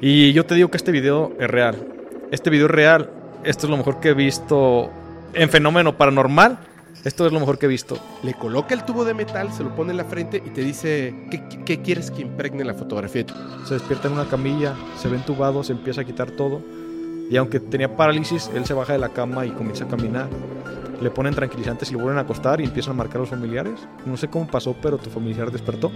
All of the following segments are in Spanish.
Y yo te digo que este video es real. Este video es real. Esto es lo mejor que he visto en fenómeno paranormal. Esto es lo mejor que he visto. Le coloca el tubo de metal, se lo pone en la frente y te dice, ¿qué, qué quieres que impregne la fotografía? Se despierta en una camilla, se ve entubado, se empieza a quitar todo. Y aunque tenía parálisis, él se baja de la cama y comienza a caminar. Le ponen tranquilizantes y lo vuelven a acostar y empiezan a marcar a los familiares. No sé cómo pasó, pero tu familiar despertó.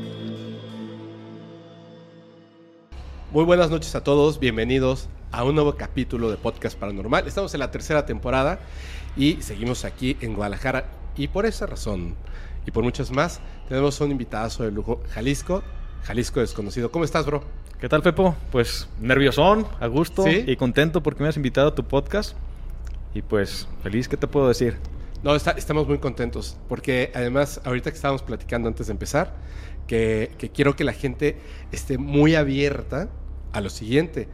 Muy buenas noches a todos, bienvenidos a un nuevo capítulo de Podcast Paranormal. Estamos en la tercera temporada y seguimos aquí en Guadalajara. Y por esa razón y por muchas más, tenemos un invitado de lujo, Jalisco, Jalisco desconocido. ¿Cómo estás, bro? ¿Qué tal, Pepo? Pues nerviosón, a gusto ¿Sí? y contento porque me has invitado a tu podcast. Y pues feliz, ¿qué te puedo decir? No, está- estamos muy contentos porque además ahorita que estábamos platicando antes de empezar, que, que quiero que la gente esté muy abierta a lo siguiente.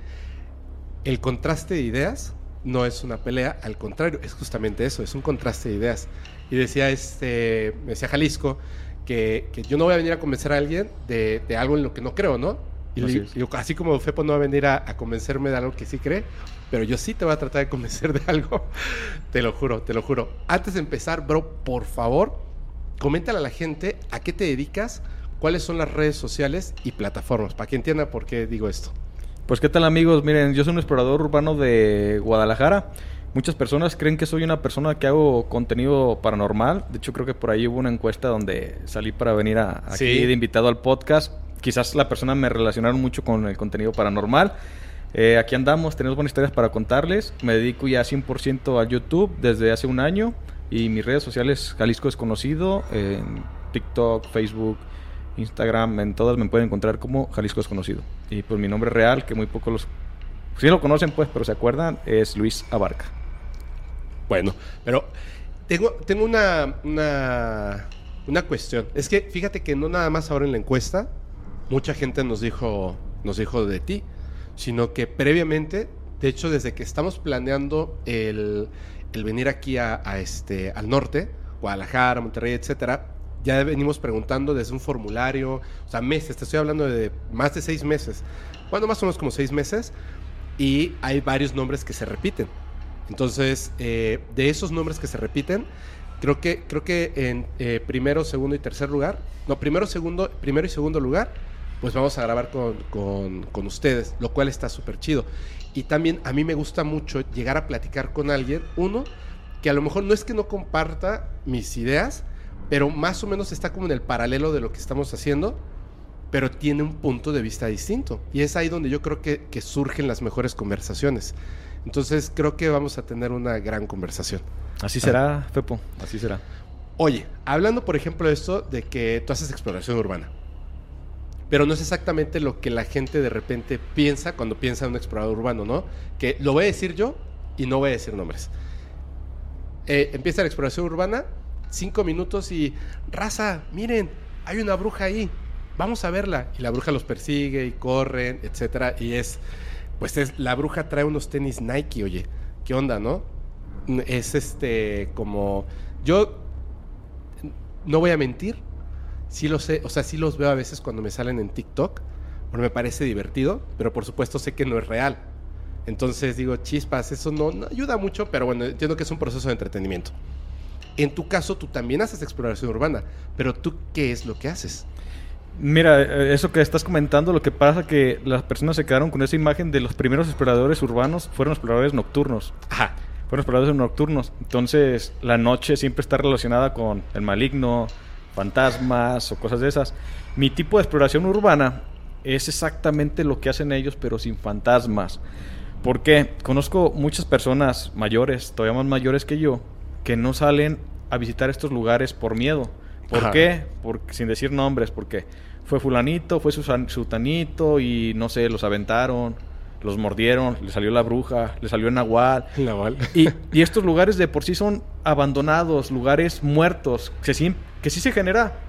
El contraste de ideas no es una pelea, al contrario, es justamente eso, es un contraste de ideas. Y decía, este, me decía Jalisco que, que yo no voy a venir a convencer a alguien de, de algo en lo que no creo, ¿no? Y Así le- así como Fepo no va a venir a, a convencerme de algo que sí cree, pero yo sí te voy a tratar de convencer de algo. te lo juro, te lo juro. Antes de empezar, bro, por favor, coméntale a la gente a qué te dedicas, cuáles son las redes sociales y plataformas, para que entienda por qué digo esto. Pues qué tal amigos, miren, yo soy un explorador urbano de Guadalajara. Muchas personas creen que soy una persona que hago contenido paranormal. De hecho, creo que por ahí hubo una encuesta donde salí para venir a, aquí Sí. de invitado al podcast. Quizás la persona me relacionaron mucho con el contenido paranormal. Eh, aquí andamos, tenemos buenas historias para contarles. Me dedico ya 100% a YouTube desde hace un año. Y mis redes sociales, Jalisco Desconocido, en TikTok, Facebook, Instagram, en todas me pueden encontrar como Jalisco Desconocido. Y pues mi nombre real, que muy pocos los... Sí lo conocen pues, pero se acuerdan, es Luis Abarca. Bueno, pero tengo, tengo una, una, una cuestión. Es que fíjate que no nada más ahora en la encuesta, mucha gente nos dijo, nos dijo de ti, sino que previamente, de hecho, desde que estamos planeando el, el venir aquí a, a este, al norte, Guadalajara, Monterrey, etcétera, ya venimos preguntando desde un formulario, o sea, meses, te estoy hablando de más de seis meses. Bueno, más o menos como seis meses, y hay varios nombres que se repiten. Entonces, eh, de esos nombres que se repiten, creo que, creo que en eh, primero, segundo y tercer lugar, no, primero, segundo, primero y segundo lugar, pues vamos a grabar con, con- con ustedes, lo cual está súper chido. Y también a mí me gusta mucho llegar a platicar con alguien, uno, que a lo mejor no es que no comparta mis ideas, pero más o menos está como en el paralelo de lo que estamos haciendo, pero tiene un punto de vista distinto. Y es ahí donde yo creo que, que surgen las mejores conversaciones. Entonces creo que vamos a tener una gran conversación. Así será, Pepo, así será. Oye, hablando por ejemplo de esto de que tú haces exploración urbana, pero no es exactamente lo que la gente de repente piensa cuando piensa en un explorador urbano, ¿no? Que lo voy a decir yo y no voy a decir nombres. Eh, empieza la exploración urbana, cinco minutos y raza, miren, hay una bruja ahí, vamos a verla. Y la bruja los persigue y corren, etcétera. Y es, pues es, la bruja trae unos tenis Nike, oye, ¿qué onda, no? Es este, como, yo no voy a mentir, sí lo sé, o sea, sí los veo a veces cuando me salen en TikTok, porque me parece divertido, pero por supuesto sé que no es real. Entonces digo, chispas, eso no, no ayuda mucho, pero bueno, entiendo que es un proceso de entretenimiento. En tu caso, tú también haces exploración urbana, pero tú, ¿qué es lo que haces? Mira, eh, eso que estás comentando, lo que pasa que las personas se quedaron con esa imagen de los primeros exploradores urbanos, fueron exploradores nocturnos. Ajá. Fueron exploradores nocturnos. Entonces, la noche siempre está relacionada con el maligno, fantasmas o cosas de esas. Mi tipo de exploración urbana es exactamente lo que hacen ellos, pero sin fantasmas. ¿Por qué? Conozco muchas personas mayores, todavía más mayores que yo, que no salen a visitar estos lugares por miedo. ¿Por Ajá. qué? Porque, sin decir nombres, porque fue fulanito, fue sutanito y no sé, los aventaron, los mordieron, le salió la bruja, le salió el nahual. Nahual. Y, y estos lugares de por sí son abandonados, lugares muertos, que sí, que sí se genera.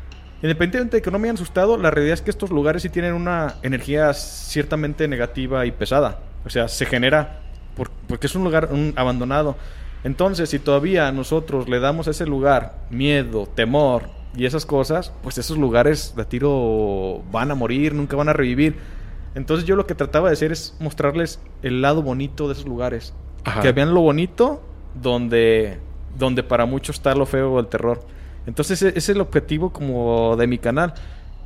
Independientemente de que no me hayan asustado, la realidad es que estos lugares sí tienen una energía ciertamente negativa y pesada. O sea, se genera por- porque es un lugar un abandonado. Entonces, si todavía nosotros le damos a ese lugar miedo, temor y esas cosas, pues esos lugares de tiro van a morir, nunca van a revivir. Entonces yo lo que trataba de hacer es mostrarles el lado bonito de esos lugares. Ajá. Que vean lo bonito donde, donde para muchos está lo feo o el terror. Entonces ese ese es el objetivo como de mi canal.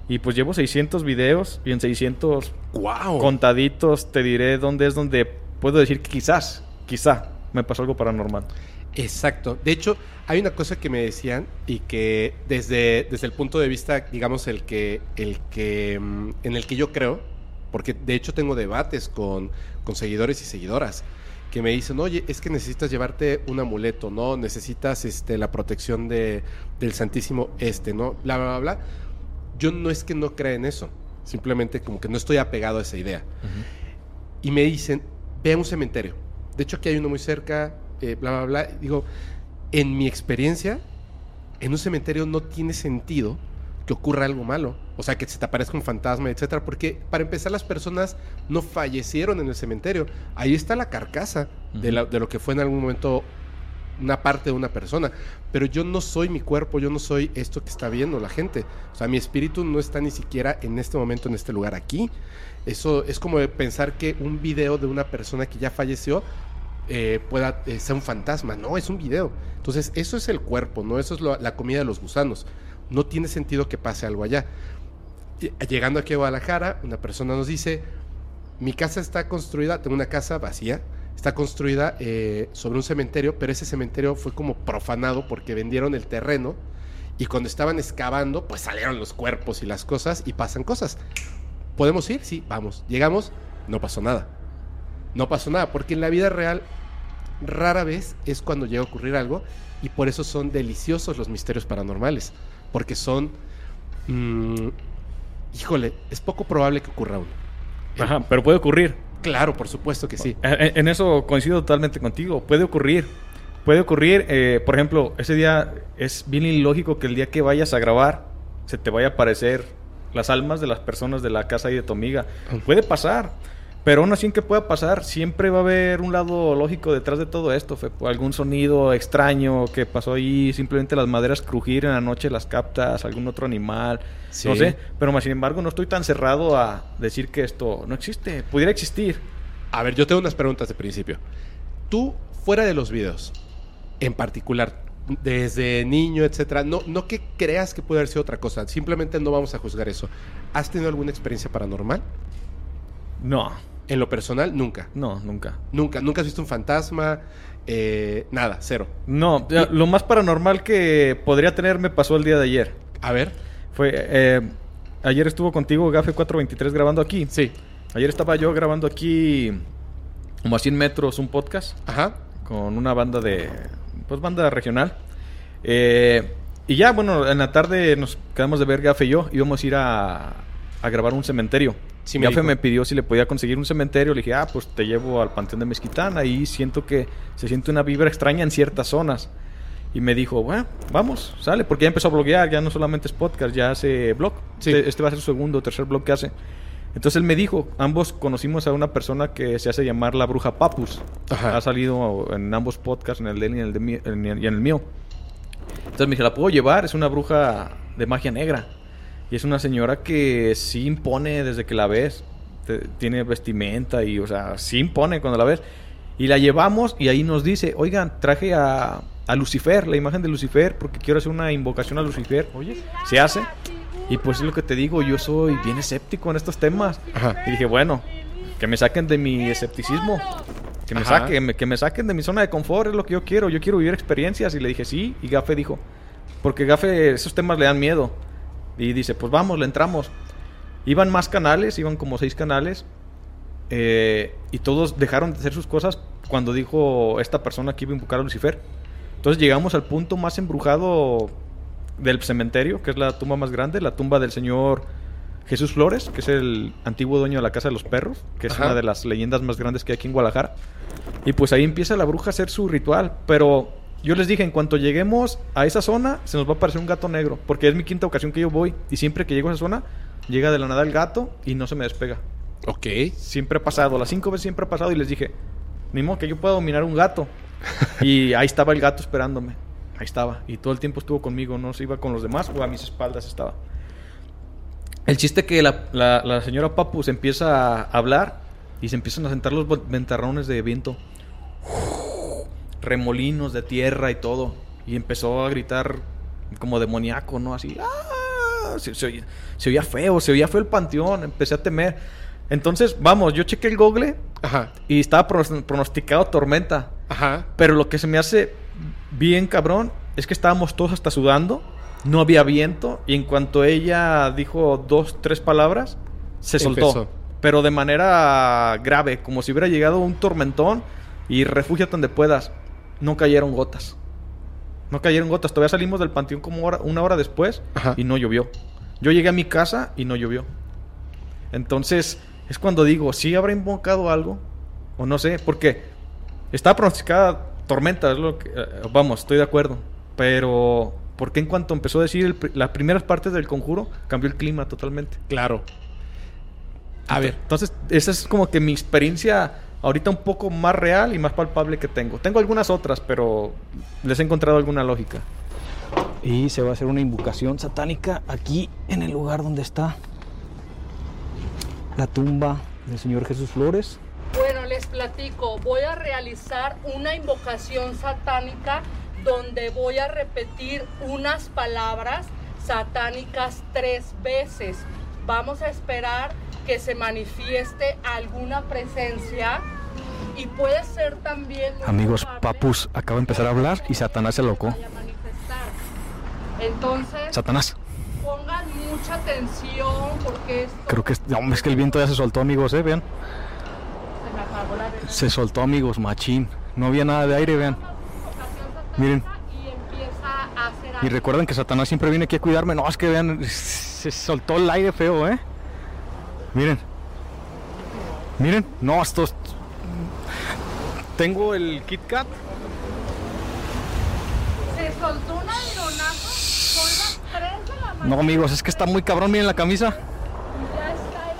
Y pues llevo 600 videos y en 600 ¡Wow! contaditos te diré dónde es donde puedo decir que quizás, quizá me pasó algo paranormal. Exacto. De hecho, hay una cosa que me decían y que desde, desde el punto de vista, digamos, el que, el que, mm, en el que yo creo, porque de hecho tengo debates con, con seguidores y seguidoras que me dicen, oye, es que necesitas llevarte un amuleto, ¿no? Necesitas este, la protección de, del Santísimo Este, ¿no? Bla, bla, bla, bla. Yo no es que no crea en eso, simplemente como que no estoy apegado a esa idea. Y me dicen, ve a un cementerio. De hecho, aquí hay uno muy cerca, eh, bla, bla, bla. Digo, en mi experiencia, en un cementerio no tiene sentido que ocurra algo malo. O sea, que se te aparezca un fantasma, etcétera. Porque, para empezar, las personas no fallecieron en el cementerio. Ahí está la carcasa de, la- de lo que fue en algún momento una parte de una persona. Pero yo no soy mi cuerpo, yo no soy esto que está viendo la gente. O sea, mi espíritu no está ni siquiera en este momento, en este lugar aquí. Eso es como pensar que un video de una persona que ya falleció eh, pueda eh, ser un fantasma. No, es un video. Entonces, eso es el cuerpo, ¿no? Eso es la comida de los gusanos. No tiene sentido que pase algo allá. Y- Llegando aquí a Guadalajara, una persona nos dice, mi casa está construida, tengo una casa vacía, está construida eh, sobre un cementerio, pero ese cementerio fue como profanado porque vendieron el terreno y cuando estaban excavando, pues salieron los cuerpos y las cosas y pasan cosas. ¿Podemos ir? Sí, vamos. Llegamos, no pasó nada. No pasó nada, porque en la vida real rara vez es cuando llega a ocurrir algo y por eso son deliciosos los misterios paranormales, porque son... mm, híjole, es poco probable que ocurra uno. Ajá, pero puede ocurrir. Claro, por supuesto que sí. En, en eso coincido totalmente contigo. Puede ocurrir. Puede ocurrir, eh, por ejemplo, ese día es bien ilógico que el día que vayas a grabar se te vaya a aparecer las almas de las personas de la casa y de tu amiga. Puede pasar. Pero aún así en que pueda pasar, siempre va a haber un lado lógico detrás de todo esto. Fue algún sonido extraño que pasó ahí, simplemente las maderas crujir en la noche las captas, algún otro animal, Sí. no sé. Pero más sin embargo no estoy tan cerrado a decir que esto no existe. Pudiera existir. A ver, yo tengo unas preguntas de principio. Tú, fuera de los videos, en particular, desde niño, etcétera, no, no que creas que puede haber sido otra cosa, simplemente no vamos a juzgar eso. ¿Has tenido alguna experiencia paranormal? No, En lo personal, nunca. no, nunca. Nunca, nunca has visto un fantasma, eh, nada, cero. No, lo más paranormal que podría tener me pasó el día de ayer. A ver, Fue, eh, ayer estuvo contigo Gafe 423 grabando aquí. sí, Ayer estaba yo grabando aquí como a 100 metros un podcast ajá, con una banda de, pues banda regional. Eh, y ya, bueno, en la tarde nos quedamos de ver Gafe y yo, íbamos a ir a, a grabar un cementerio. Sí, me Gafe me pidió si le podía conseguir un cementerio, le dije, ah, pues te llevo al Panteón de Mezquitán, ahí siento que se siente una vibra extraña en ciertas zonas. Y me dijo, bueno, vamos, sale, porque ya empezó a bloguear, ya no solamente es podcast, ya hace blog. Sí. Este, este va a ser su segundo o tercer blog que hace. Entonces él me dijo, ambos conocimos a una persona que se hace llamar la bruja Papus. Ajá. Ha salido en ambos podcasts, en el de él y en el, de mí- en el- y en el mío. Entonces me dije, ¿la puedo llevar? Es una bruja de magia negra. Y es una señora que sí impone desde que la ves. Te- tiene vestimenta y, o sea, sí impone cuando la ves. Y la llevamos y ahí nos dice, oigan, traje a, a Lucifer, la imagen de Lucifer, porque quiero hacer una invocación a Lucifer. Oye, se hace. Y pues es lo que te digo, yo soy bien escéptico en estos temas. Ajá. Y dije, bueno, que me saquen de mi escepticismo. Que me, saquen, que me saquen de mi zona de confort, es lo que yo quiero. Yo quiero vivir experiencias. Y le dije, sí. Y Gafe dijo, porque Gafe, esos temas le dan miedo. Y dice, pues vamos, le entramos. Iban más canales, iban como seis canales. eh, y todos dejaron de hacer sus cosas cuando dijo esta persona que iba a invocar a Lucifer. Entonces llegamos al punto más embrujado del cementerio, que es la tumba más grande, la tumba del señor Jesús Flores, que es el antiguo dueño de la Casa de los Perros, que es Ajá. una de las leyendas más grandes que hay aquí en Guadalajara. Y pues ahí empieza la bruja a hacer su ritual, pero yo les dije, en cuanto lleguemos a esa zona, se nos va a aparecer un gato negro, porque es mi quinta ocasión que yo voy, y siempre que llego a esa zona, llega de la nada el gato y no se me despega. Ok. Siempre ha pasado, las cinco veces siempre ha pasado y les dije, ni modo que yo pueda dominar un gato. y ahí estaba el gato esperándome. Ahí estaba. Y todo el tiempo estuvo conmigo, no se iba con los demás o a mis espaldas estaba. El chiste que la, la- la señora Papu se empieza a hablar y se empiezan a sentar los ventarrones de viento. Remolinos de tierra y todo. Y empezó a gritar como demoníaco, ¿no? Así. ¡ah! Se, se oía, se oía feo, se oía feo el panteón. Empecé a temer. Entonces, vamos, yo chequé el google Ajá. y estaba pronos- pronosticado tormenta. Ajá. Pero lo que se me hace bien cabrón es que estábamos todos hasta sudando, no había viento y en cuanto ella dijo dos, tres palabras, se soltó. Empezó. Pero de manera grave, como si hubiera llegado un tormentón y refúgiate donde puedas. No cayeron gotas. No cayeron gotas. Todavía salimos del panteón como hora- una hora después Ajá. y no llovió. Yo llegué a mi casa y no llovió. Entonces, es cuando digo, ¿sí habrá invocado algo? O no sé, porque estaba pronosticada tormenta, es lo que, eh, vamos, estoy de acuerdo. Pero, ¿por qué en cuanto empezó a decir el las primeras partes del conjuro, cambió el clima totalmente? Claro. A ver. Entonces, esa es como que mi experiencia ahorita un poco más real y más palpable que tengo. Tengo algunas otras, pero les he encontrado alguna lógica. Y se va a hacer una invocación satánica aquí en el lugar donde está la tumba del señor Jesús Flores. Les platico, voy a realizar una invocación satánica donde voy a repetir unas palabras satánicas tres veces. Vamos a esperar que se manifieste alguna presencia y puede ser también... Amigos, Papus acaba de empezar a hablar y Satanás se manifestar. Entonces, Satanás, pongan mucha atención porque esto creo que es, no, es que el viento ya se soltó, amigos, eh, vean. Se soltó, amigos, machín. No había nada de aire, vean. Miren. Y recuerden que Satanás siempre viene aquí a cuidarme. No, es que vean, se soltó el aire feo, ¿eh? Miren. Miren. No, esto es- Tengo el Kit Kat. Se soltó un aeronazo. Son las 3 de la mañana. No, amigos, es que está muy cabrón. Miren la camisa.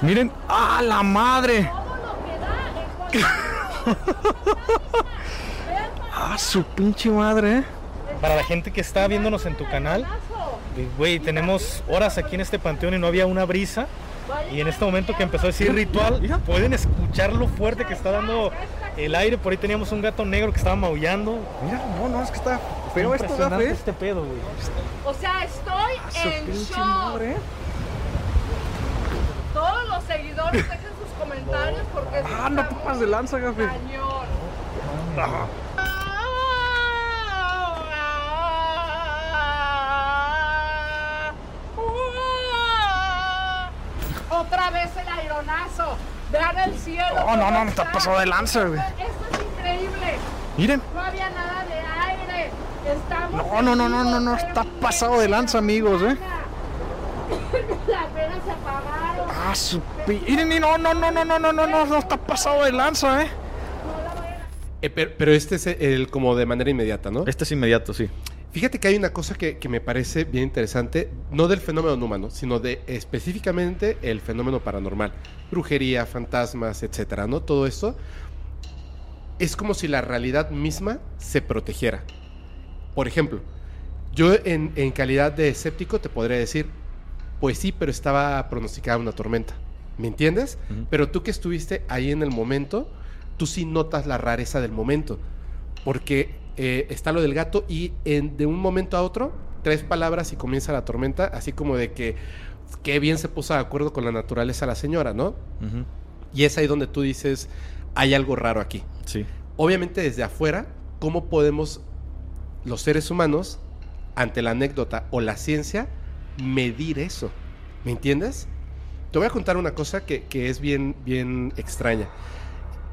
Miren. ¡Ah, la madre! todo lo que da. Es Vean ¡Ah, su pinche madre, eh! Para la gente que está viéndonos en tu canal, eh, güey, tenemos horas aquí en este panteón y no había una brisa. Y en este momento que empezó a decir ritual, pueden escuchar lo fuerte que está dando el aire. Por ahí teníamos un gato negro que estaba maullando. Mira, no, no, es que está feo esto, este pedo, güey. O sea, estoy Su en shock. madre, eh. Todos los seguidores comentarios porque Ah, no te pases de lanza, gafe. cañón. Otra vez el aeronazo. Vean el cielo. No, no, no, no está está. pasado de lanza, güey. Esto es increíble. Miren. No había nada de aire. Estamos No, no, no, no, no, no, está pasado de lanza, amigos, ¿eh? Las velas se apagaron. Ah, su no, no, no, no, no, no, no, no, no está pasado de lanza, ¿eh? Eh, pero, pero este es el como de manera inmediata, ¿no? Este es inmediato, sí. Fíjate que hay una cosa que, que me parece bien interesante, no del fenómeno humano, sino de específicamente el fenómeno paranormal. Brujería, fantasmas, etcétera, ¿no? Todo esto es como si la realidad misma se protegiera. Por ejemplo, yo en, en calidad de escéptico te podría decir, pues sí, pero estaba pronosticada una tormenta. ¿Me entiendes? Pero tú que estuviste ahí en el momento, tú sí notas la rareza del momento. Porque eh, está lo del gato y en- de un momento a otro, tres palabras y comienza la tormenta, así como de que qué bien se puso de acuerdo con la naturaleza la señora, ¿no? Y es ahí donde tú dices, hay algo raro aquí. Sí. Obviamente desde afuera, ¿cómo podemos los seres humanos, ante la anécdota o la ciencia, medir eso? ¿Me entiendes? te voy a contar una cosa que, que es bien, bien extraña.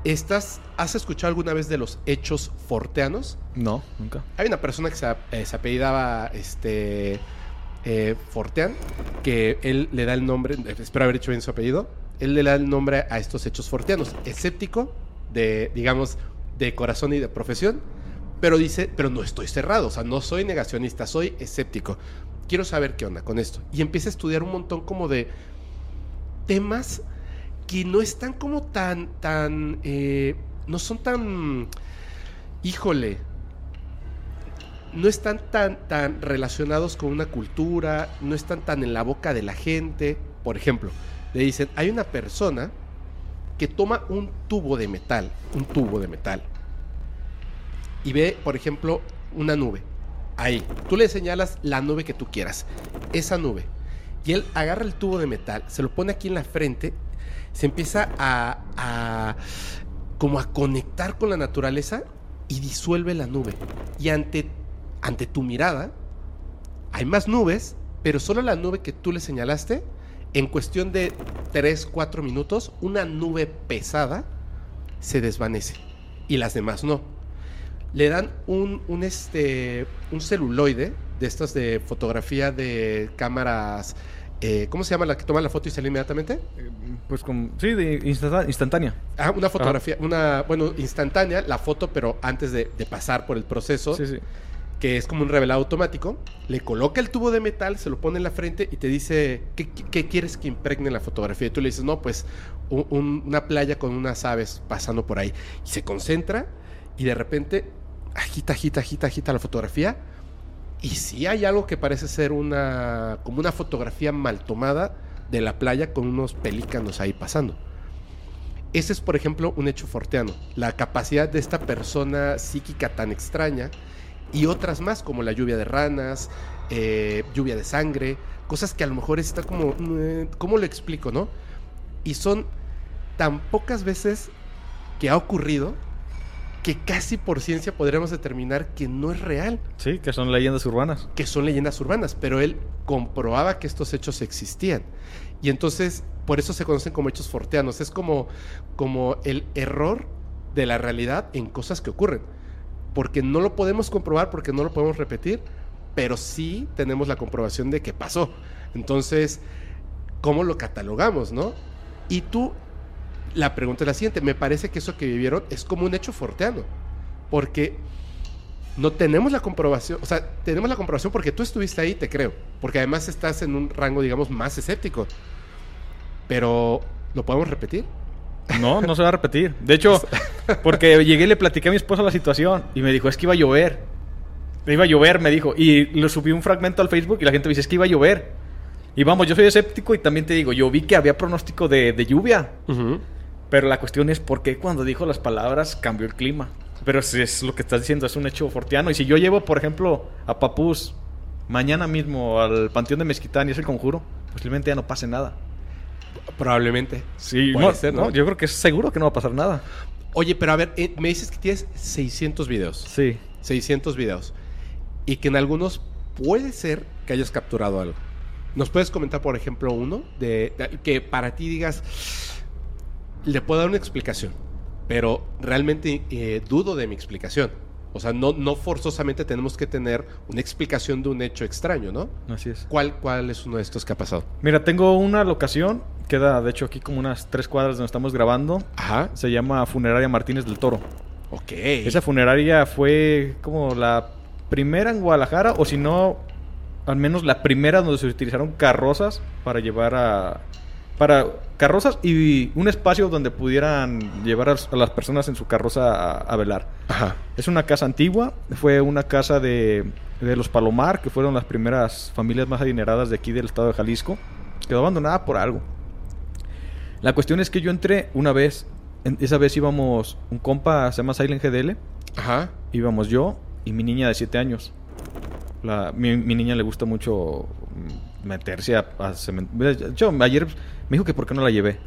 Estás, ¿Has escuchado alguna vez de los hechos forteanos? No, nunca. Hay una persona que se, eh, se apellidaba este, eh, Fortean, que él le da el nombre, espero haber dicho bien su apellido, él le da el nombre a estos hechos forteanos. Escéptico, de, digamos, de corazón y de profesión, pero dice, pero no estoy cerrado, o sea, no soy negacionista, soy escéptico. Quiero saber qué onda con esto. Y empieza a estudiar un montón como de temas que no están como tan, tan, eh, no son tan, híjole, no están tan, tan relacionados con una cultura, no están tan en la boca de la gente. Por ejemplo, le dicen, hay una persona que toma un tubo de metal, un tubo de metal, y ve, por ejemplo, una nube. Ahí, tú le señalas la nube que tú quieras, esa nube. Y él agarra el tubo de metal, se lo pone aquí en la frente, se empieza a, a como a conectar con la naturaleza y disuelve la nube. Y ante, ante tu mirada hay más nubes, pero solo la nube que tú le señalaste, en cuestión de 3, 4 minutos, una nube pesada se desvanece y las demás no. Le dan un, un, este, un celuloide de estas de fotografía de cámaras. eh, ¿Cómo se llama la que toma la foto y sale inmediatamente? Pues con, sí, de instantá- instantánea. Ah, una fotografía, una, bueno, instantánea, la foto, pero antes de, de pasar por el proceso, Sí, sí. que es como un revelado automático, le coloca el tubo de metal, se lo pone en la frente y te dice, ¿qué, qué- qué quieres que impregne la fotografía? Y tú le dices, no, pues un- un- una playa con unas aves pasando por ahí. Y se concentra y de repente agita, agita, agita, agita la fotografía. Y sí hay algo que parece ser una, como una fotografía mal tomada de la playa con unos pelícanos ahí pasando. Ese es, por ejemplo, un hecho forteano. La capacidad de esta persona psíquica tan extraña y otras más, como la lluvia de ranas, eh, lluvia de sangre, cosas que a lo mejor está como, eh, ¿cómo lo explico, no? Y son tan pocas veces que ha ocurrido que casi por ciencia podríamos determinar que no es real, Sí, que son leyendas urbanas. que son leyendas urbanas, pero él comprobaba que estos hechos existían. Y entonces, por eso se conocen como hechos forteanos. Es como, como el error de la realidad en cosas que ocurren. Porque no lo podemos comprobar, porque no lo podemos repetir, pero sí tenemos la comprobación de que pasó. Entonces, ¿cómo lo catalogamos, no? Y tú, la pregunta es la siguiente. Me parece que eso que vivieron es como un hecho forteano. Porque no tenemos la comprobación, o sea, tenemos la comprobación porque tú estuviste ahí, te creo, porque además estás en un rango, digamos, más escéptico. Pero, ¿lo podemos repetir? No, no se va a repetir. De hecho, porque llegué y le platiqué a mi esposa la situación y me dijo, es que iba a llover. Iba a llover, me dijo. Y lo subí un fragmento al Facebook y la gente me dice, es que iba a llover. Y vamos, yo soy escéptico y también te digo, yo vi que había pronóstico de, de lluvia. Pero la cuestión es por qué cuando dijo las palabras cambió el clima. Pero si es lo que estás diciendo, es un hecho fortiano. Y si yo llevo, por ejemplo, a Papús mañana mismo al Panteón de Mezquitán y es el conjuro, posiblemente ya no pase nada. Probablemente. Sí, no, ser, no, ¿no? yo creo que es seguro que no va a pasar nada. Oye, pero a ver, eh, me dices que tienes 600 videos. Sí. 600 videos. Y que en algunos puede ser que hayas capturado algo. ¿Nos puedes comentar, por ejemplo, uno de, de- que para ti digas, le puedo dar una explicación, pero realmente eh, dudo de mi explicación? O sea, no, no forzosamente tenemos que tener una explicación de un hecho extraño, ¿no? Así es. ¿Cuál, ¿Cuál es uno de estos que ha pasado? Mira, tengo una locación, queda de hecho aquí como unas tres cuadras donde estamos grabando. Ajá. Se llama Funeraria Martínez del Toro. Ok. Esa funeraria fue como la primera en Guadalajara, o si no, al menos la primera donde se utilizaron carrozas para llevar a... Para carrozas y un espacio donde pudieran llevar a, las personas en su carroza a, a velar. Ajá. Es una casa antigua, fue una casa de, de los Palomar, que fueron las primeras familias más adineradas de aquí del estado de Jalisco. Quedó abandonada por algo. La cuestión es que yo entré una vez, en- esa vez íbamos, un compa, se llama Silent GDL, Ajá. íbamos yo y mi niña de 7 años. La, mi, mi niña le gusta mucho meterse a, a ayer me dijo que por qué no la llevé.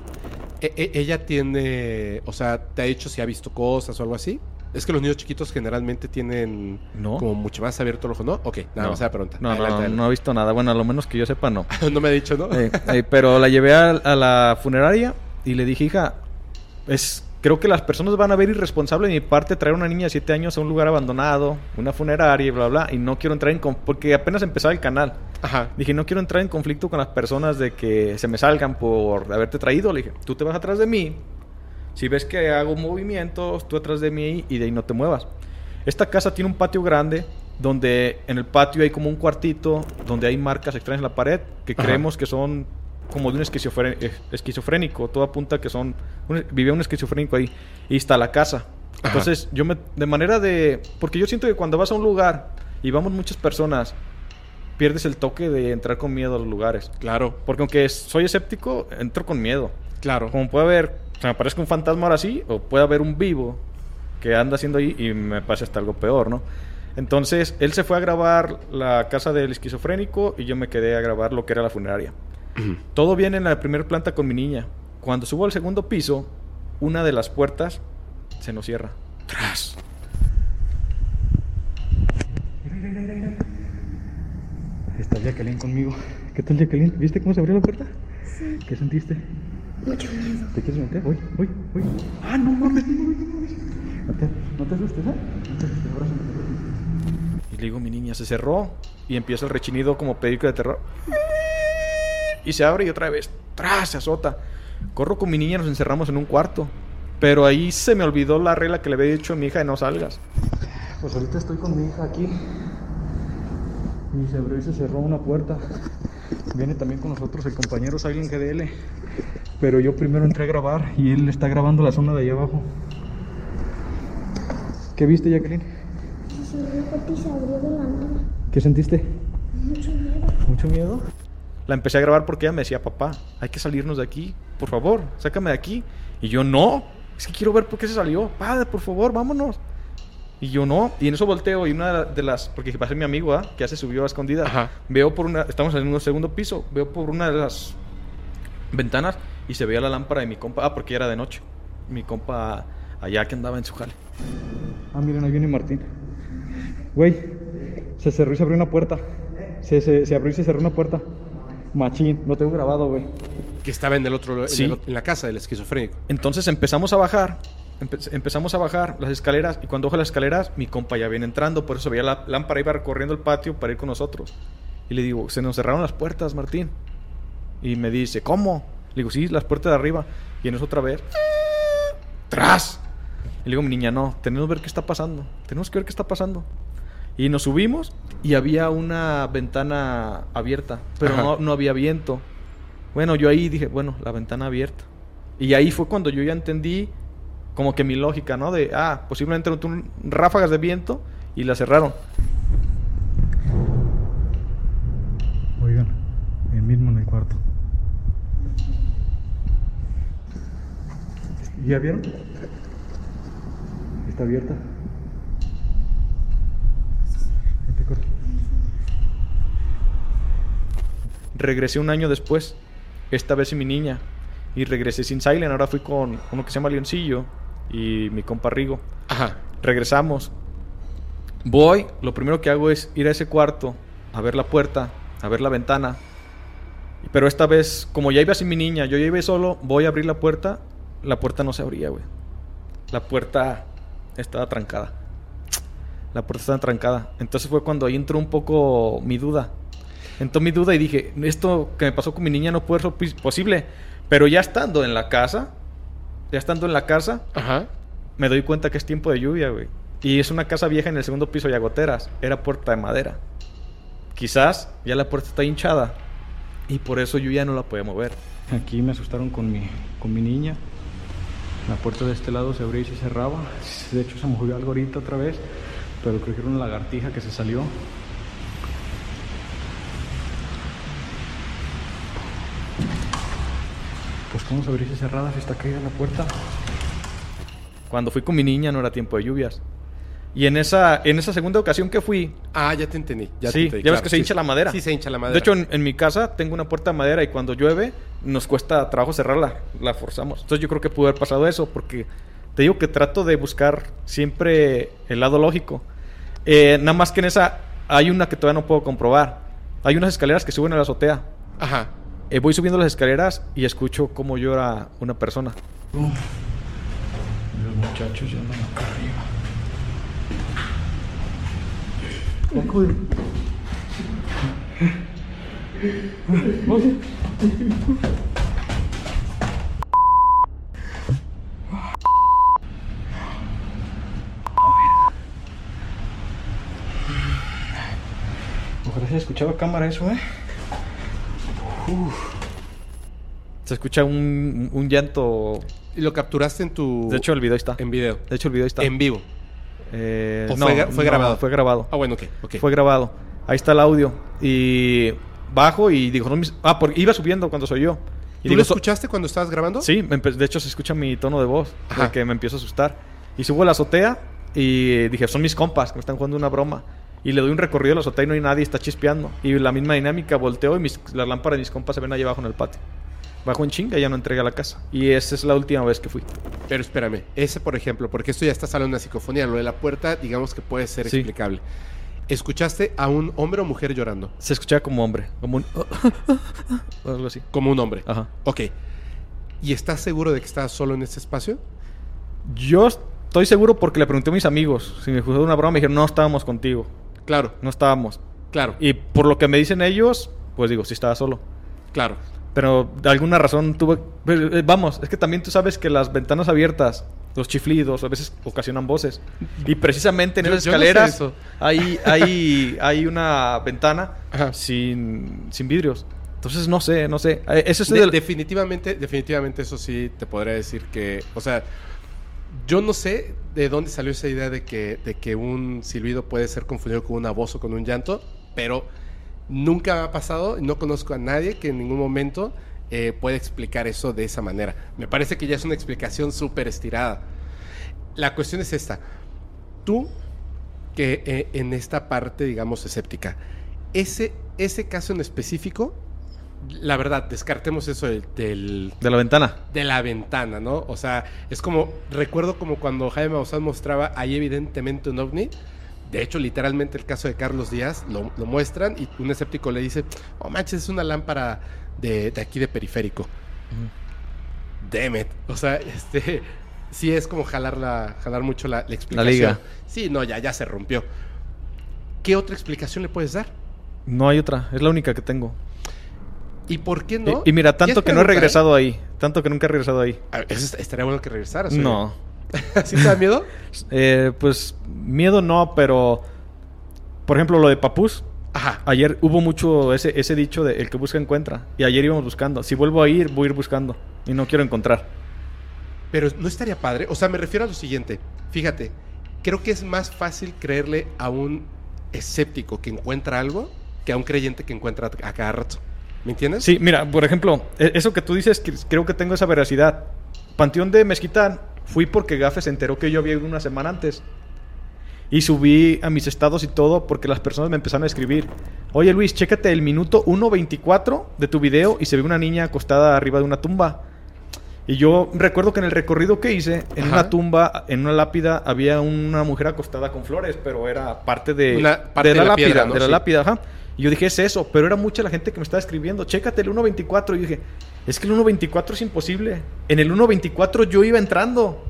E- e- ella tiene, o sea, ¿te ha dicho si ha visto cosas o algo así? Es que los niños chiquitos generalmente tienen No. como mucho más abierto el ojo, ¿no? Ok, nada No. más la pregunta. No, Adelante, no, adelante. no he visto nada. Bueno, a lo menos que yo sepa, no. no me ha dicho, ¿no? Eh, eh, pero la llevé a, a la funeraria y le dije, hija, es, creo que las personas van a ver irresponsable de mi parte traer a una niña de 7 años a un lugar abandonado, una funeraria y bla, bla, y no quiero entrar en... Porque apenas empezaba el canal. Ajá. Dije, no quiero entrar en conflicto con las personas de que se me salgan por haberte traído. Le dije, tú te vas atrás de mí. Si ves que hago movimientos, tú atrás de mí y de ahí no te muevas. Esta casa tiene un patio grande donde en el patio hay como un cuartito donde hay marcas extrañas en la pared que Ajá. creemos que son como de un eh, esquizofrénico. Todo apunta que son... un- vivía un esquizofrénico ahí. Y está la casa. Ajá. Entonces, yo me... De manera de... Porque yo siento que cuando vas a un lugar y vamos muchas personas, pierdes el toque de entrar con miedo a los lugares. Claro, Porque aunque soy escéptico, entro con miedo. claro. Como puede haber, se me aparezca un fantasma ahora sí, o puede haber un vivo que anda haciendo ahí y me pase hasta algo peor, ¿no? Entonces, él se fue a grabar la casa del esquizofrénico y yo me quedé a grabar lo que era la funeraria. Todo viene en la primera planta con mi niña. Cuando subo al segundo piso, una de las puertas se nos cierra. ¡Tras! Está Jacqueline conmigo. ¿Qué tal, Jacqueline? ¿Viste cómo se abrió la puerta? Sí. ¿Qué sentiste? Mucho miedo. ¿Te quieres meter? Uy, uy, uy. Ah, no mames, no no te, no te asustes, ¿eh? No te asustes, abrázame. Y le digo, mi niña, se cerró. Y empieza el rechinido como película de terror. Y se abre y otra vez, ¡tras! Se azota. Corro con mi niña, nos encerramos en un cuarto. Pero ahí se me olvidó la regla que le había dicho a mi hija de no salgas. Pues ahorita estoy con mi hija aquí. Y se abrió y se cerró una puerta. Viene también con nosotros el compañero Silent GDL. Pero yo primero entré a grabar y él está grabando la zona de ahí abajo. ¿Qué viste, Jacqueline? Se cerró y se abrió de la nada. ¿Qué sentiste? Mucho miedo. ¿Mucho miedo? La empecé a grabar porque ella me decía, papá, hay que salirnos de aquí. Por favor, sácame de aquí. Y yo, no. Es que quiero ver por qué se salió. Padre, por favor, vámonos. Y yo no. Y en eso volteo y una de las... Porque pasé mi amigo, ¿ah? Que ya se subió a escondida. Ajá. Veo por una... Estamos en un segundo piso. Veo por una de las ventanas y se veía la lámpara de mi compa. Ah, porque era de noche. Mi compa allá que andaba en su jale. Ah, miren, ahí viene Martín. Güey, se cerró y se abrió una puerta. Se, se, se abrió y se cerró una puerta. Machín, lo tengo grabado, güey. Que estaba en el otro, en, Sí. el- en la casa del esquizofrénico. Entonces empezamos a bajar. empe- empezamos a bajar las escaleras y cuando bajo las escaleras mi compa ya viene entrando, por eso veía la lámpara iba recorriendo el patio para ir con nosotros. Y le digo, se nos cerraron las puertas, Martín. Y me dice, ¿cómo? Le digo, sí, las puertas de arriba. Y en eso otra vez, ¡tras! Y le digo, mi niña, no, tenemos que ver qué está pasando. Tenemos que ver qué está pasando. Y nos subimos y había una ventana abierta, pero no, no había viento. Bueno, yo ahí dije, bueno, la ventana abierta. Y ahí fue cuando yo ya entendí como que mi lógica, ¿no? De, ah, posiblemente no tuvo ráfagas de viento y la cerraron. Oigan, el mismo en el cuarto. ¿Ya vieron? Está abierta. Vente, corre. Regresé un año después, esta vez sin mi niña, y regresé sin Silent. Ahora fui con uno que se llama Leoncillo y mi compa Rigo. Ajá. Regresamos. Voy, lo primero que hago es ir a ese cuarto, a ver la puerta, a ver la ventana. Pero esta vez, como ya iba sin mi niña, yo ya iba solo, voy a abrir la puerta. La puerta no se abría, güey. La puerta estaba trancada. La puerta estaba trancada. Entonces fue cuando ahí entró un poco mi duda. Entró mi duda y dije, esto que me pasó con mi niña no puede ser pos- posible. Pero ya estando en la casa, ya estando en la casa, Ajá. me doy cuenta que es tiempo de lluvia, güey. Y es una casa vieja en el segundo piso y a goteras. Era puerta de madera. Quizás ya la puerta está hinchada. Y por eso yo ya no la podía mover. Aquí me asustaron con mi, con mi niña. La puerta de este lado se abría y se cerraba. De hecho se movió algo ahorita otra vez. Pero creo que era una lagartija que se salió. Pues cómo se abrió y se cerrada si está caída la puerta. Cuando fui con mi niña no era tiempo de lluvias. Y en esa, en esa segunda ocasión que fui, Ah, ya te entendí. Ya te sí, entendí, ya ves claro, que se sí. hincha la madera. Sí, se hincha la madera. De hecho, en, en mi casa tengo una puerta de madera y cuando llueve nos cuesta trabajo cerrarla, la forzamos. Entonces yo creo que pudo haber pasado eso porque Te digo que trato de buscar siempre el lado lógico. Eh, nada más que en esa hay una que todavía no puedo comprobar. Hay unas escaleras que suben a la azotea. Ajá. Eh, voy subiendo las escaleras y escucho cómo llora una persona. Los muchachos andan acá arriba. Ojalá se escuchaba cámara eso, ¿eh? Se escucha un, un llanto. ¿Y lo capturaste en tu... De hecho, el video ahí está. En video. De hecho, el video está. En vivo. Eh, ¿O fue gra- fue grabado? Fue grabado. Ah, bueno, ok. ok. Fue grabado. Ahí está el audio. Y bajo y digo, no, mis- ah, porque iba subiendo cuando soy yo. Y ¿Tú digo, lo so- escuchaste cuando estabas grabando? Sí, de hecho se escucha mi tono de voz, Ajá. de que me empiezo a asustar. Y subo a la azotea y dije, son mis compas que me están jugando una broma. Y le doy un recorrido a la azotea y no hay nadie, está chispeando. Y la misma dinámica, volteo y mis, las lámparas de mis compas se ven ahí abajo en el patio. Bajo en chinga y ya no entrega la casa. Y esa es la última vez que fui. Pero espérame, ese por ejemplo, porque esto ya está saliendo una psicofonía, lo de la puerta, digamos que puede ser Sí. explicable. ¿Escuchaste a un hombre o mujer llorando? Se escuchaba como hombre, como un... algo así. Como un hombre. Ajá. Ok. ¿Y estás seguro de que estás solo en este espacio? Yo estoy seguro porque le pregunté a mis amigos si me juzgaron una broma. Me dijeron, no estábamos contigo. Claro, No estábamos. claro, Y por lo que me dicen ellos, pues digo, sí estaba solo. claro. Pero de alguna razón tuve... pero, eh, Vamos, es que también tú sabes que las ventanas abiertas, los chiflidos, a veces ocasionan voces. Y precisamente en Yo- esas yo no sé escaleras hay, hay, hay una ventana Ajá. sin, sin vidrios. Entonces no sé, no sé. Eh, Eso es De- del- definitivamente, definitivamente eso sí te podría decir que, o sea, yo no sé de dónde salió esa idea de que, de que un silbido puede ser confundido con una voz o con un llanto, pero nunca ha pasado, no conozco a nadie que en ningún momento eh, pueda explicar eso de esa manera. Me parece que ya es una explicación súper estirada. La cuestión es esta. Tú, que eh, en esta parte, digamos, escéptica, ese, ese caso en específico, la verdad, descartemos eso del, del- de la ventana. de la ventana, ¿no? O sea, es como, recuerdo como cuando Jaime Maussan mostraba ahí evidentemente un ovni. De hecho, literalmente el caso de Carlos Díaz lo, lo muestran y un escéptico le dice, oh manches, es una lámpara de, de aquí de periférico. Damn it. O sea, este, sí es como jalar, la, jalar mucho la, la explicación. liga. Sí, no, ya, ya se rompió. ¿Qué otra explicación le puedes dar? No hay otra, es la única que tengo. ¿Y por qué no? Y, y mira, tanto que no he pregunta, ¿eh? regresado ahí. Tanto que nunca he regresado ahí. A ver, eso est- estaría bueno que regresaras. oye. No. ¿Sí te da miedo? Eh, pues miedo no, pero... Por ejemplo, lo de Papús. Ajá. Ayer hubo mucho ese, ese dicho de el que busca encuentra. Y ayer íbamos buscando. Si vuelvo a ir, voy a ir buscando. Y no quiero encontrar. Pero no estaría padre. O sea, me refiero a lo siguiente. Fíjate, creo que es más fácil creerle a un escéptico que encuentra algo que a un creyente que encuentra a cada rato. ¿Me entiendes? Sí, mira, por ejemplo, e- eso que tú dices, creo que tengo esa veracidad. Panteón de Mezquitán, fui porque Gafe se enteró que yo había ido una semana antes. Y subí a mis estados y todo porque las personas me empezaron a escribir. Oye Luis, chécate el minuto 1.24 de tu video y se ve una niña acostada arriba de una tumba. Y yo recuerdo que en el recorrido que hice, en Ajá. una tumba, en una lápida, había una mujer acostada con flores, pero era parte de, Una parte de la, de la lápida, piedra, ¿no? de la Sí. lápida, ajá. Y yo dije, es eso, pero era mucha la gente que me estaba escribiendo, chécate el 1.24. Y yo dije, es que el 1.24 es imposible. En el 1.24 yo iba entrando,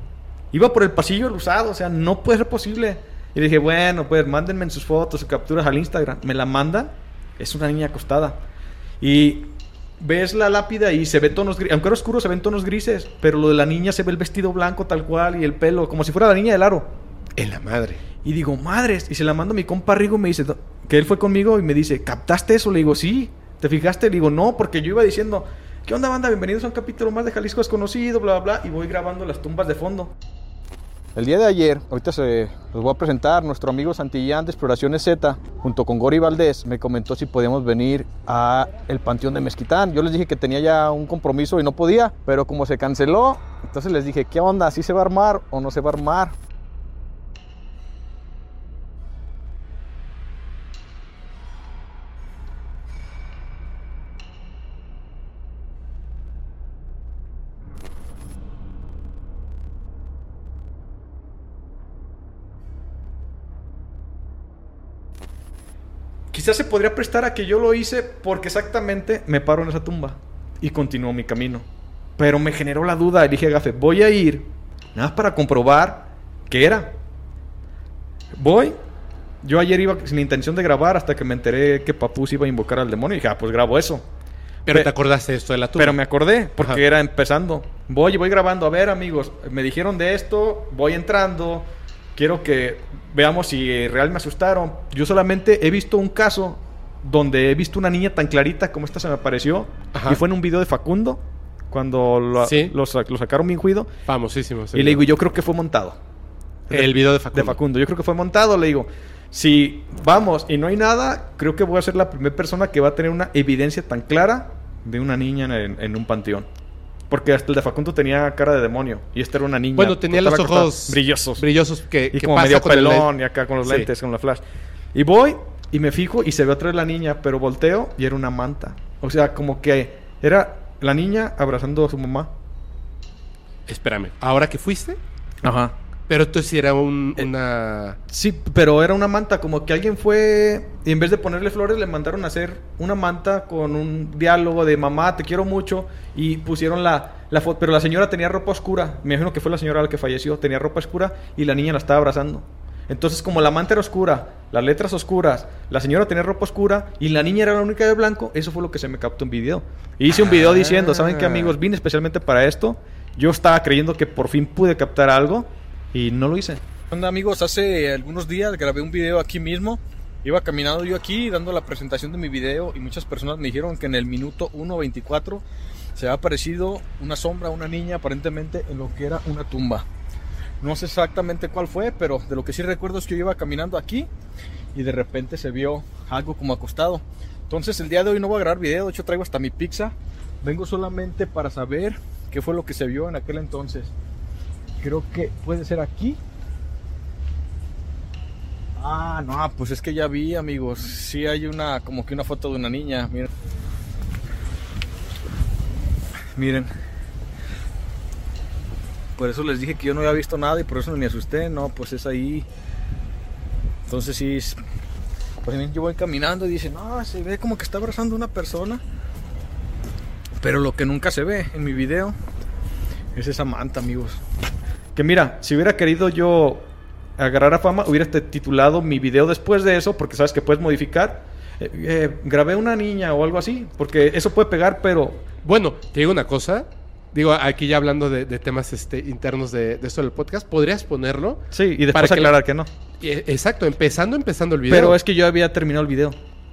iba por el pasillo del usado, o sea, no puede ser posible. Y dije, bueno, pues mándenme en sus fotos o capturas al Instagram. Me la mandan, es una niña acostada. Y ves la lápida y se ve tonos grises, aunque era oscuro se ven tonos grises, pero lo de la niña se ve el vestido blanco tal cual y el pelo, como si fuera la niña del aro. En la madre. Y digo, madres, y se la mando a mi compa Rigo y me dice, que él fue conmigo y me dice, ¿captaste eso? Le digo, sí, ¿te fijaste? Le digo, no, porque yo iba diciendo, ¿qué onda banda? Bienvenidos a un capítulo más de Jalisco Desconocido, bla, bla, bla, y voy grabando las tumbas de fondo. El día de ayer, ahorita se los voy a presentar, nuestro amigo Santillán de Exploraciones Z, junto con Gori Valdés, me comentó si podíamos venir a el Panteón de Mezquitán. Yo les dije que tenía ya un compromiso y no podía, pero como se canceló, entonces les dije, ¿qué onda? ¿Sí se va a armar o no se va a armar? Quizás se podría prestar a que yo lo hice porque exactamente me paro en esa tumba y continúo mi camino. Pero me generó la duda dije, Gafe, voy a ir nada más para comprobar qué era. Voy. Yo ayer iba sin intención de grabar hasta que me enteré que Papus iba a invocar al demonio y dije, ah, pues grabo eso. Pero Pe- te acordaste de esto de la tumba. Pero me acordé, porque Ajá. era empezando. Voy y voy grabando. A ver, amigos, me dijeron de esto, voy entrando. Quiero que veamos si real me asustaron. Yo solamente he visto un caso donde he visto una niña tan clarita como esta se me apareció. Ajá. Y fue en un video de Facundo, cuando lo, Sí. lo lo sacaron bien juido. Famosísimo. Y le digo, yo creo que fue montado. El video de Facundo. De Facundo. Yo creo que fue montado. Le digo, si vamos y no hay nada, creo que voy a ser la primera persona que va a tener una evidencia tan clara de una niña en, en un panteón. Porque hasta el de Facundo tenía cara de demonio. Y esta era una niña. Bueno, tenía los ojos brillosos. Brillosos que, y que como pasa medio pelón y acá con los Sí. lentes, con la flash. Y voy y me fijo y se ve otra vez la niña, pero volteo y era una manta. O sea, como que era la niña abrazando a su mamá. Espérame. Ahora que fuiste, Ajá. Pero tú sí era un, Eh, una... Sí, pero era una manta, como que alguien fue y en vez de ponerle flores le mandaron a hacer una manta con un diálogo de mamá, te quiero mucho y pusieron la, la foto, pero la señora tenía ropa oscura, me imagino que fue la señora la que falleció, tenía ropa oscura y la niña la estaba abrazando. Entonces como la manta era oscura, las letras oscuras, la señora tenía ropa oscura y la niña era la única de blanco, eso fue lo que se me captó en video. Hice un video Ah. diciendo, ¿saben qué amigos? Vine especialmente para esto. Yo estaba creyendo que por fin pude captar algo y no lo hice. Amigos, hace algunos días grabé un video aquí mismo. Iba caminando yo aquí dando la presentación de mi video y muchas personas me dijeron que en el minuto 1.24 se había aparecido una sombra, una niña aparentemente en lo que era una tumba. No sé exactamente cuál fue, pero de lo que sí recuerdo es que yo iba caminando aquí y de repente se vio algo como acostado. Entonces el día de hoy no voy a grabar video, de hecho traigo hasta mi pizza. Vengo solamente para saber qué fue lo que se vio en aquel entonces. Creo que puede ser aquí. Ah, no, pues es que ya vi, amigos. Sí hay una, como que una foto de una niña. Miren. Miren. Por eso les dije que yo no había visto nada y por eso no me asusté. No, pues es ahí. Entonces sí. es- Pues yo voy caminando y dice, no, se ve como que está abrazando una persona. Pero lo que nunca se ve en mi video es esa manta, amigos. Que mira, si hubiera querido yo agarrar a fama, hubiera este- titulado mi video después de eso, porque sabes que puedes modificar. Eh, eh, grabé una niña o algo así, porque eso puede pegar, pero Bueno, te digo una cosa. Digo, aquí ya hablando de, de temas este, internos de, de esto del podcast, podrías ponerlo. sí, y Para después que- aclarar que no. Eh, Exacto, empezando, empezando el video. Pero es que yo había terminado el video.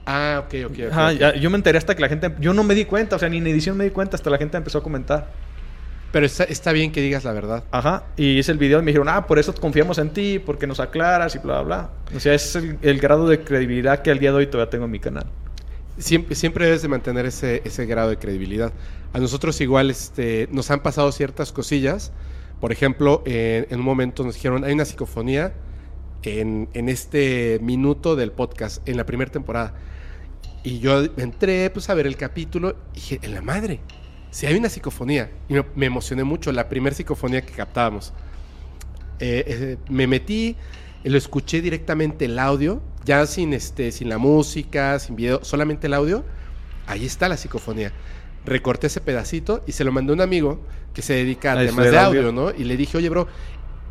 Ah, ok, ok, ok. Ajá, ya- yo me enteré hasta que la gente, yo no me di cuenta, o sea, ni en edición me di cuenta, hasta la gente empezó a comentar. Pero está, está bien que digas la verdad. Ajá, y hice el video y me dijeron, ah, por eso confiamos en ti, porque nos aclaras y bla, bla, bla. O sea, es el, el grado de credibilidad que al día de hoy todavía tengo en mi canal. Siempre, siempre debes de mantener ese, ese grado de credibilidad. A nosotros igual este, nos han pasado ciertas cosillas. Por ejemplo, en, en un momento nos dijeron, hay una psicofonía en, en este minuto del podcast, en la primera temporada. Y yo entré pues, a ver el capítulo y dije, en la madre, si hay una psicofonía. Y me, emocioné mucho, la primera psicofonía que captábamos. Eh, eh, me metí, lo escuché directamente el audio, ya sin, este, sin la música, sin video, solamente el audio. Ahí está la psicofonía. Recorté ese pedacito y se lo mandé a un amigo que se dedica a temas de audio. audio, ¿no? Y le dije, oye, bro,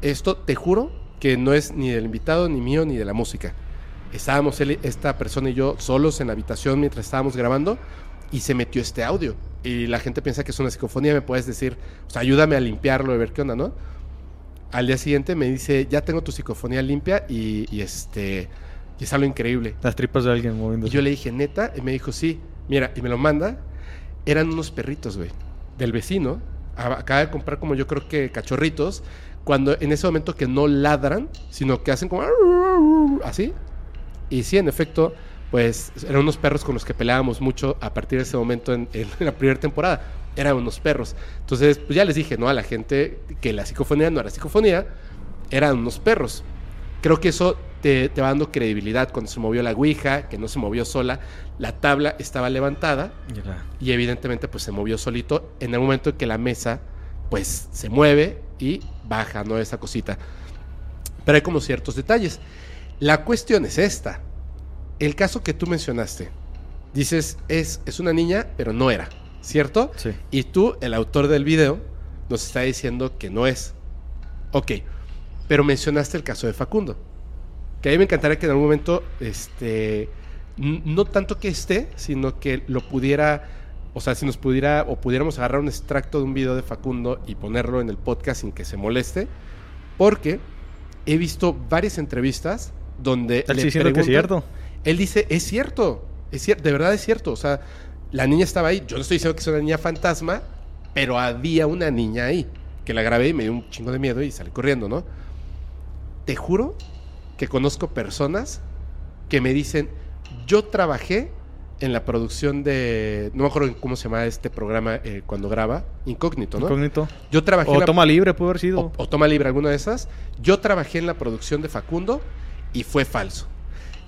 esto te juro que no es ni del invitado, ni mío, ni de la música. Estábamos él, esta persona y yo solos en la habitación mientras estábamos grabando y se metió este audio. Y la gente piensa que es una psicofonía, me puedes decir, o sea, ayúdame a limpiarlo, a ver qué onda, ¿no? Al día siguiente me dice, ya tengo tu psicofonía limpia y, y este, y es algo increíble. Las tripas de alguien moviéndose. Y yo le dije, neta, y me dijo, sí, mira, y me lo manda. Eran unos perritos, güey, del vecino. Acaba de comprar como yo creo que cachorritos. Cuando en ese momento que no ladran, sino que hacen como así. Y sí, en efecto, pues eran unos perros con los que peleábamos mucho a partir de ese momento en, en la primera temporada. Eran unos perros. Entonces, pues ya les dije, ¿no? A la gente que la psicofonía no era psicofonía, eran unos perros. Creo que eso te, te va dando credibilidad cuando se movió la Ouija, que no se movió sola, la tabla estaba levantada y evidentemente pues se movió solito en el momento en que la mesa pues se mueve y baja, ¿no? Esa cosita. Pero hay como ciertos detalles. La cuestión es esta. El caso que tú mencionaste, dices, es, es una niña, pero no era, ¿cierto? Sí. Y tú, el autor del video, nos está diciendo que no es. Ok, pero mencionaste el caso de Facundo. Que a mí me encantaría que en algún momento, este, no tanto que esté, sino que lo pudiera, o sea, si nos pudiera, o pudiéramos agarrar un extracto de un video de Facundo y ponerlo en el podcast sin que se moleste, porque he visto varias entrevistas donde Está le diciendo que es cierto. Él dice, es cierto, es cierto, de verdad es cierto. O sea, la niña estaba ahí. Yo no estoy diciendo que es una niña fantasma, pero había una niña ahí. Que la grabé y me dio un chingo de miedo y salí corriendo, ¿no? Te juro que conozco personas que me dicen, yo trabajé en la producción de, no me acuerdo cómo se llama este programa eh, cuando graba, Incógnito, ¿no? Incógnito. Yo trabajé O la- toma libre, puede haber sido. o, o Toma Libre, alguna de esas. Yo trabajé en la producción de Facundo y fue falso.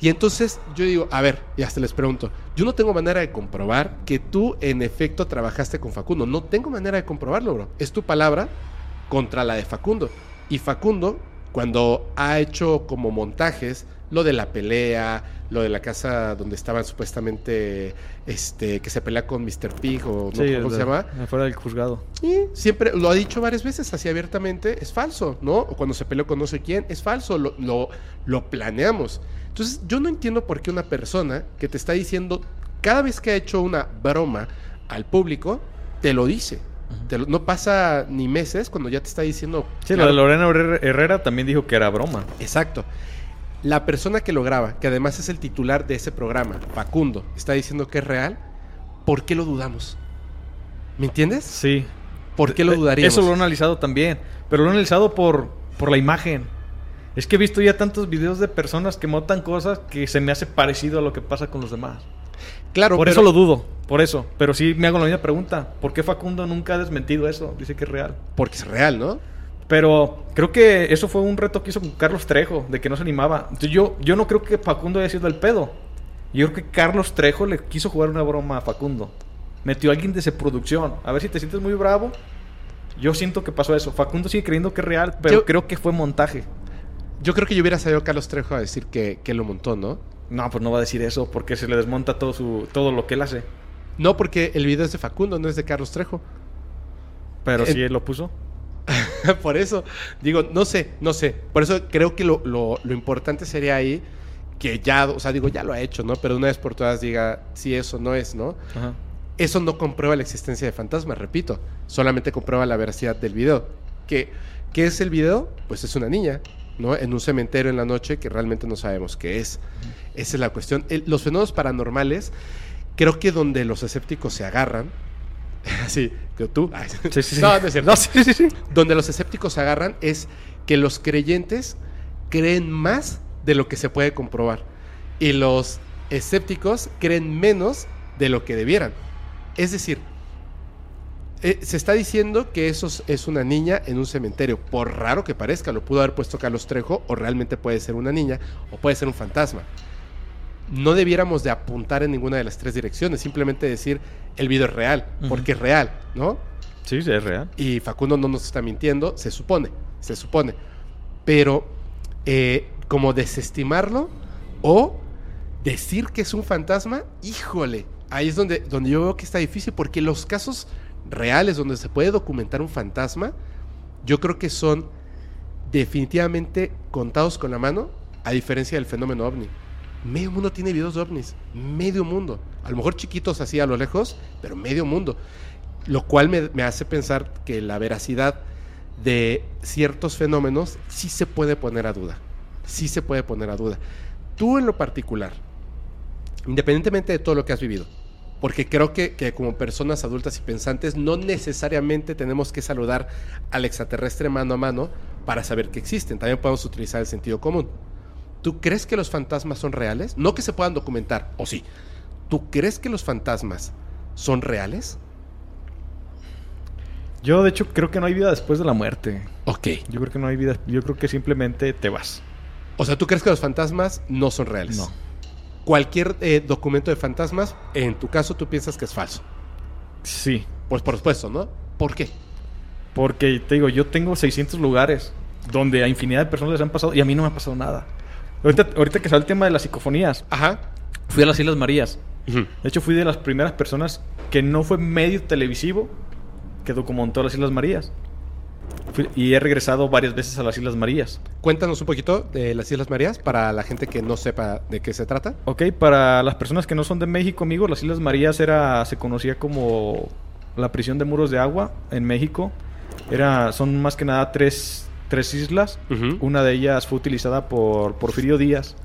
Y entonces yo digo, a ver, y hasta les pregunto, yo no tengo manera de comprobar que tú en efecto trabajaste con Facundo. No tengo manera de comprobarlo, bro. Es tu palabra contra la de Facundo. Y Facundo, cuando ha hecho como montajes, lo de la pelea, lo de la casa donde estaban supuestamente, este, que se pelea con Mr. Pig o no, Sí, ¿cómo se llama? Fuera del juzgado. Y siempre lo ha dicho varias veces así abiertamente, es falso, ¿no? O cuando se peleó con no sé quién, es falso, lo, lo, lo planeamos. Entonces, yo no entiendo por qué una persona que te está diciendo, cada vez que ha hecho una broma al público, te lo dice. Te lo- no pasa ni meses cuando ya te está diciendo. Sí, claro, lo de Lorena Herrera- también dijo que era broma. Exacto. La persona que lo graba, que además es el titular de ese programa, Facundo, está diciendo que es real, ¿por qué lo dudamos? ¿Me entiendes? Sí. ¿Por qué lo Eh, dudaríamos? Eso lo he analizado también. Pero lo he analizado por, por la imagen. Es que he visto ya tantos videos de personas que montan cosas que se me hace parecido a lo que pasa con los demás. Claro, por pero- eso lo dudo. Por eso. Pero sí me hago la misma pregunta. ¿Por qué Facundo nunca ha desmentido eso? Dice que es real. Porque es real, ¿no? Pero creo que eso fue un reto que hizo con Carlos Trejo, de que no se animaba. Yo, yo no creo que Facundo haya sido el pedo. Yo creo que Carlos Trejo le quiso jugar una broma a Facundo. Metió a alguien de su producción. A ver si te sientes muy bravo. Yo siento que pasó eso. Facundo sigue creyendo que es real, pero Yo- creo que fue montaje. Yo creo que yo hubiera salido Carlos Trejo a decir que, que lo montó, ¿no? No, pues no va a decir eso porque se le desmonta todo su todo lo que él hace. No, porque el video es de Facundo, no es de Carlos Trejo. Pero Eh, sí él lo puso. Por eso, digo, no sé, no sé. Por eso creo que lo, lo- lo importante sería ahí que ya, o sea, digo, ya lo ha hecho, ¿no? Pero una vez por todas diga si eso no es, ¿no? Ajá. Eso no comprueba la existencia de fantasmas, repito. Solamente comprueba la veracidad del video. ¿Qué, ¿Qué es el video? Pues es una niña, ¿no? En un cementerio en la noche que realmente no sabemos qué es. Esa es la cuestión. El- los fenómenos paranormales, creo que donde los escépticos se agarran, así, que tú, ay, Sí, sí, sí. no, no es cierto. No, sí, sí, sí. donde los escépticos se agarran es que los creyentes creen más de lo que se puede comprobar y los escépticos creen menos de lo que debieran. Es decir, eh, se está diciendo que eso es- una niña en un cementerio. Por raro que parezca, lo pudo haber puesto Carlos Trejo o realmente puede ser una niña o puede ser un fantasma. No debiéramos de apuntar en ninguna de las tres direcciones, simplemente decir el video es real, porque es real, ¿no? Sí, sí, es real. Y Facundo no nos está mintiendo, se supone, se supone. Pero eh, como desestimarlo o decir que es un fantasma, híjole, ahí es donde, donde yo veo que está difícil, porque los casos reales donde se puede documentar un fantasma, yo creo que son definitivamente contados con la mano, a diferencia del fenómeno ovni. Medio mundo tiene videos de ovnis, medio mundo. A lo mejor chiquitos así a lo lejos, pero medio mundo. Lo cual me, me hace pensar que la veracidad de ciertos fenómenos sí se puede poner a duda. Sí se puede poner a duda. Tú en lo particular, independientemente de todo lo que has vivido, porque creo que, que como personas adultas y pensantes no necesariamente tenemos que saludar al extraterrestre mano a mano para saber que existen. También podemos utilizar el sentido común. ¿Tú crees que los fantasmas son reales? No que se puedan documentar, o sí. ¿Tú crees que los fantasmas son reales? Yo, de hecho, creo que no hay vida después de la muerte. Ok. Yo creo que no hay vida. Yo creo que simplemente te vas. O sea, ¿tú crees que los fantasmas no son reales? No. Cualquier eh, documento de fantasmas, en tu caso, tú piensas que es falso. Sí. Pues por supuesto, ¿no? ¿Por qué? Porque te digo, yo tengo 600 lugares donde a infinidad de personas les han pasado y a mí no me ha pasado nada. Ahorita, ahorita que sale el tema de las psicofonías, Ajá. fui a las Islas Marías. De hecho, fui de las primeras personas que no fue medio televisivo que documentó las Islas Marías. Y he regresado varias veces a las Islas Marías. Cuéntanos un poquito de las Islas Marías para la gente que no sepa de qué se trata. Ok, para las personas que no son de México, amigos, las Islas Marías era, se conocía como la prisión de muros de agua en México. Era, son más que nada tres, tres islas. Una de ellas fue utilizada por Porfirio Díaz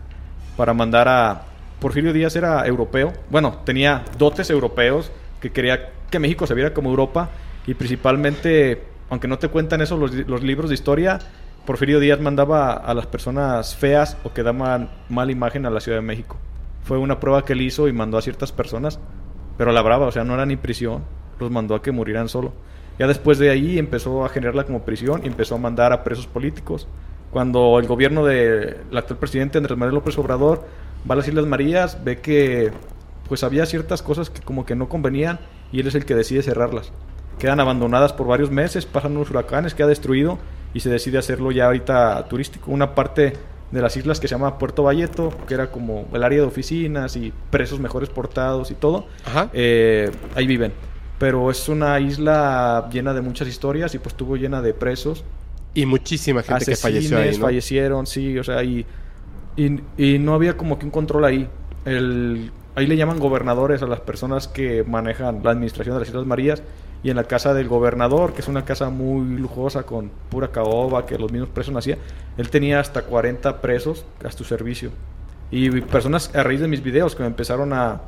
para mandar a... Porfirio Díaz era europeo. Bueno, tenía dotes europeos que quería que México se viera como Europa. Y principalmente, aunque no te cuentan eso los, libros de historia, Porfirio Díaz mandaba a las personas feas o que daban mala imagen a la Ciudad de México. Fue una prueba que él hizo y mandó a ciertas personas, pero a la brava, o sea, no era ni prisión, los mandó a que murieran solo. Ya después de ahí empezó a generarla como prisión y empezó a mandar a presos políticos. Cuando el gobierno del actual presidente Andrés Manuel López Obrador va a las Islas Marías, ve que pues había ciertas cosas que como que no convenían y él es el que decide cerrarlas. Quedan abandonadas por varios meses, pasan unos huracanes, queda destruido y se decide hacerlo ya ahorita turístico. Una parte de las islas que se llama Puerto Valleto, que era como el área de oficinas y presos mejores portados y todo, Ajá. eh, ahí viven. Pero es una isla llena de muchas historias y pues estuvo llena de presos Y muchísima gente que falleció ahí, ¿no? fallecieron, sí, o sea, y, y, y no había como que un control ahí. El, ahí le llaman gobernadores a las personas que manejan la administración de las Islas Marías. Y en la casa del gobernador, que es una casa muy lujosa con pura caoba, que los mismos presos nacían, él tenía hasta 40 presos a su servicio. Y personas a raíz de mis videos que me empezaron a,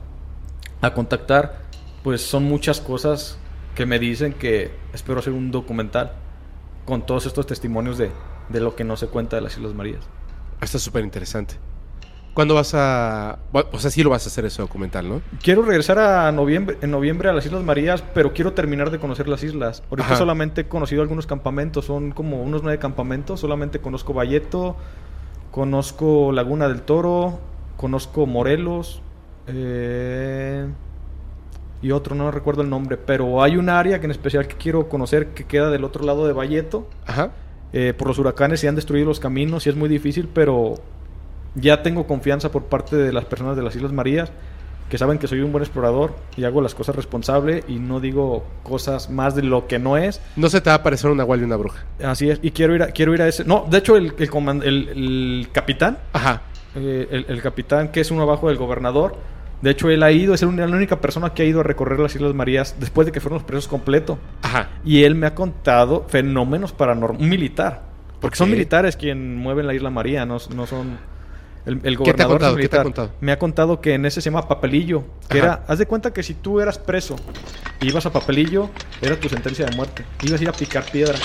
a contactar, pues son muchas cosas que me dicen que espero hacer un documental con todos estos testimonios de, de lo que no se cuenta de las Islas Marías. Está súper interesante. ¿Cuándo vas a...? O sea, sí lo vas a hacer ese documental, ¿no? Quiero regresar a noviembre, en noviembre a las Islas Marías, pero quiero terminar de conocer las islas. Ahorita Ajá. solamente he conocido algunos campamentos, son como unos nueve campamentos. Solamente conozco Valleto, conozco Laguna del Toro, conozco Morelos eh, y otro, no recuerdo el nombre. Pero hay un área que en especial que quiero conocer que queda del otro lado de Valleto. Ajá. Eh, por los huracanes se han destruido los caminos y es muy difícil, pero ya tengo confianza por parte de las personas de las Islas Marías que saben que soy un buen explorador y hago las cosas responsable y no digo cosas más de lo que no es. No se te va a parecer una igual y una bruja. Así es, y quiero ir a, quiero ir a ese... No, de hecho el, el, coman- el- el capitán, Ajá. eh, el, el capitán que es uno abajo del gobernador, de hecho él ha ido, es la única persona que ha ido a recorrer las Islas Marías después de que fueron los presos completo. Ajá. Y él me ha contado fenómenos paranormales. Un militar. Porque son militares quien mueven la isla María, no, no son. El, el ¿Qué te ha gobernador contado? es ¿Qué te ha militar. contado? Me ha contado que en ese se llama papelillo. Que Ajá. era, haz de cuenta que si tú eras preso y ibas a papelillo, era tu sentencia de muerte. Ibas a ir a picar piedra.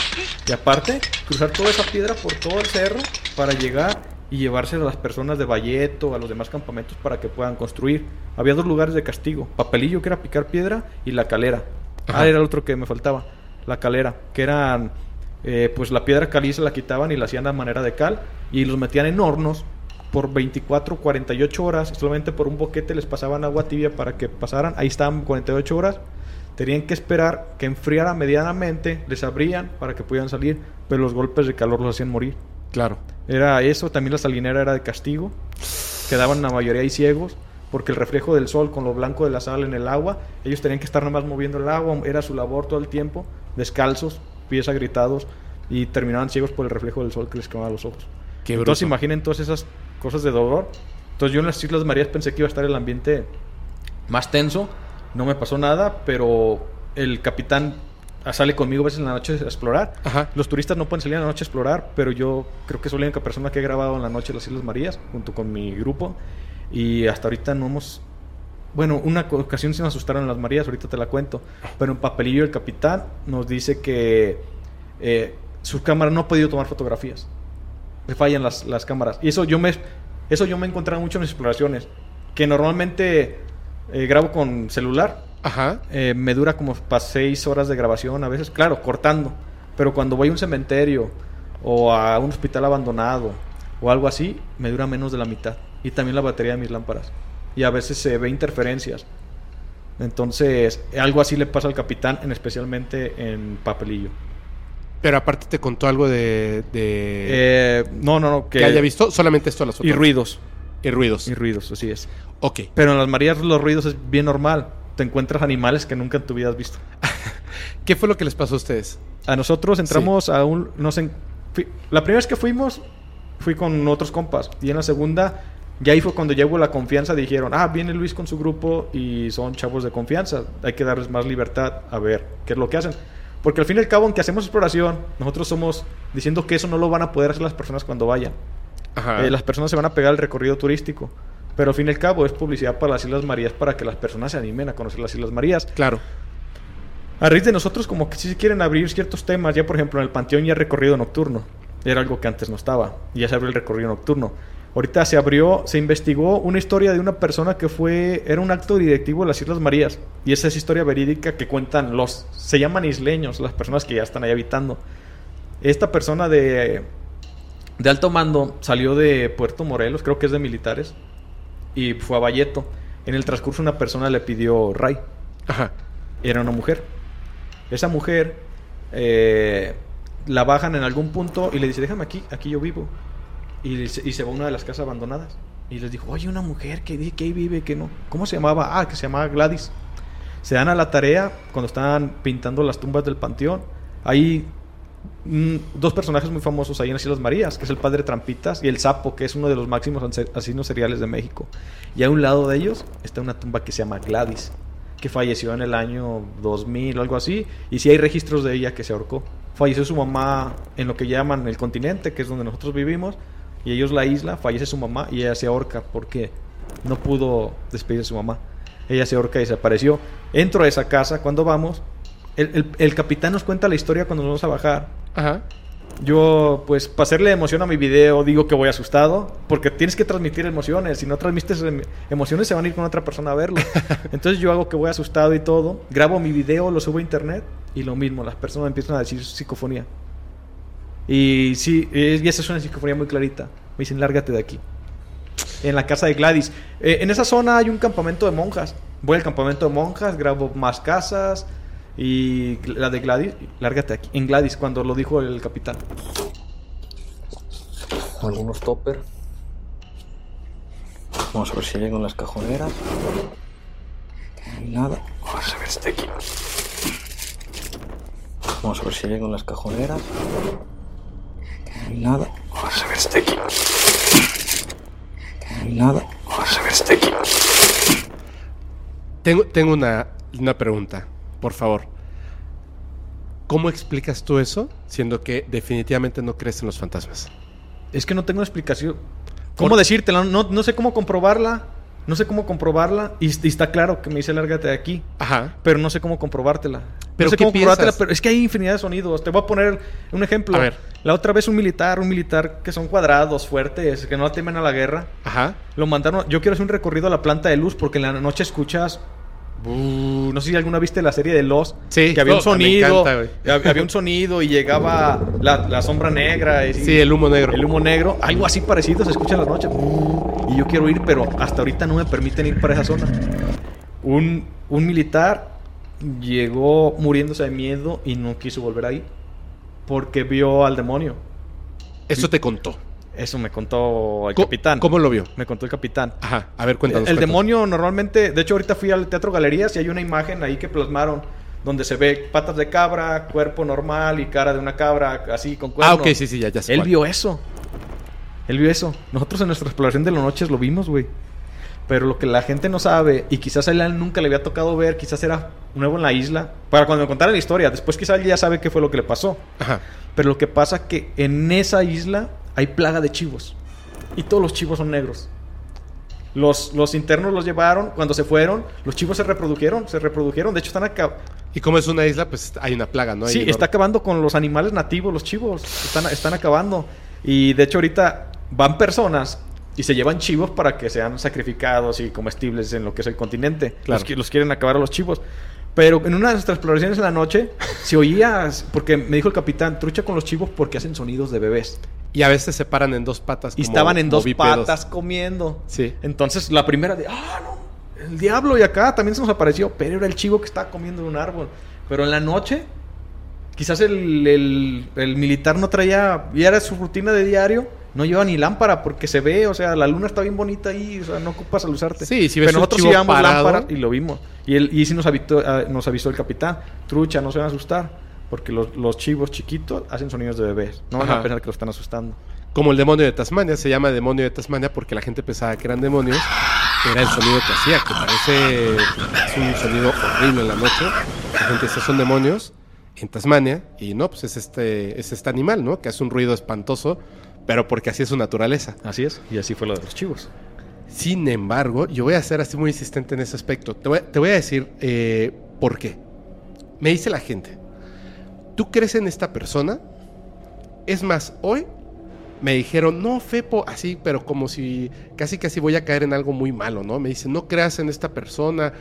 Y aparte, cruzar toda esa piedra por todo el cerro para llegar y llevarse a las personas de Valleto, a los demás campamentos para que puedan construir. Había dos lugares de castigo: papelillo, que era picar piedra, y la calera. Ajá. Ah, era el otro que me faltaba. La calera, que eran eh, pues la piedra caliza la quitaban y la hacían a manera de cal y los metían en hornos por 24, 48 horas, solamente por un boquete les pasaban agua tibia para que pasaran, ahí estaban 48 horas, tenían que esperar que enfriara medianamente, les abrían para que pudieran salir, pero los golpes de calor los hacían morir. Claro. Era eso, también la salinera era de castigo, quedaban la mayoría ahí ciegos, porque el reflejo del sol con lo blanco de la sal en el agua, ellos tenían que estar nada más moviendo el agua, era su labor todo el tiempo, descalzos, pies agritados, y terminaban ciegos por el reflejo del sol que les quemaba los ojos. Qué Entonces bruto. imaginen todas esas cosas de dolor. Entonces yo en las Islas Marías pensé que iba a estar el ambiente más tenso, no me pasó nada, pero el capitán sale conmigo a veces en la noche a explorar. Ajá. Los turistas no pueden salir en la noche a explorar, pero yo creo que soy la única persona que he grabado en la noche las Islas Marías, junto con mi grupo. Y hasta ahorita no hemos... Bueno, una ocasión se nos asustaron en las Marías, ahorita te la cuento. Pero en papelillo el capitán nos dice que eh, su cámara no ha podido tomar fotografías. Le fallan las, las cámaras. Y eso yo me eso yo me he encontrado mucho en mis exploraciones. Que normalmente eh, grabo con celular. Ajá. Eh, me dura como para seis horas de grabación a veces, claro, cortando. Pero cuando voy a un cementerio o a un hospital abandonado o algo así, me dura menos de la mitad. Y también la batería de mis lámparas. Y a veces se ve interferencias. Entonces, algo así le pasa al capitán, en especialmente en papelillo. Pero aparte te contó algo de... de- Eh, no, no, no. que... haya visto solamente esto a las Y fotos. ruidos. Y ruidos. y ruidos, así es. Ok. Pero en las Marías los ruidos es bien normal. Te encuentras animales que nunca en tu vida has visto. ¿Qué fue lo que les pasó a ustedes? A nosotros entramos a un... No sé, fui- la primera vez que fuimos, fui con otros compas. Y en la segunda, ya ahí fue cuando llegó la confianza. Dijeron, ah, viene Luis con su grupo y son chavos de confianza. Hay que darles más libertad a ver qué es lo que hacen. Porque al fin y al cabo, aunque hacemos exploración, nosotros somos diciendo que eso no lo van a poder hacer las personas cuando vayan. Ajá. Eh, las personas se van a pegar al recorrido turístico. Pero al fin y al cabo es publicidad para las Islas Marías para que las personas se animen a conocer las Islas Marías. Claro. A raíz de nosotros como que sí se quieren abrir ciertos temas. Ya por ejemplo en el Panteón ya recorrido nocturno. Era algo que antes no estaba. Ya se abrió el recorrido nocturno. Ahorita se abrió, se investigó una historia de una persona que fue, era un acto directivo de las Islas Marías. Y esa es historia verídica que cuentan los, se llaman isleños, las personas que ya están ahí habitando. Esta persona de, de alto mando salió de Puerto Morelos, creo que es de militares, y fue a Valleto. En el transcurso una persona le pidió ray Ajá. era una mujer. Esa mujer eh, la bajan en algún punto y le dice, déjame aquí, aquí yo vivo. Y se, va a una de las casas abandonadas. Y les dijo, oye, una mujer que, que vive, que no. ¿Cómo se llamaba? Ah, que se llamaba Gladys. Se dan a la tarea cuando estaban pintando las tumbas del panteón. Hay mm, dos personajes muy famosos ahí en las Islas Marías, que es el padre Trampitas y el Sapo, que es uno de los máximos ase- asesinos seriales de México. Y a un lado de ellos está una tumba que se llama Gladys, que falleció en el año 2000 o algo así, y sí hay registros de ella que se ahorcó. Falleció su mamá en lo que llaman el continente, que es donde nosotros vivimos, y ellos la isla, fallece su mamá y ella se ahorca porque no pudo despedir a su mamá. Ella se ahorca y desapareció. Entro a esa casa cuando vamos. El, el- el capitán nos cuenta la historia cuando nos vamos a bajar. Ajá. Yo, pues, para hacerle emoción a mi video, digo que voy asustado, porque tienes que transmitir emociones. Si no transmites em- emociones, se van a ir con otra persona a verlo. Entonces, yo hago que voy asustado y todo. Grabo mi video, lo subo a internet y lo mismo, las personas empiezan a decir psicofonía. Y sí, y esa es una psicofonía muy clarita. Me dicen, lárgate de aquí. En la casa de Gladys. Eh, en esa zona hay un campamento de monjas. Voy al campamento de monjas, grabo más casas. Y la de Gladys, lárgate aquí. En Gladys, cuando lo dijo el capitán. algunos topper. Vamos a ver si llego en las cajoneras. Nada. Vamos a ver este aquí. Vamos a ver si llego en las cajoneras. No hay nada. Vamos a ver este aquí. No hay nada. Vamos a ver este aquí. Tengo, tengo una, una pregunta, por favor. ¿Cómo explicas tú eso, siendo que definitivamente no crees en los fantasmas? Es que no tengo explicación. ¿Cómo decírtela? No, no sé cómo comprobarla. No sé cómo comprobarla. Y, y está claro que me dice lárgate de aquí. Ajá. Pero no sé cómo comprobártela. ¿Pero no sé qué cómo comprobártela, pero es que hay infinidad de sonidos. Te voy a poner un ejemplo. A ver. La otra vez un militar, un militar que son cuadrados, fuertes, que no temen a la guerra. Ajá. Lo mandaron. Yo quiero hacer un recorrido a la planta de luz porque en la noche escuchas. "Bu". no sé si alguna viste la serie de Los. Sí, Que había un me sonido. encanta, había un sonido y llegaba la, la sombra negra. y- Sí, el humo negro. el humo negro, algo así parecido se escucha en la noche. Y yo quiero ir, pero hasta ahorita no me permiten ir para esa zona. Un, un militar llegó muriéndose de miedo y no quiso volver ahí porque vio al demonio. Eso te contó. Eso me contó el capitán. ¿Cómo lo vio? Me contó el capitán. Ajá. A ver, cuéntanos. el cuéntanos. demonio normalmente, de hecho ahorita fui al Teatro Galerías y hay una imagen ahí que plasmaron donde se ve patas de cabra, cuerpo normal y cara de una cabra así con Ah, cuernos. ok, sí, sí, ya, ya sé Él cuál. vio eso. Él vio eso. Nosotros en nuestra exploración de las noches lo vimos, güey. Pero lo que la gente no sabe, y quizás a él nunca le había tocado ver, quizás era nuevo en la isla, para cuando me contara la historia, después quizás él ya sabe qué fue lo que le pasó. Ajá. Pero lo que pasa que en esa isla hay plaga de chivos. Y todos los chivos son negros. Los, los internos los llevaron, cuando se fueron, los chivos se reprodujeron, se reprodujeron, de hecho están acá. Y como es una isla, pues hay una plaga, ¿no? Hay Sí, enorme. está acabando con los animales nativos, los chivos. Están, están acabando. Y de hecho ahorita van personas y se llevan chivos para que sean sacrificados y comestibles en lo que es el continente. Claro. Los, los quieren acabar a los chivos. Pero en una de nuestras exploraciones en la noche se oía, porque me dijo el capitán, trucha con los chivos porque hacen sonidos de bebés. Y a veces se paran en dos patas. Y como estaban en dos patas comiendo. Sí. Entonces la primera de, ah, no, el diablo y acá también se nos apareció, pero era el chivo que estaba comiendo en un árbol. Pero en la noche, quizás el, el- el militar no traía, y era su rutina de diario, no lleva ni lámpara porque se ve, o sea, la luna está bien bonita ahí, o sea, no ocupas alusarte. Sí, si ves Pero nosotros llevamos lámpara y lo vimos. Y, él, y sí nos, avisó, ah, nos avisó el capitán, trucha, no se van a asustar, porque los, los chivos chiquitos hacen sonidos de bebés. No van Ajá. a pensar que lo están asustando. Como el demonio de Tasmania, se llama demonio de Tasmania porque la gente pensaba que eran demonios. Era el sonido que hacía, que parece es un sonido horrible en la noche. La gente dice son demonios en Tasmania y no, pues es este, es este animal, ¿no? Que hace un ruido espantoso, pero porque así es su naturaleza. Así es, y así fue lo de los chivos. Sin embargo, yo voy a ser así muy insistente en ese aspecto. Te voy, te voy a decir eh, por qué. Me dice la gente, ¿tú crees en esta persona? Es más, hoy me dijeron, no, Fepo, así, pero como si casi casi voy a caer en algo muy malo, ¿no? Me dicen, no creas en esta persona,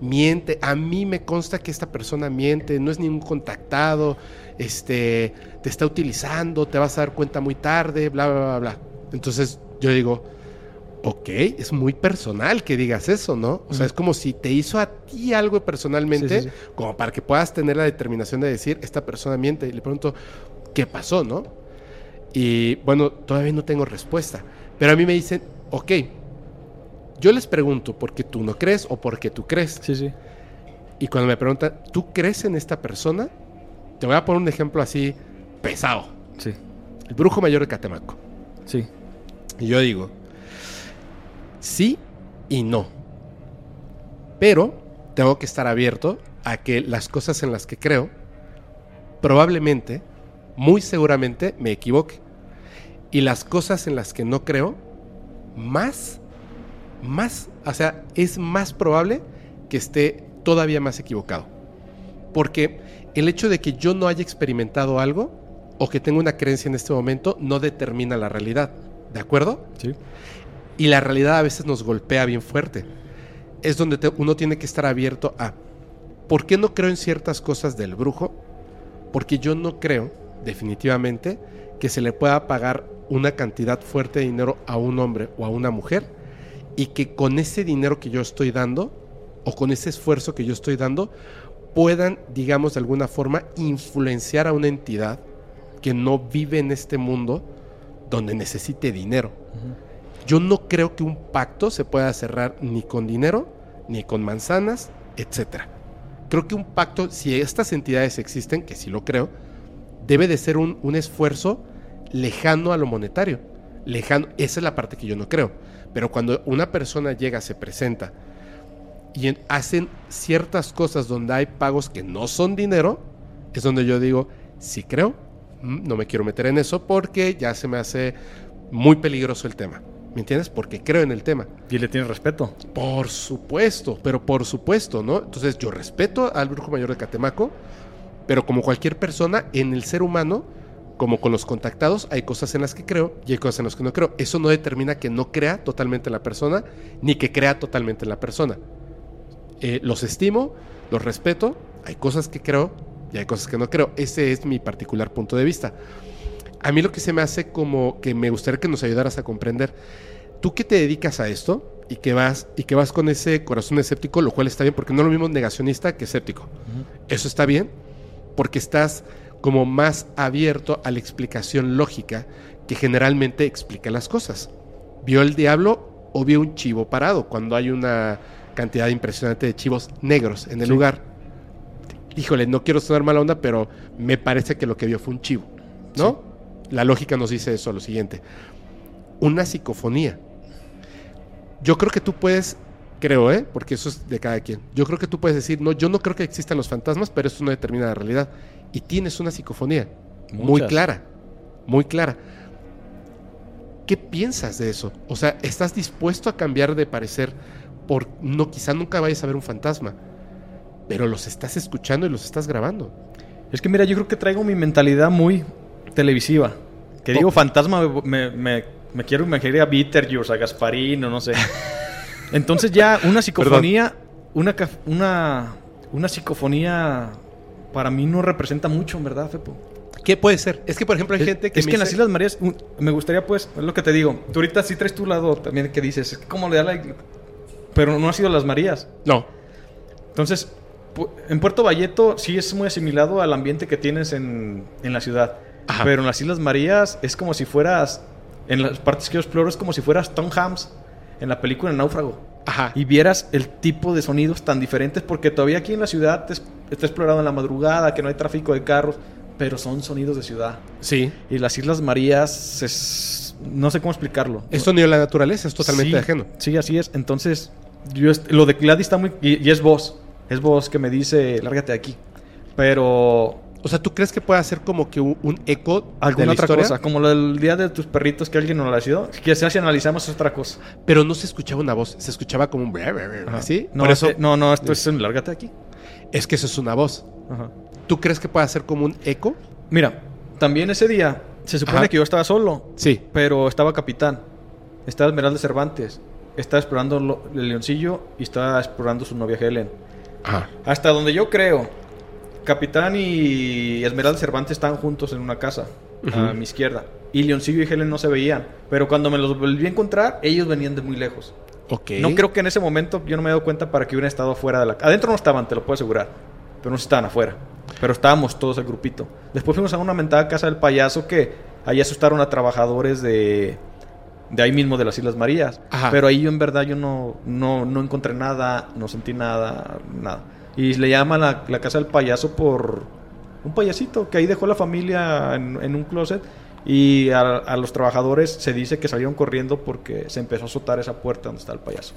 miente. A mí me consta que esta persona miente, no es ningún contactado, este, te está utilizando, te vas a dar cuenta muy tarde, bla, bla, bla, bla. Entonces yo digo, ok, es muy personal que digas eso, ¿no? O sea, es como si te hizo a ti algo personalmente, Sí, sí, como para que puedas tener la determinación de decir, esta persona miente. Y le pregunto, ¿qué pasó, no? Y bueno, todavía no tengo respuesta. Pero a mí me dicen, ok, yo les pregunto por qué tú no crees o por qué tú crees. Sí, sí. Y cuando me preguntan, ¿tú crees en esta persona? Te voy a poner un ejemplo así pesado. Sí, El brujo mayor de Catemaco. sí. Y yo digo, sí y no. Pero tengo que estar abierto a que las cosas en las que creo, probablemente, muy seguramente, me equivoque. Y las cosas en las que no creo, más, más, o sea, es más probable que esté todavía más equivocado. Porque el hecho de que yo no haya experimentado algo o que tenga una creencia en este momento no determina la realidad. ¿De acuerdo? Sí. Y la realidad a veces nos golpea bien fuerte. Es donde te- uno tiene que estar abierto a, ¿por qué no creo en ciertas cosas del brujo? Porque yo no creo, definitivamente, que se le pueda pagar una cantidad fuerte de dinero a un hombre o a una mujer y que con ese dinero que yo estoy dando o con ese esfuerzo que yo estoy dando puedan, digamos, de alguna forma influenciar a una entidad que no vive en este mundo donde necesite dinero. Yo no creo que un pacto se pueda cerrar ni con dinero, ni con manzanas, etcétera. Creo que un pacto, si estas entidades existen, que sí lo creo, debe de ser un, un esfuerzo lejano a lo monetario. Lejano, esa es la parte que yo no creo. Pero cuando una persona llega, se presenta y en- hacen ciertas cosas donde hay pagos que no son dinero, es donde yo digo, sí creo, mm, no me quiero meter en eso porque ya se me hace muy peligroso el tema. ¿Me entiendes? Porque creo en el tema. Y le tienes respeto. Por supuesto, pero por supuesto, ¿no? Entonces yo respeto al brujo mayor de Catemaco, pero como cualquier persona, en el ser humano, como con los contactados, hay cosas en las que creo y hay cosas en las que no creo. Eso no determina que no crea totalmente en la persona, ni que crea totalmente en la persona. Eh, los estimo, los respeto, hay cosas que creo y hay cosas que no creo. Ese es mi particular punto de vista. A mí lo que se me hace como que me gustaría que nos ayudaras a comprender, tú que te dedicas a esto y que vas y que vas con ese corazón escéptico, lo cual está bien porque no es lo mismo negacionista que escéptico. Eso está bien porque estás como más abierto a la explicación lógica que generalmente explica las cosas. ¿Vio el diablo o vio un chivo parado cuando hay una cantidad impresionante de chivos negros en el Sí. lugar? Híjole, no quiero sonar mala onda, pero me parece que lo que vio fue un chivo, ¿no? La lógica nos dice eso, lo siguiente. Una psicofonía. Yo creo que tú puedes, creo, ¿eh? Porque eso es de cada quien. Yo creo que tú puedes decir, no, yo no creo que existan los fantasmas, pero eso no determina la realidad. Y tienes una psicofonía muy clara, muy clara. ¿Qué piensas de eso? O sea, ¿estás dispuesto a cambiar de parecer por no quizá nunca vayas a ver un fantasma, pero los estás escuchando y los estás grabando? Es que mira, yo creo que traigo mi mentalidad muy televisiva. Que digo fantasma, me, me, me quiero imaginar a Beetlejuice, a Gasparino, no sé. Entonces ya una psicofonía, una, una, una psicofonía para mí no representa mucho, en verdad, Fepo. ¿Qué puede ser? Es que, por ejemplo, hay Es, gente que es me que en las Islas Marías, me gustaría pues, es lo que te digo, tú ahorita sí traes tu lado también que dices, cómo le da la... Pero no ha sido las Marías. No, Entonces, en Puerto Valleto sí es muy asimilado al ambiente que tienes en, en la ciudad. Ajá. Pero en las Islas Marías es como si fueras en las partes que yo exploro es como si fueras Tom Hanks en la película El Náufrago. Ajá. Y vieras el tipo de sonidos tan diferentes, porque todavía aquí en la ciudad te está explorado en la madrugada, que no hay tráfico de carros, pero son sonidos de ciudad. Sí. Y las Islas Marías es... No sé cómo explicarlo. Es sonido de la naturaleza, es totalmente Sí, ajeno. Sí, así es. Entonces, yo lo de Gladys está muy... Y, y es voz. Es voz que me dice, lárgate de aquí. Pero... O sea, ¿tú crees que puede ser como que un, un eco de Alguna la otra historia? cosa, como del día de tus perritos que alguien nos la sido, que si analizamos es otra cosa. Pero no se escuchaba una voz, se escuchaba como un... Ajá. ¿Así? No, Por eso no, no, esto es un lárgate de aquí. es que eso es una voz. Ajá. ¿Tú crees que puede ser como un eco? Mira, también ese día se supone Ajá. que yo estaba solo, Sí. pero estaba capitán. Estaba Esmeralda Cervantes. Estaba explorando lo- el leoncillo y estaba explorando su novia Helen. Ajá. Hasta donde yo creo, Capitán y Esmeralda Cervantes estaban juntos en una casa, a mi izquierda. Y Leoncillo y Helen no se veían. Pero cuando me los volví a encontrar, ellos venían de muy lejos. Ok. No creo que en ese momento yo no me he dado cuenta para que hubieran estado fuera de la casa. Adentro no estaban, te lo puedo asegurar. Pero no estaban afuera. Pero estábamos todos el grupito. Después fuimos a una mentada casa del payaso que ahí asustaron a trabajadores de, de ahí mismo de las Islas Marías. Ajá. Pero ahí yo en verdad yo no, no, no encontré nada, no sentí nada, nada. Y le llaman la, la casa del payaso por un payasito que ahí dejó la familia en, en un closet. Y a, a los trabajadores se dice que salieron corriendo porque se empezó a azotar esa puerta donde está el payaso.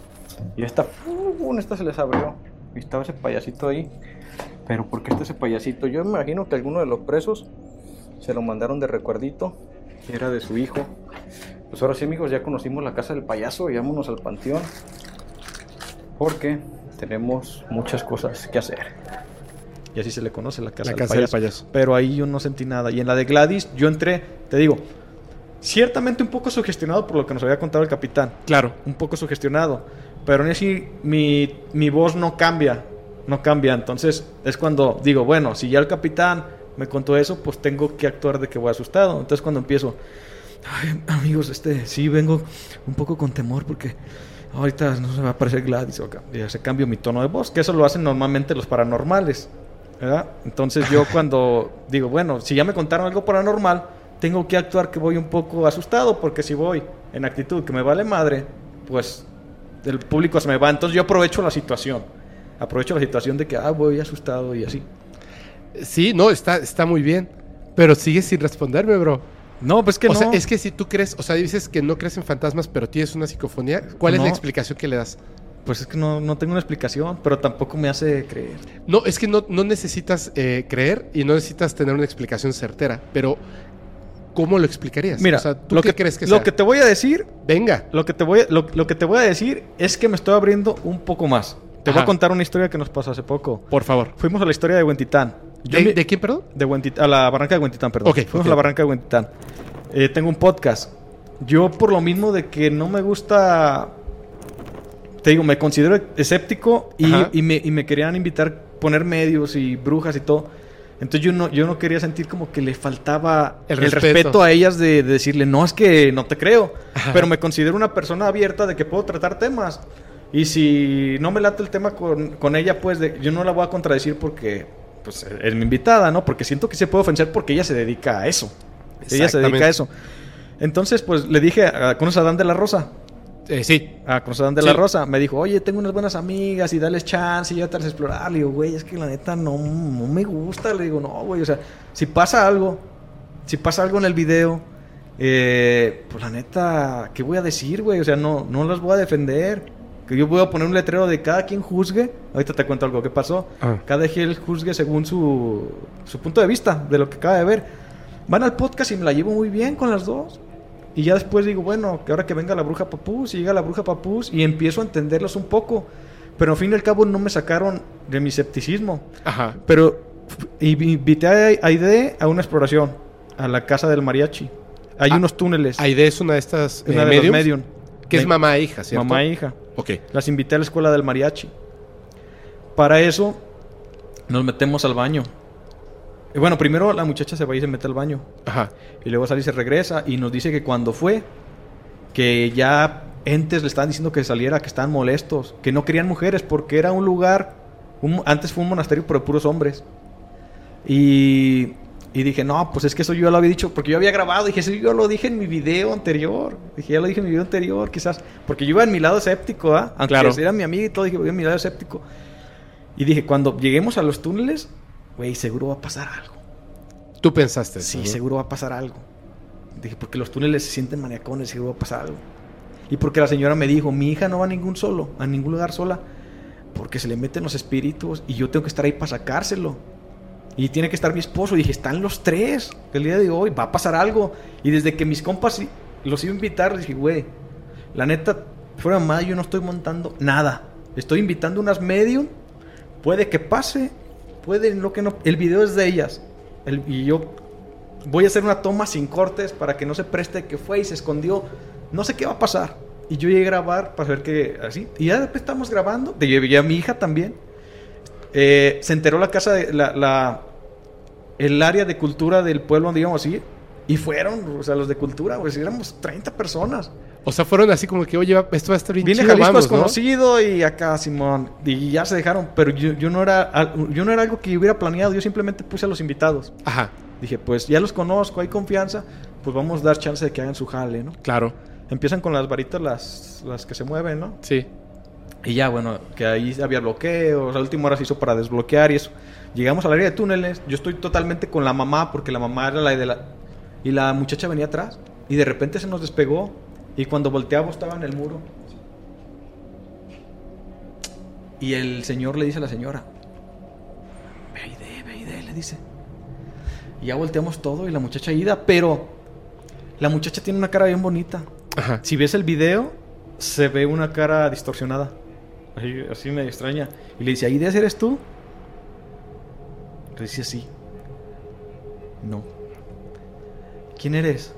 Y esta, ¡pum! esta se les abrió. Y estaba ese payasito ahí. Pero ¿por qué está ese payasito? Yo me imagino que alguno de los presos se lo mandaron de recuerdito. que Era de su hijo. Pues ahora sí, amigos, ya conocimos la casa del payaso. Y vámonos al panteón. Porque tenemos muchas cosas que hacer. Y así se le conoce la casa, La del, casa del payaso. payaso. Pero ahí yo no sentí nada. Y en la de Gladys, yo entré, te digo, ciertamente un poco sugestionado por lo que nos había contado el capitán. Claro. Un poco sugestionado. Pero aún así, mi, mi voz no cambia. No cambia. Entonces, es cuando digo, bueno, si ya el capitán me contó eso, pues tengo que actuar de que voy asustado. Entonces, cuando empiezo, Ay, amigos, este, sí vengo un poco con temor porque ahorita no se va a aparecer Gladys o acá. Y ya se cambio mi tono de voz, que eso lo hacen normalmente los paranormales, ¿verdad? Entonces yo cuando digo, bueno, si ya me contaron algo paranormal, tengo que actuar que voy un poco asustado porque si voy en actitud que me vale madre, pues el público se me va. Entonces yo aprovecho la situación. Aprovecho la situación de que, ah, voy asustado y así. Sí, no, está, está muy bien. Pero sigues sin responderme, bro. No, pues que o no. sea, es que si tú crees, o sea, dices que no crees en fantasmas, pero tienes una psicofonía, ¿cuál es la explicación que le das? Pues es que no, no tengo una explicación, pero tampoco me hace creer. No, es que no, no necesitas eh, creer y no necesitas tener una explicación certera, pero ¿cómo lo explicarías? Mira, o sea, ¿tú lo qué que, crees que lo sea? que te voy a decir, Venga. lo que te voy a, lo, lo que te voy a decir es que me estoy abriendo un poco más. Te voy a contar una historia que nos pasó hace poco. Por favor. Fuimos a la historia de Huentitán. ¿De, mi- de quién, perdón? de a la barranca de Huentitán, perdón. Ok, Fuimos ok. a la barranca de Huentitán. Eh, tengo un podcast. Yo por lo mismo de que no me gusta, te digo, me considero escéptico y, y me, y me querían invitar poner medios y brujas y todo. Entonces yo no, yo no quería sentir como que le faltaba El el, respeto. respeto. a ellas de, de decirle, no, es que no te creo. Ajá. Pero me considero una persona abierta de que puedo tratar temas. Y si no me late el tema con, con ella, pues de- yo no la voy a contradecir porque pues, es mi invitada, ¿no? Porque siento que se puede ofender porque ella se dedica a eso. Ella se dedica a eso. Entonces, pues le dije, a- ¿conoces a Dan de la Rosa? Eh, sí. A conocer a Dan de Sí. la Rosa. Me dijo, oye, tengo unas buenas amigas y dales chance y ya te las explorar. Le digo, güey, es que la neta no, no me gusta. Le digo, no, güey, o sea, si pasa algo, si pasa algo en el video, eh, pues la neta, ¿qué voy a decir, güey? O sea, no, no las voy a defender. Que yo voy a poner un letrero de cada quien juzgue. Ahorita te cuento algo que pasó. Ah. Cada quien juzgue según su, su punto de vista de lo que acaba de ver. Van al podcast y me la llevo muy bien con las dos. Y ya después digo, bueno, que ahora que venga la bruja papús y llega la bruja papús y empiezo a entenderlos un poco. Pero al fin y al cabo no me sacaron de mi escepticismo. Ajá. Pero invité a Aide a una exploración, a la casa del mariachi. Hay Ah, unos túneles. Aide es una de estas una eh, de los medium. que es mamá e hija, ¿cierto? Mamá e hija. Ok. Las invité a la escuela del mariachi. Para eso nos metemos al baño. Y bueno, primero la muchacha se va y se mete al baño. Ajá. Y luego sale y se regresa y nos dice que cuando fue, que ya entes le estaban diciendo que saliera, que estaban molestos, que no querían mujeres porque era un lugar, un- antes fue un monasterio pero puros hombres. Y Y dije, no, pues es que eso yo lo había dicho, porque yo había grabado. Dije, eso yo lo dije en mi video anterior. Dije, ya lo dije en mi video anterior, quizás. Porque yo iba en mi lado escéptico, ¿ah? Aunque Claro. era mi amiga y todo, dije, voy en mi lado escéptico. Y dije, cuando lleguemos a los túneles, güey, seguro va a pasar algo. Tú pensaste. Sí, ¿no? seguro va a pasar algo. Dije, porque los túneles se sienten maniacones, seguro va a pasar algo. Y porque la señora me dijo, mi hija no va a ningún solo, a ningún lugar sola, porque se le meten los espíritus y yo tengo que estar ahí para sacárselo. Y tiene que estar mi esposo. Y dije, están los tres el día de hoy, va a pasar algo. Y desde que mis compas los iba a invitar, dije, güey, la neta, fuera de mamá, yo no estoy montando nada. Estoy invitando unas medium, puede que pase, puede no que no. El video es de ellas. El- y yo voy a hacer una toma sin cortes para que no se preste que fue y se escondió. No sé qué va a pasar. Y yo llegué a grabar para ver que así. Y ya después estamos grabando. Te llevé a mi hija también. Eh, se enteró la casa de la, la- el área de cultura del pueblo donde íbamos a ir. Y fueron, o sea, los de cultura, pues éramos 30 personas. O sea, fueron así como que, oye, esto va a estar bien Viene chido, Jalisco es ¿no? conocido y acá Simón. Y ya se dejaron. Pero yo, yo no era yo no era algo que hubiera planeado. Yo simplemente puse a los invitados. Ajá, Dije, pues ya los conozco, hay confianza. Pues vamos a dar chance de que hagan su jale, ¿no? claro. Empiezan con las varitas, las, las que se mueven, ¿no? Sí. Y ya, bueno, que ahí había bloqueos. A última hora se hizo para desbloquear y eso. Llegamos al área de túneles. Yo estoy totalmente con la mamá porque la mamá era la de la. Y la muchacha venía atrás. Y de repente se nos despegó. Y cuando volteamos estaba en el muro. Y el señor le dice a la señora: Veide, veide, le dice. Y ya volteamos todo y la muchacha ida. Pero la muchacha tiene una cara bien bonita. Ajá. Si ves el video, se ve una cara distorsionada. Así, así me extraña. Y le dice, ¿ahí de eres tú? Le dice sí. No. ¿Quién eres?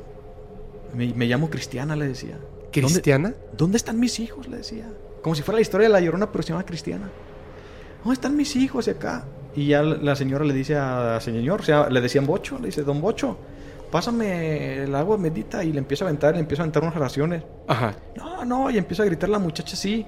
Me, me llamo Cristiana, le decía. ¿Dónde- ¿Cristiana? ¿Dónde están mis hijos? Le decía. Como si fuera la historia de la llorona, pero se llama Cristiana. ¿Dónde están mis hijos acá? Y ya la señora le dice a señor, o sea, le decían Bocho, le dice, Don Bocho, pásame el agua bendita y le empieza a aventar, le empieza a aventar unas oraciones. Ajá. No, no, y empieza a gritar la muchacha así.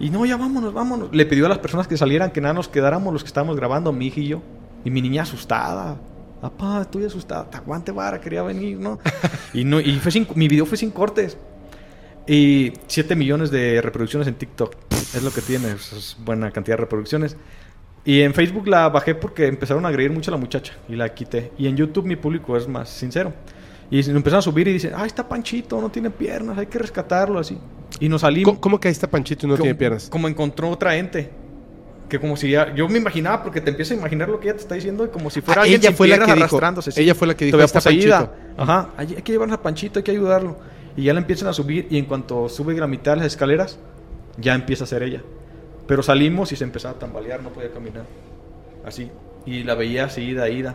Y no, ya vámonos, vámonos. Le pidió a las personas que salieran que nada nos quedáramos los que estábamos grabando, mi hija y yo. Y mi niña asustada. Papá, estoy asustada. Te aguante, vara, quería venir, ¿no? y no y fue sin, mi video fue sin cortes. Y 7 millones de reproducciones en TikTok. Es lo que tiene, es es buena cantidad de reproducciones. Y en Facebook la bajé porque empezaron a agredir mucho a la muchacha y la quité. Y en YouTube mi público es más sincero. Y se- empezaron a subir y dicen, ah, está Panchito, no tiene piernas, hay que rescatarlo así. Y nos salimos. ¿Cómo, cómo que ahí está Panchito y no como, tiene piernas? Como encontró otra ente. Que como si ya, yo me imaginaba, porque te empiezas a imaginar lo que ella te está diciendo, y como si fuera Ah, alguien ella sin fue la que dijo- arrastrándose. sí. ella fue la que dijo, "Ahí está poseída". Panchito. Ajá, hay, hay que llevarnos a Panchito, hay que ayudarlo. Y ya la empiezan a subir, y en cuanto sube la mitad de las escaleras, ya empieza a ser ella. Pero salimos y se empezaba a tambalear, no podía caminar. Así. Y la veía así, ida, ida.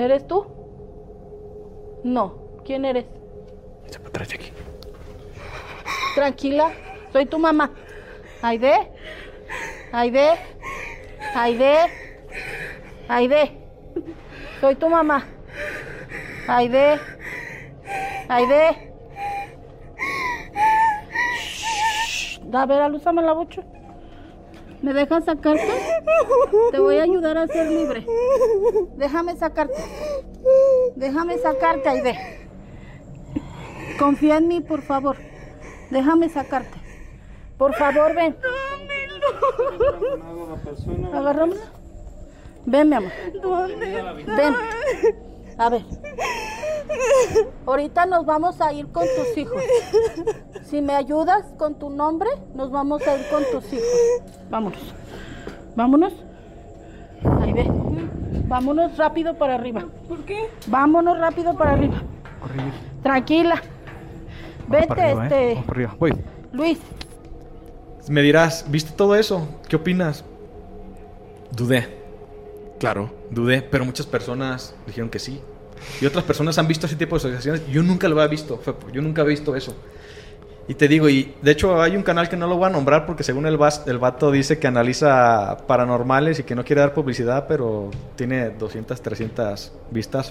¿Eres tú? No. ¿Quién eres? Tranquila, soy tu mamá. Aide. Aide. Aide. Aide. Soy tu mamá. Aide. Aide. Shh. A ver, alúzame la bocha. ¿Me dejas sacarte? Te voy a ayudar a ser libre. Déjame sacarte. Déjame sacarte, Aide. Confía en mí, por favor. Déjame sacarte. Por favor, ven. Agarrámosla. Ven, mi amor. Ven. A ver. Ahorita nos vamos a ir con tus hijos. Si me ayudas con tu nombre, nos vamos a ir con tus hijos. Vámonos. Vámonos. Ahí ve. Vámonos rápido para arriba. ¿Por qué? Vámonos rápido para arriba. Tranquila. Vete, este. Luis. Me dirás, ¿viste todo eso? ¿Qué opinas? Dudé, Claro. dudé, pero muchas personas dijeron que sí. Y otras personas han visto ese tipo de asociaciones. Yo nunca lo había visto, Fepo, yo nunca he visto eso. Y te digo, y de hecho hay un canal que no lo voy a nombrar porque según el, vas- el vato dice que analiza paranormales y que no quiere dar publicidad, pero tiene 200, 300 vistas.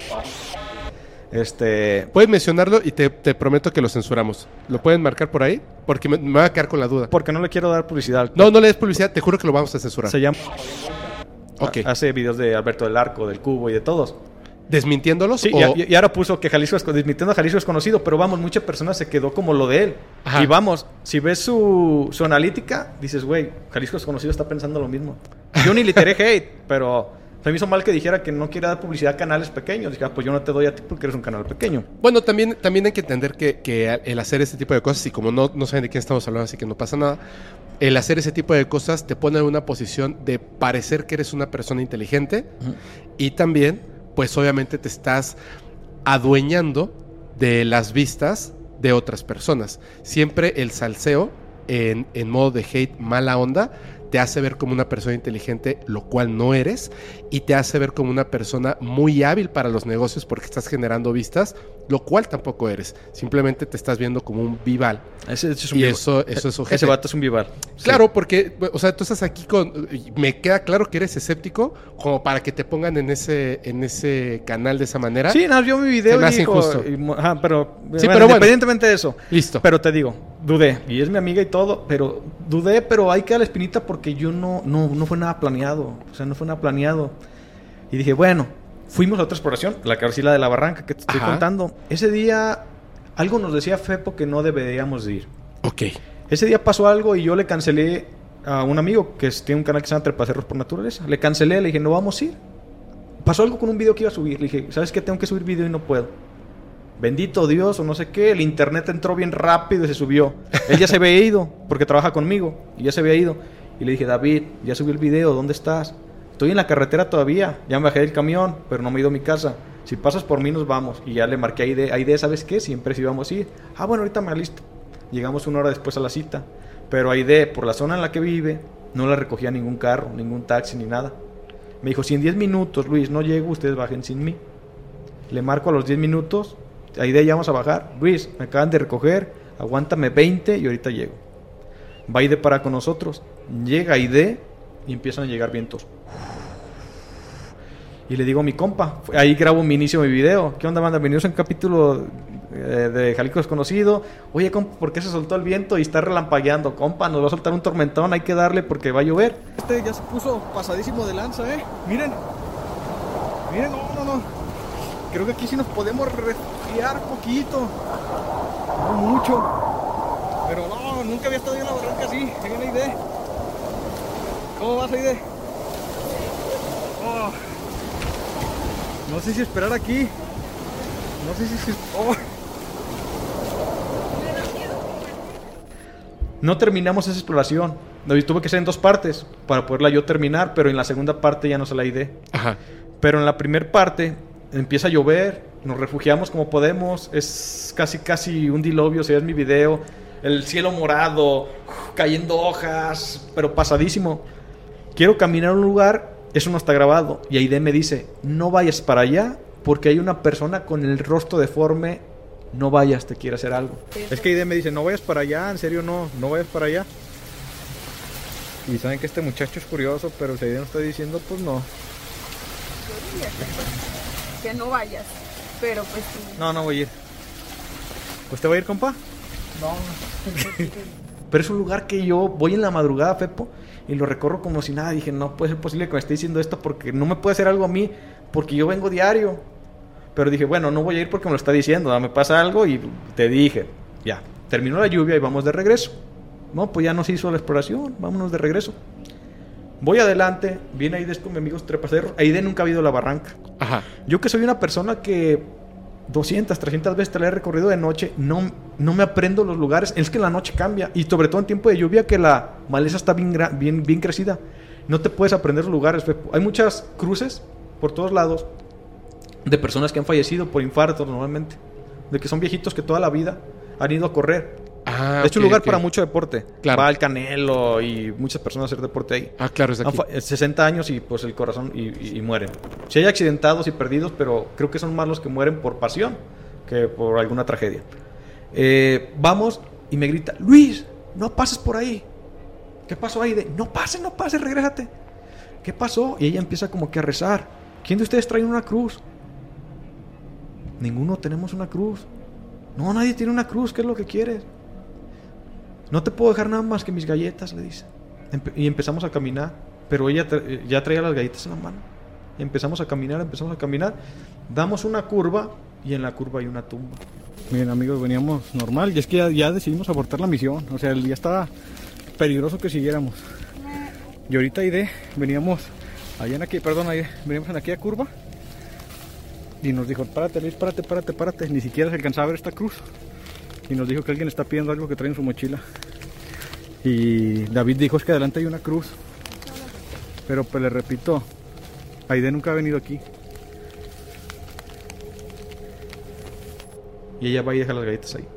Este, Puedes mencionarlo y te, te prometo que lo censuramos. ¿Lo pueden marcar por ahí? Porque me, me va a quedar con la duda. porque no le quiero dar publicidad. No, no le des publicidad, te juro que lo vamos a censurar. Se llama... Ok. Hace videos de Alberto del Arco, del Cubo y de todos. ¿Desmintiéndolos? Sí, o- y, y ahora puso que Jalisco es desmintiendo a Jalisco es conocido, pero vamos, muchas personas se quedó como lo de él. Ajá. Y vamos, si ves su, su analítica, dices, güey, Jalisco es conocido, está pensando lo mismo. Yo ni le tiré hate, pero se me hizo mal que dijera que no quiere dar publicidad a canales pequeños. Dije, ah, pues yo no te doy a ti porque eres un canal pequeño. Bueno, también, también hay que entender que, que el hacer este tipo de cosas, y como no, no saben de quién estamos hablando, así que no pasa nada, el hacer ese tipo de cosas te pone en una posición de parecer que eres una persona inteligente y también, pues obviamente te estás adueñando de las vistas de otras personas. Siempre el salseo en, en modo de hate mala onda te hace ver como una persona inteligente, lo cual no eres, y te hace ver como una persona muy hábil para los negocios porque estás generando vistas, lo cual tampoco eres. Simplemente te estás viendo como un vival. Ese, ese es un Y eso- eso es ojete. Ese vato es un vival. Claro, porque, o sea, tú estás aquí con. Me queda claro que eres escéptico, como para que te pongan en ese, en ese canal de esa manera. Sí, no, vio mi video Se me hace injusto. y mo- ajá, pero, Sí, pero bueno. independientemente de eso. Listo. Pero te digo, dudé. Y es mi amiga y todo, pero dudé, pero ahí queda la espinita porque yo no, no, no fue nada planeado. O sea, no fue nada planeado. Y dije, bueno, fuimos a otra exploración, la que ahora sí la de la barranca que te estoy Ajá. contando. Ese día, algo nos decía Fepo que no deberíamos de ir. Ok. Ese día pasó algo y yo le cancelé a un amigo que tiene un canal que se llama Trepacerros por Naturaleza. Le cancelé, le dije, no vamos a ir. Pasó algo con un video que iba a subir. Le dije, ¿sabes qué? Tengo que subir video y no puedo. Bendito Dios o no sé qué. El internet entró bien rápido y se subió. Él ya se había ido porque trabaja conmigo y ya se había ido. Y le dije, David, ya subí el video, ¿dónde estás? Estoy en la carretera todavía. Ya me bajé del camión, pero no me he ido a mi casa. Si pasas por mí, nos vamos. Y ya le marqué a Aide. Aide, ¿sabes qué? Siempre sí vamos a ir. Ah, bueno, ahorita me listo. Llegamos una hora después a la cita. Pero Aide, por la zona en la que vive, no la recogía ningún carro, ningún taxi, ni nada. Me dijo, si en 10 minutos, Luis, no llego, ustedes bajen sin mí. Le marco a los 10 minutos. Aide, ya vamos a bajar. Luis, me acaban de recoger. Aguántame 20 y ahorita llego. Va Aide para con nosotros. Llega Aide y empiezan a llegar vientos. Y le digo a mi compa, ahí grabo mi inicio de mi video. ¿Qué onda, banda? Bienvenidos a un capítulo eh, de Jalisco Desconocido. Oye, compa, ¿por qué se soltó el viento y está relampagueando? Compa, nos va a soltar un tormentón, hay que darle porque va a llover. Este ya se puso pasadísimo de lanza, ¿eh? Miren. Miren, no, no, no. Creo que aquí sí nos podemos resfriar poquito. No mucho. Pero no, nunca había estado yo en la barranca así. Una idea. ¿Cómo vas, Aide? Oh. No sé si esperar aquí. No sé si... si- oh. No terminamos esa exploración. Tuve que ser en dos partes para poderla yo terminar, pero en la segunda parte ya no se la idea. Ajá. Pero en la primera parte empieza a llover, nos refugiamos como podemos, es casi casi un diluvio, si ves mi video, el cielo morado, cayendo hojas, pero pasadísimo. Quiero caminar a un lugar, eso no está grabado, y Aide me dice, no vayas para allá porque hay una persona con el rostro deforme, no vayas, te quiere hacer algo. Es que Aide me dice, no vayas para allá, en serio no, no vayas para allá. Y saben que este muchacho es curioso, pero si Aide no está diciendo, pues no. Que no vayas. Pero pues sí. No, no voy a ir. ¿Usted va a ir, compa? Pero es un lugar que yo voy en la madrugada, Fepo, y lo recorro como si nada. Dije, no puede ser posible que me esté diciendo esto porque no me puede hacer algo a mí, porque yo vengo diario. Pero dije, bueno, no voy a ir porque me lo está diciendo, me pasa algo y te dije, ya, terminó la lluvia y vamos de regreso. No, pues ya nos hizo la exploración, vámonos de regreso. Voy adelante, viene Aide con mis amigos trepacerros. Aide nunca ha habido la barranca. Ajá. Yo que soy una persona que 200, 300 veces te la he recorrido de noche, no, no me aprendo los lugares. Es que la noche cambia. Y sobre todo en tiempo de lluvia que la maleza está bien, bien, bien crecida. No te puedes aprender los lugares. Hay muchas cruces por todos lados de personas que han fallecido por infarto normalmente. De que son viejitos que toda la vida han ido a correr. Ah, de hecho, un lugar para mucho deporte. Claro. Va el Canelo y muchas personas a hacer deporte ahí. Ah, claro, es aquí. fa- eh, 60 años y pues el corazón y, y- y mueren. Si hay accidentados y perdidos, pero creo que son más los que mueren por pasión que por alguna tragedia. Eh, vamos y me grita, Luis, no pases por ahí. ¿Qué pasó ahí? De, no pases, no pases, regrésate. ¿Qué pasó? Y ella empieza como que a rezar. ¿Quién de ustedes trae una cruz? Ninguno tenemos una cruz. No, nadie tiene una cruz. ¿Qué es lo que quieres? No te puedo dejar nada más que mis galletas, le dice. Y empezamos a caminar. Pero ella eh, ya traía las galletas en la mano. Empezamos a caminar, empezamos a caminar. Damos una curva y en la curva hay una tumba. Miren amigos, veníamos normal y es que ya, decidimos abortar la misión. O sea, ya estaba peligroso que siguiéramos. Y ahorita Aide, veníamos allá en aquí, perdón, Aide, veníamos en aquella curva. Y nos dijo, párate Luis, párate, párate, párate. Ni siquiera se alcanzaba a ver esta cruz. Y nos dijo que alguien está pidiendo algo que trae en su mochila. Y David dijo, es que adelante hay una cruz. Pero pues le repito, Aide nunca ha venido aquí. Y ella va y deja las galletas ahí.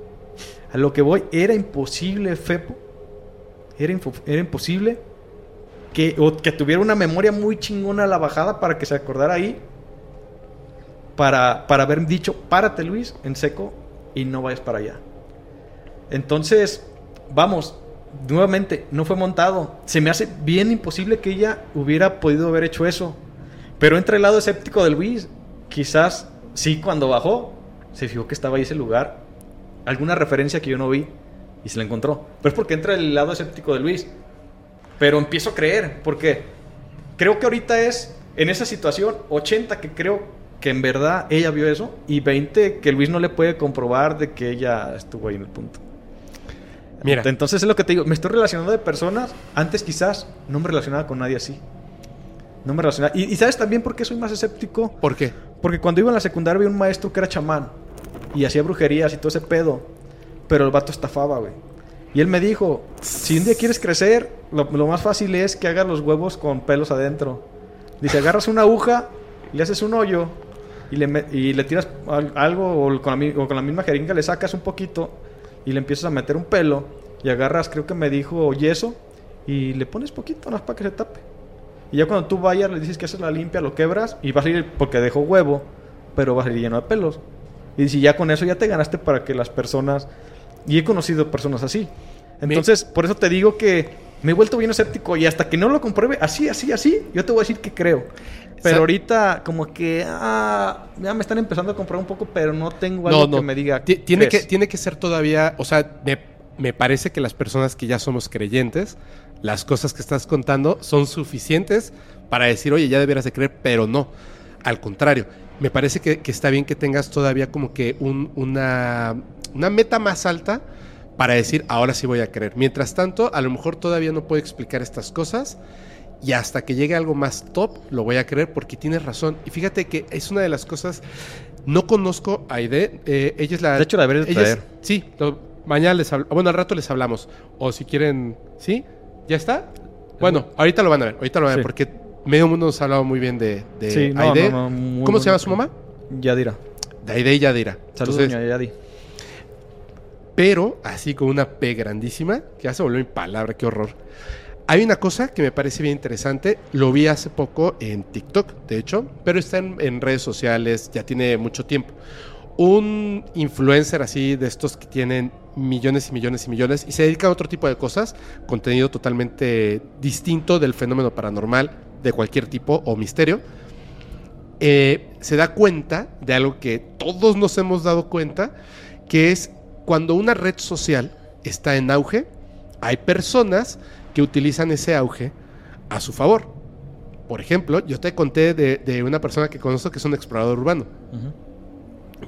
A lo que voy, era imposible, Fepo. Era, era imposible que, que tuviera una memoria muy chingona a la bajada para que se acordara ahí. Para, para haber dicho, párate Luis, en seco, y no vayas para allá. Entonces, vamos, nuevamente, no fue montado. Se me hace bien imposible que ella hubiera podido haber hecho eso. Pero entre el lado escéptico de Luis, quizás sí cuando bajó, se fijó que estaba ahí ese lugar. Alguna referencia que yo no vi y se la encontró. Pero es porque entra el lado escéptico de Luis. Pero empiezo a creer, porque creo que ahorita es, en esa situación, 80 que creo que en verdad ella vio eso y 20 que Luis no le puede comprobar de que ella estuvo ahí en el punto. Mira. Entonces es lo que te digo, me estoy relacionando de personas, antes quizás no me relacionaba con nadie así. No me relacionaba. Y, y sabes también por qué soy más escéptico. ¿Por qué? Porque cuando iba en la secundaria había un maestro que era chamán y hacía brujerías y todo ese pedo. Pero el vato estafaba, güey. Y él me dijo, si un día quieres crecer, lo, lo más fácil es que hagas los huevos con pelos adentro. Dice, agarras una aguja, le haces un hoyo y le, me- y le tiras al- algo o con, la, mi- o con la misma jeringa le sacas un poquito y le empiezas a meter un pelo y agarras, creo que me dijo yeso y le pones poquito, nada más para que se tape. Y ya cuando tú vayas le dices que haces la limpia, lo quebras y va a salir, porque dejó huevo, pero va a salir lleno de pelos. Y si ya con eso ya te ganaste para que las personas... Y he conocido personas así. Entonces, por eso te digo que me he vuelto bien escéptico y hasta que no lo compruebe así, así, así, yo te voy a decir que creo. Pero ahorita como que ah, ya me están empezando a comprar un poco, pero no tengo algo que me diga. Ti- Tiene que, tiene que ser todavía, o sea, me, me parece que las personas que ya somos creyentes, las cosas que estás contando son suficientes para decir, oye, ya deberías de creer, pero no. Al contrario, me parece que, que está bien que tengas todavía como que un- una, una meta más alta para decir, ahora sí voy a creer. Mientras tanto, a lo mejor todavía no puedo explicar estas cosas y hasta que llegue algo más top lo voy a creer porque tienes razón. Y fíjate que es una de las cosas, no conozco a Aide, eh, ella es la... De hecho, la deberías de ella es- traer. sí, lo- mañana les hablamos, bueno, al rato les hablamos. O si quieren, ¿sí? ¿Ya está? Bueno, ahorita lo van a ver, ahorita lo van a ver Sí. porque medio mundo nos ha hablado muy bien de, de Sí, no, Aide. no, ¿Cómo se llama su mamá? Yadira. De Aide y Yadira. Saludos, Entonces, doña Yadi. Pero así con una P grandísima, que ya se volvió mi palabra, qué horror. Hay una cosa que me parece bien interesante, lo vi hace poco en TikTok, de hecho, pero está en, redes sociales, ya tiene mucho tiempo. Un influencer así de estos que tienen millones y millones y millones y se dedica a otro tipo de cosas, contenido totalmente distinto del fenómeno paranormal de cualquier tipo o misterio, eh, se da cuenta de algo que todos nos hemos dado cuenta, que es cuando una red social está en auge, hay personas que utilizan ese auge a su favor. Por ejemplo, yo te conté de, de una persona que conozco que es un explorador urbano.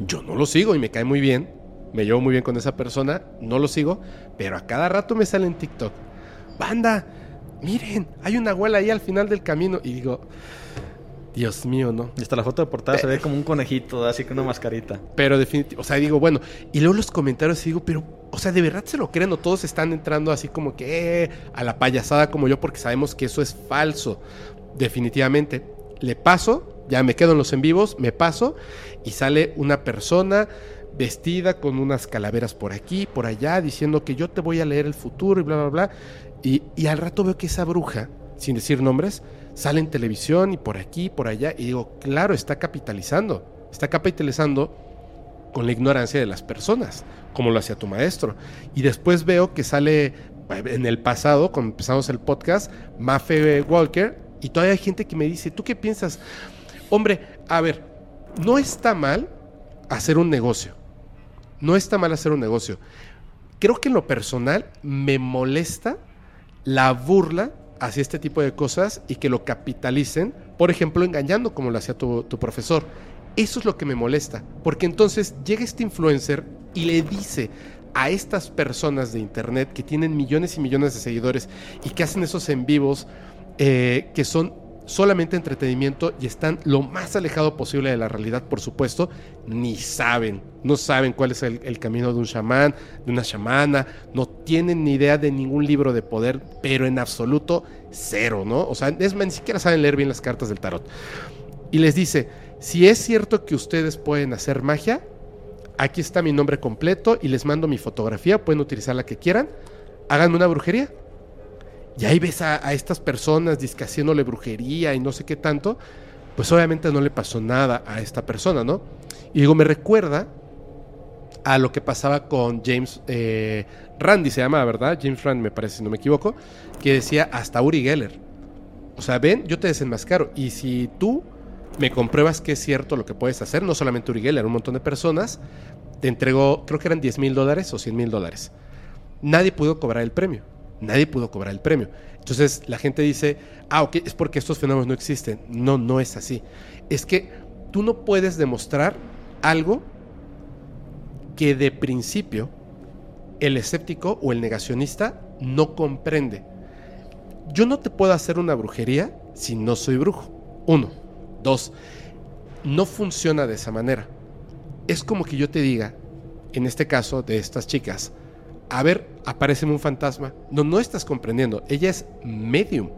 Yo no lo sigo y me cae muy bien, me llevo muy bien con esa persona, no lo sigo, pero a cada rato me sale en TikTok. Banda, miren, hay una abuela ahí al final del camino. Y digo, Dios mío, ¿no? Y hasta la foto de portada se ve como un conejito, así con una mascarita. Pero definitivamente, o sea, digo, bueno, y luego los comentarios y digo, pero, o sea, ¿de verdad se lo creen o todos están entrando así como que eh, a la payasada como yo porque sabemos que eso es falso? Definitivamente. Le paso, ya me quedo en los en vivos, me paso y sale una persona vestida con unas calaveras por aquí, por allá, diciendo que yo te voy a leer el futuro y bla, bla, bla. Y, y al rato veo que esa bruja, sin decir nombres, sale en televisión y por aquí, por allá. Y digo, claro, está capitalizando. Está capitalizando con la ignorancia de las personas, como lo hacía tu maestro. Y después veo que sale en el pasado, cuando empezamos el podcast, Mafe Walker, y todavía hay gente que me dice, ¿tú qué piensas? Hombre, a ver, no está mal hacer un negocio. No está mal hacer un negocio. Creo que en lo personal me molesta la burla hacia este tipo de cosas y que lo capitalicen, por ejemplo, engañando como lo hacía tu, tu profesor. Eso es lo que me molesta, porque entonces llega este influencer y le dice a estas personas de internet que tienen millones y millones de seguidores y que hacen esos en vivos eh, que son solamente entretenimiento y están lo más alejado posible de la realidad, por supuesto, ni saben, no saben cuál es el, camino de un chamán, de una chamana, no tienen ni idea de ningún libro de poder, pero en absoluto cero, ¿no? O sea, ni siquiera saben leer bien las cartas del tarot. Y les dice, si es cierto que ustedes pueden hacer magia, aquí está mi nombre completo y les mando mi fotografía, pueden utilizar la que quieran, háganme una brujería. Y ahí ves a, estas personas disque haciéndole brujería y no sé qué tanto, pues obviamente no le pasó nada a esta persona, ¿no? Y digo, me recuerda a lo que pasaba con James eh, Randy, se llama, ¿verdad? James Rand, me parece, si no me equivoco, que decía hasta Uri Geller. O sea, ven, yo te desenmascaro. Y si tú me compruebas que es cierto lo que puedes hacer, no solamente Uri Geller, un montón de personas, te entregó, creo que eran 10 mil dólares o 100 mil dólares. Nadie pudo cobrar el premio. Nadie pudo cobrar el premio. Entonces la gente dice, ah, ok, es porque estos fenómenos no existen. No, no es así. Es que tú no puedes demostrar algo que de principio el escéptico o el negacionista no comprende. Yo no te puedo hacer una brujería si no soy brujo. Uno. Dos. No funciona de esa manera. Es como que yo te diga, en este caso de estas chicas, a ver, aparece un fantasma. No, no estás comprendiendo. Ella es medium.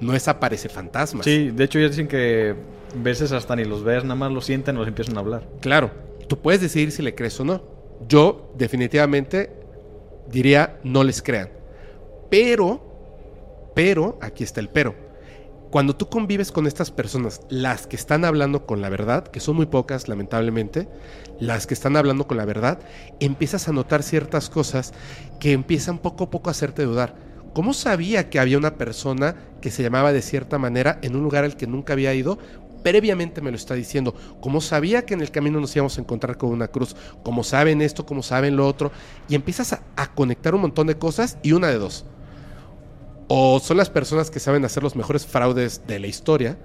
No es aparece fantasma. Sí, de hecho ellos dicen que veces hasta ni los ves, nada más los sienten o los empiezan a hablar. Claro, tú puedes decidir si le crees o no. Yo definitivamente diría no les crean. Pero, pero, aquí está el pero. Cuando tú convives con estas personas, las que están hablando con la verdad, que son muy pocas lamentablemente, las que están hablando con la verdad, empiezas a notar ciertas cosas que empiezan poco a poco a hacerte dudar. ¿Cómo sabía que había una persona que se llamaba de cierta manera en un lugar al que nunca había ido? Previamente me lo está diciendo. ¿Cómo sabía que en el camino nos íbamos a encontrar con una cruz? ¿Cómo saben esto? ¿Cómo saben lo otro? Y empiezas a, a conectar un montón de cosas y una de dos. O son las personas que saben hacer los mejores fraudes de la historia,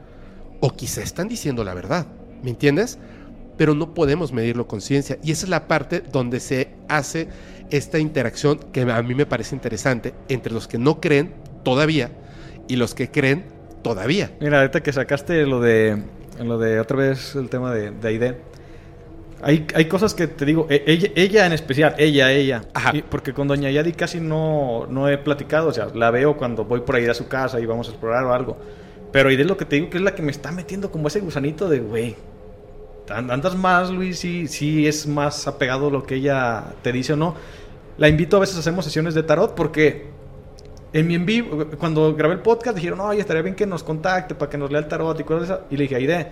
o quizá están diciendo la verdad. ¿Me entiendes? Pero no podemos medirlo con ciencia. Y esa es la parte donde se hace esta interacción que a mí me parece interesante entre los que no creen todavía y los que creen todavía. Mira, ahorita que sacaste lo de, lo de otra vez el tema de, de hay, hay cosas que te digo, e- ella, ella en especial, ella, ella, Y porque con Doña Yadi casi no, no he platicado, o sea, la veo cuando voy por ahí a su casa y vamos a explorar o algo. Pero Aide es lo que te digo que es la que me está metiendo como ese gusanito de, güey, an- andas más, Luis, sí, sí es más apegado a lo que ella te dice o no. La invito a veces, hacemos sesiones de tarot porque en mi en vivo, cuando grabé el podcast, dijeron, oye, estaría bien que nos contacte para que nos lea el tarot y cosas de esas. Y le dije, Aide,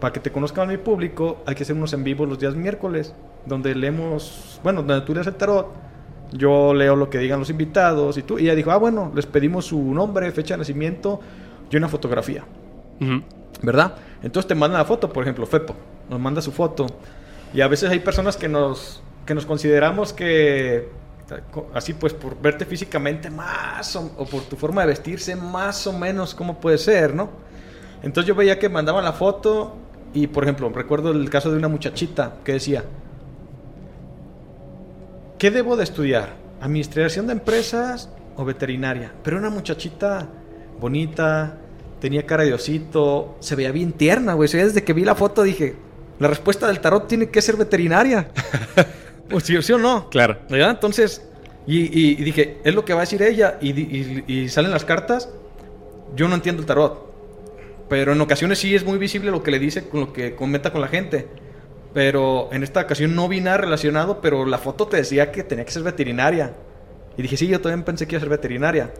para que te conozcan mi público, hay que hacer unos en vivo los días miércoles, donde leemos, bueno, donde tú lees el tarot, yo leo lo que digan los invitados y tú. Y ella dijo, ah, bueno, les pedimos su nombre, fecha de nacimiento y una fotografía. ¿Verdad? Entonces te mandan la foto, por ejemplo, Fepo, nos manda su foto. Y a veces hay personas que nos, que nos consideramos que, así pues, por verte físicamente más o, o por tu forma de vestirse, más o menos, ¿cómo puede ser, no? Entonces yo veía que mandaban la foto y, por ejemplo, recuerdo el caso de una muchachita que decía, ¿qué debo de estudiar? ¿Administración de empresas o veterinaria? Pero una muchachita bonita, tenía cara de osito, se veía bien tierna, güey. Desde que vi la foto dije, la respuesta del tarot tiene que ser veterinaria. pues sí, sí o no. Claro. ¿Verdad? Entonces, y, y- y dije, es lo que va a decir ella. Y salen las cartas. Yo no entiendo el tarot. Pero en ocasiones sí es muy visible lo que le dice con lo que comenta con la gente. Pero en esta ocasión no vi nada relacionado, pero la foto te decía que tenía que ser veterinaria. Y dije, sí, yo también pensé que iba a ser veterinaria.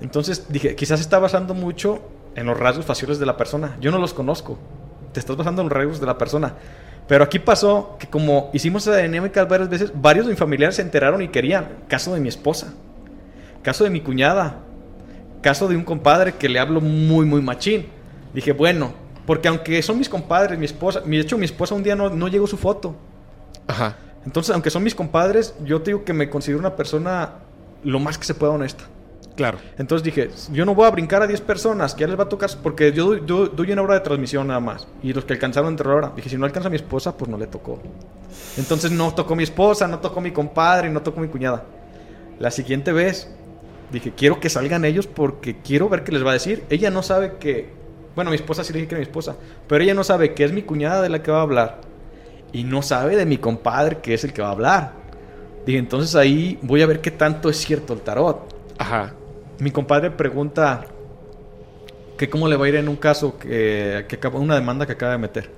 Entonces dije, quizás está basando mucho en los rasgos faciales de la persona. Yo no los conozco. Te estás basando en los rasgos de la persona. Pero aquí pasó que como hicimos esa dinámica varias veces, varios de mis familiares se enteraron y querían. Caso de mi esposa. Caso de mi cuñada. Caso de un compadre que le hablo muy, muy machín. Dije, bueno, porque aunque son mis compadres, mi esposa, de hecho mi esposa un día no, no llegó su foto. Ajá. Entonces, aunque son mis compadres, yo te digo que me considero una persona lo más que se pueda honesta. Claro. Entonces dije, yo no voy a brincar a 10 personas, que ya les va a tocar, porque yo, doy- yo doy una hora de transmisión nada más. Y los que alcanzaron entre la hora. Dije, si no alcanza a mi esposa, pues no le tocó. Entonces no tocó mi esposa, no tocó mi compadre, no tocó mi cuñada. La siguiente vez, dije, quiero que salgan ellos porque quiero ver qué les va a decir. Ella no sabe que... Bueno, mi esposa sí le dije que era mi esposa, pero ella no sabe que es mi cuñada de la que va a hablar. Y no sabe de mi compadre que es el que va a hablar. Dije, entonces ahí voy a ver qué tanto es cierto el tarot. Ajá. Mi compadre pregunta que cómo le va a ir en un caso que, que acaba, una demanda que acaba de meter.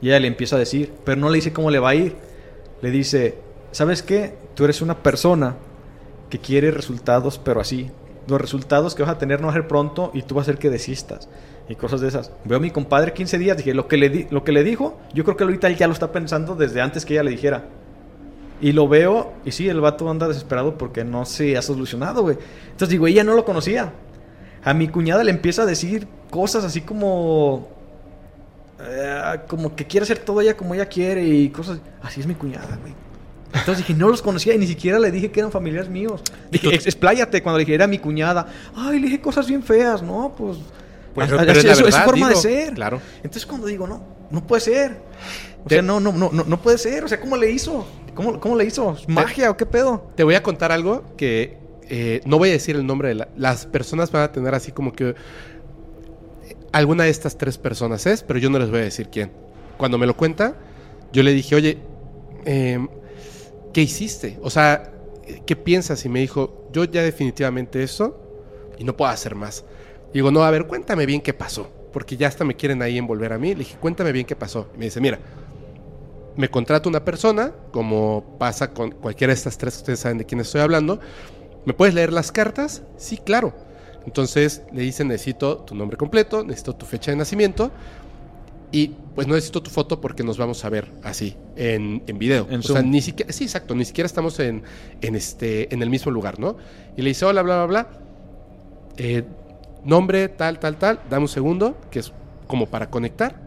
Y ella le empieza a decir, pero no le dice cómo le va a ir. Le dice, ¿sabes qué? Tú eres una persona que quiere resultados, pero así. Los resultados que vas a tener no va a ser pronto y tú vas a hacer que desistas. Y cosas de esas. Veo a mi compadre 15 días, dije, lo que le, di- lo que le dijo, yo creo que ahorita él ya lo está pensando desde antes que ella le dijera. Y lo veo, y sí, el vato anda desesperado porque no se ha solucionado, güey. Entonces digo, ella no lo conocía. A mi cuñada le empieza a decir cosas así como. eh, como que quiere hacer todo ella como ella quiere y cosas. Así es mi cuñada, güey. Entonces dije, no los conocía y ni siquiera le dije que eran familiares míos. Dije, "Ex- expláyate cuando le dije, era mi cuñada. Ay, le dije cosas bien feas, ¿no? Pues. Pues, ah, pero es, forma de ser. claro. Entonces cuando digo, no, no puede ser. O Te- sea, no, no, no, no, puede ser. O sea, ¿cómo le hizo? ¿Cómo, cómo le hizo? ¿Magia o qué pedo? Te voy a contar algo que eh, no voy a decir el nombre de la- las personas van a tener así como que eh, alguna de estas tres personas es, pero yo no les voy a decir quién. Cuando me lo cuenta, yo le dije, oye, em, ¿qué hiciste? O sea, ¿qué piensas? Y me dijo, yo ya definitivamente eso y no puedo hacer más. Digo, no, a ver, cuéntame bien qué pasó, porque ya hasta me quieren ahí envolver a mí. Le dije, cuéntame bien qué pasó. Y me dice, mira, me contrata una persona, como pasa con cualquiera de estas tres, ustedes saben de quién estoy hablando. ¿Me puedes leer las cartas? Sí, claro. Entonces le dicen, necesito tu nombre completo, necesito tu fecha de nacimiento y pues no necesito tu foto porque nos vamos a ver así, en, en video. En o sea, ni siquiera, sí, exacto, ni siquiera estamos en, en, este, en el mismo lugar, ¿no? Y le dice, hola, bla, bla, bla. Eh, nombre, tal, tal, tal, dame un segundo, que es como para conectar.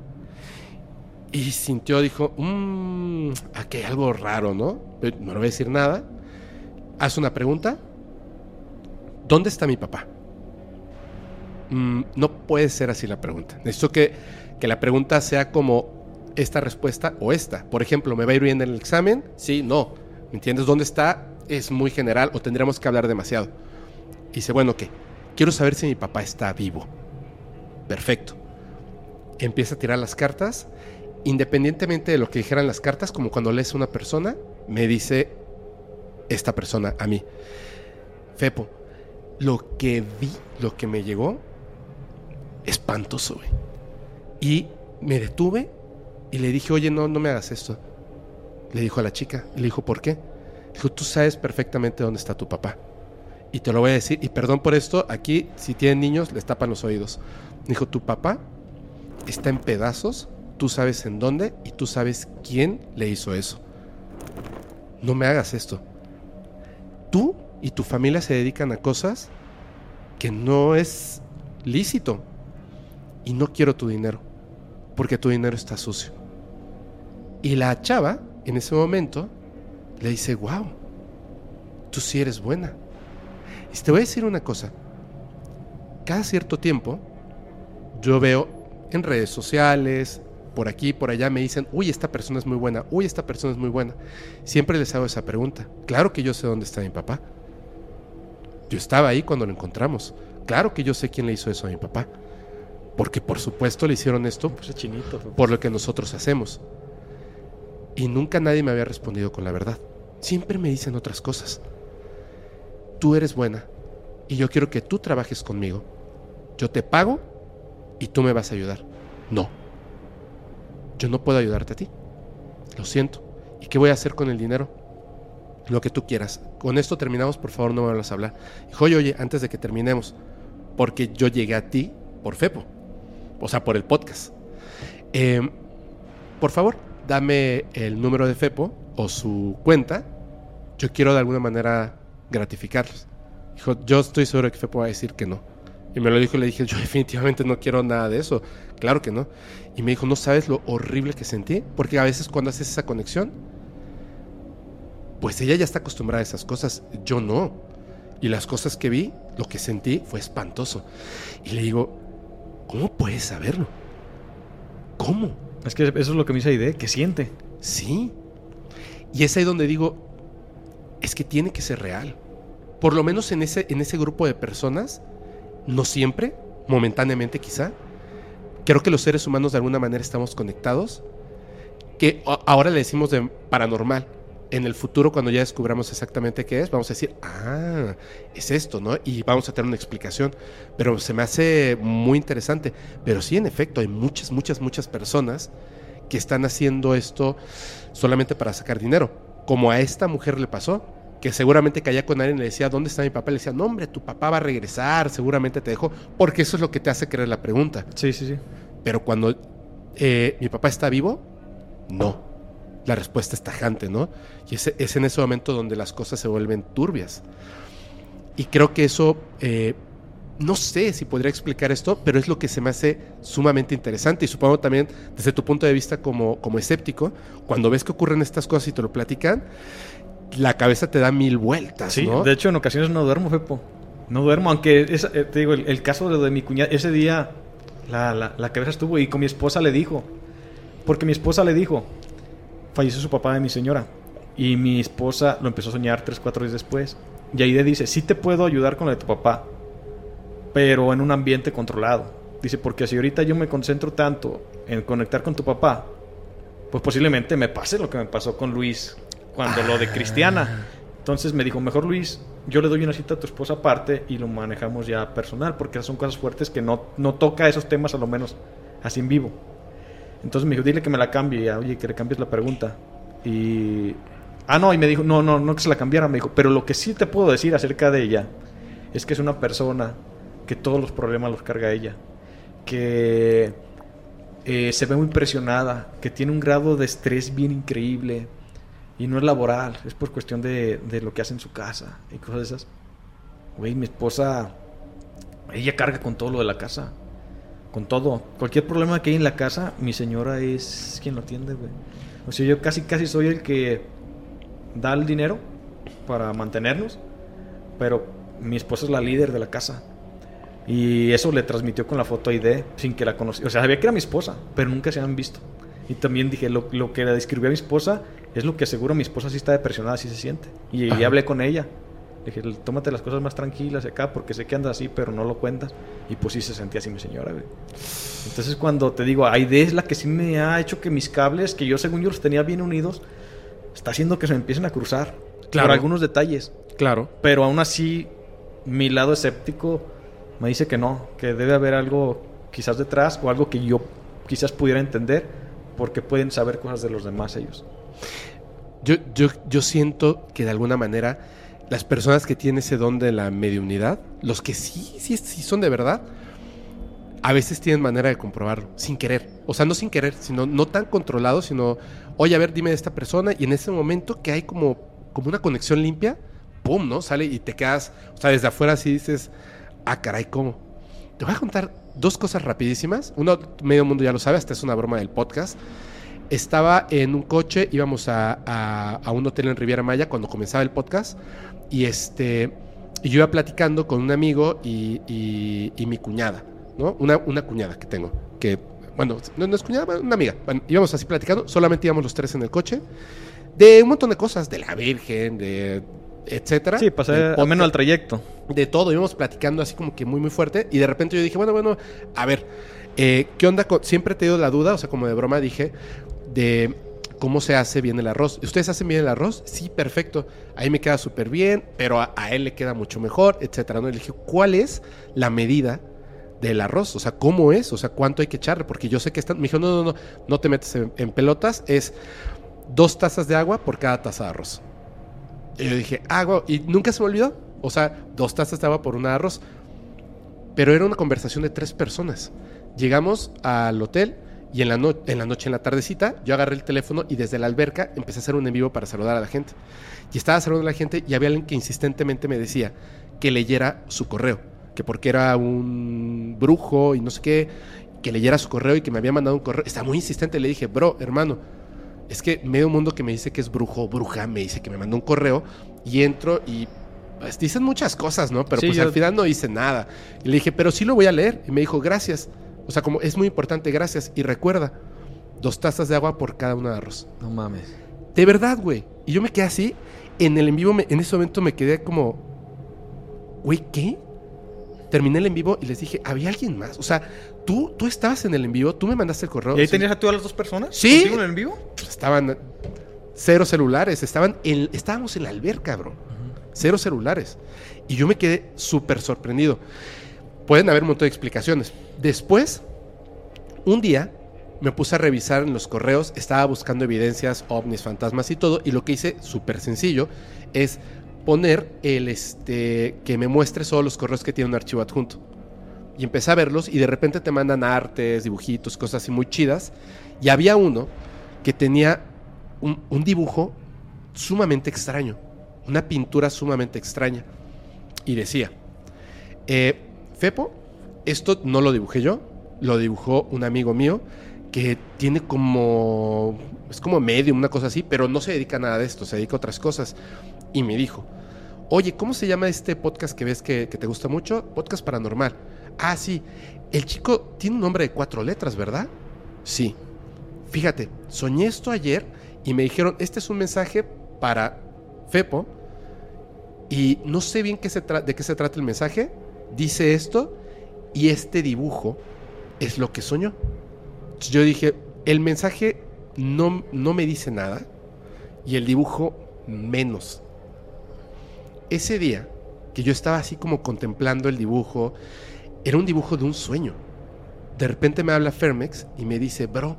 Y sintió, dijo, mmm, aquí hay algo raro, ¿no? No le voy a decir nada. Hace una pregunta. ¿Dónde está mi papá? Mm, no puede ser así la pregunta. Necesito que, que la pregunta sea como esta respuesta o esta. Por ejemplo, ¿me va a ir bien en el examen? Sí, no. ¿Me entiendes? ¿Dónde está? Es muy general o tendríamos que hablar demasiado. Y dice, bueno, ¿qué? Quiero saber si mi papá está vivo. Perfecto. Empieza a tirar las cartas. Independientemente de lo que dijeran las cartas, como cuando lees a una persona, me dice esta persona a mí. Fepo, lo que vi, lo que me llegó, espantoso. Y me detuve y le dije, oye, no, no me hagas esto. Le dijo a la chica, le dijo, ¿por qué? Dijo, tú sabes perfectamente dónde está tu papá. Y te lo voy a decir, y perdón por esto, aquí si tienen niños les tapan los oídos. Dijo, tu papá está en pedazos, tú sabes en dónde y tú sabes quién le hizo eso. No me hagas esto. Tú y tu familia se dedican a cosas que no es lícito. Y no quiero tu dinero, porque tu dinero está sucio. Y la chava, en ese momento, le dice, wow, tú sí eres buena. Y te voy a decir una cosa. Cada cierto tiempo, yo veo en redes sociales, por aquí, por allá, me dicen, uy, esta persona es muy buena, uy, esta persona es muy buena. Siempre les hago esa pregunta. Claro que yo sé dónde está mi papá. Yo estaba ahí cuando lo encontramos. Claro que yo sé quién le hizo eso a mi papá. Porque por supuesto le hicieron esto Ese chinito. por lo que nosotros hacemos. Y nunca nadie me había respondido con la verdad. Siempre me dicen otras cosas. Tú eres buena y yo quiero que tú trabajes conmigo. Yo te pago y tú me vas a ayudar. No. Yo no puedo ayudarte a ti. lo siento. ¿Y qué voy a hacer con el dinero? Lo que tú quieras. Con esto terminamos, por favor, no me vuelvas a hablar. Dijo, oye, oye, antes de que terminemos, porque yo llegué a ti por Fepo, o sea, por el podcast. Eh, por favor, dame el número de Fepo o su cuenta. Yo quiero de alguna manera gratificarlos. Dijo, yo estoy seguro que Fepo va a decir que no. Y me lo dijo y le dije, yo definitivamente no quiero nada de eso. Claro que no. Y me dijo, no sabes lo horrible que sentí. Porque a veces cuando haces esa conexión, pues ella ya está acostumbrada a esas cosas. Yo no. Y las cosas que vi, lo que sentí fue espantoso. Y le digo, ¿cómo puedes saberlo? ¿Cómo? Es que eso es lo que me dice idea, que siente. Sí. Y es ahí donde digo, es que tiene que ser real. Por lo menos en ese, en ese grupo de personas, no siempre, momentáneamente quizá. Creo que los seres humanos de alguna manera estamos conectados. Que ahora le decimos de paranormal. En el futuro, cuando ya descubramos exactamente qué es, vamos a decir, ah, es esto, ¿no? Y vamos a tener una explicación. Pero se me hace muy interesante. Pero sí, en efecto, hay muchas, muchas, muchas personas que están haciendo esto solamente para sacar dinero. Como a esta mujer le pasó, que seguramente caía con alguien y le decía, ¿dónde está mi papá? Le decía, no, hombre, tu papá va a regresar, seguramente te dejó, porque eso es lo que te hace creer la pregunta. Sí, sí, sí. Pero cuando eh, mi papá está vivo, no. La respuesta es tajante, ¿no? Y es, es en ese momento donde las cosas se vuelven turbias. Y creo que eso, eh, no sé si podría explicar esto, pero es lo que se me hace sumamente interesante. Y supongo también, desde tu punto de vista como, como escéptico, cuando ves que ocurren estas cosas y te lo platican, la cabeza te da mil vueltas, Sí, ¿no? de hecho en ocasiones no duermo, Fepo. No duermo, aunque eh, te digo, el, el caso de, mi cuñada, ese día la, la, la cabeza estuvo y con mi esposa le dijo, porque mi esposa le dijo, falleció su papá de mi señora. Y mi esposa lo empezó a soñar tres, cuatro días después. Y Aide dice, sí te puedo ayudar con lo de tu papá, pero en un ambiente controlado. Dice, porque si ahorita yo me concentro tanto en conectar con tu papá, pues posiblemente me pase lo que me pasó con Luis cuando lo de Cristiana. Entonces me dijo, mejor Luis, yo le doy una cita a tu esposa aparte y lo manejamos ya personal, porque son cosas fuertes que no, no toca esos temas a lo menos así en vivo. Entonces me dijo, dile que me la cambie, y ya, oye, que le cambies la pregunta. Y... Ah, no, y me dijo, no, no, no que se la cambiara, me dijo, pero lo que sí te puedo decir acerca de ella es que es una persona que todos los problemas los carga ella, que eh, se ve muy presionada, que tiene un grado de estrés bien increíble y no es laboral, es por cuestión de, de lo que hace en su casa y cosas de esas. Güey, mi esposa, ella carga con todo lo de la casa, con todo. Cualquier problema que hay en la casa, mi señora es quien lo atiende, güey. O sea, yo casi, casi soy el que da el dinero para mantenernos, pero mi esposa es la líder de la casa. Y eso le transmitió con la foto ID sin que la conociera. O sea, sabía que era mi esposa, pero nunca se habían visto. Y también dije, lo, lo que le describí a mi esposa es lo que aseguro mi esposa sí está depresionada, así se siente. Y, y hablé con ella. Le dije, tómate las cosas más tranquilas acá, porque sé que andas así, pero no lo cuentas. Y pues sí se sentía así mi señora, güey. Entonces cuando te digo, Aide es la que sí me ha hecho que mis cables, que yo según yo los tenía bien unidos, está haciendo que se me empiecen a cruzar. Claro. Por algunos detalles. Claro. Pero aún así, mi lado escéptico me dice que no, que debe haber algo quizás detrás o algo que yo quizás pudiera entender porque pueden saber cosas de los demás ellos. Yo, yo, yo siento que de alguna manera las personas que tienen ese don de la mediunidad, los que sí, sí, sí son de verdad, a veces tienen manera de comprobarlo, sin querer. O sea, no sin querer, sino no tan controlado, sino, oye, a ver, dime de esta persona, y en ese momento que hay como, como una conexión limpia, ¡pum! ¿no? Sale y te quedas, o sea, desde afuera así dices, ah, caray, ¿cómo? Te voy a contar dos cosas rapidísimas. Uno, medio mundo ya lo sabe, hasta es una broma del podcast. Estaba en un coche, íbamos a, a- a un hotel en Riviera Maya cuando comenzaba el podcast. Y este. Y yo iba platicando con un amigo y, y- y mi cuñada, ¿no? Una, una cuñada que tengo. Que, bueno, no, es cuñada, una amiga. Bueno, íbamos así platicando, solamente íbamos los tres en el coche. De un montón de cosas, de la Virgen, de etcétera. Sí, pasé Del al menos al trayecto. de todo, íbamos platicando así como que muy muy fuerte y de repente yo dije, bueno, bueno, a ver, eh, ¿qué onda? con- Siempre he tenido la duda, o sea, como de broma dije, de cómo se hace bien el arroz. ¿Ustedes hacen bien el arroz? Sí, perfecto. Ahí me queda súper bien, pero a, a él le queda mucho mejor, etcétera. ¿no? Y le dije, ¿cuál es la medida del arroz? O sea, ¿cómo es? O sea, ¿cuánto hay que echarle? Porque yo sé que están... Me dijo, no, no, no, no te metes en, en pelotas. Es dos tazas de agua por cada taza de arroz. Y yo dije, agua, y nunca se me olvidó. O sea, dos tazas de por de arroz. Pero era una conversación de tres personas. Llegamos al hotel y en la, no- en la noche, en la tardecita, yo agarré el teléfono y desde la alberca empecé a hacer un en vivo para saludar a la gente. Y estaba saludando a la gente y había alguien que insistentemente me decía que leyera su correo. Que porque era un brujo y no sé qué, que leyera su correo y que me había mandado un correo. Estaba muy insistente. Le dije, bro, hermano, es que medio mundo que me dice que es brujo o bruja me dice que me mandó un correo y entro y pues, dicen muchas cosas, ¿no? Pero Sí, pues yo- al final no dice nada. Y le dije, pero sí lo voy a leer. Y me dijo, gracias. O sea, como es muy importante, gracias. Y recuerda, dos tazas de agua por cada una de arroz. No mames. De verdad, güey. Y yo me quedé así. En el en vivo, me- en ese momento me quedé como, güey, ¿qué? Terminé el en vivo y les dije, ¿había alguien más? O sea, tú, tú estabas en el en vivo, tú me mandaste el correo. ¿Y ahí Sí. tenías a todas las dos personas? Sí. ¿Contigo en el vivo? Estaban cero celulares, estaban en, estábamos en la alberca, bro. Cero celulares. Y yo me quedé súper sorprendido. Pueden haber un montón de explicaciones. Después, un día, me puse a revisar en los correos, estaba buscando evidencias, ovnis, fantasmas y todo, y lo que hice, súper sencillo, es poner el este que me muestre solo los correos que tiene un archivo adjunto. Y empecé a verlos y de repente te mandan artes, dibujitos, cosas así muy chidas. Y había uno que tenía un, dibujo sumamente extraño, una pintura sumamente extraña. Y decía, eh, Fepo, esto no lo dibujé yo, lo dibujó un amigo mío que tiene como, es como medium, una cosa así, pero no se dedica a nada de esto, se dedica a otras cosas. Y me dijo, oye, ¿cómo se llama este podcast que ves que te gusta mucho? Podcast paranormal. Ah, sí, el chico tiene un nombre de cuatro letras, ¿verdad? Sí. Fíjate, soñé esto ayer y me dijeron, este es un mensaje para Fepo y no sé bien qué se de qué se trata el mensaje. Dice esto y este dibujo es lo que soñó. Yo dije, el mensaje no, no me dice nada y el dibujo menos. Ese día que yo estaba así como contemplando el dibujo, era un dibujo de un sueño. De repente me habla Fermex y me dice, bro,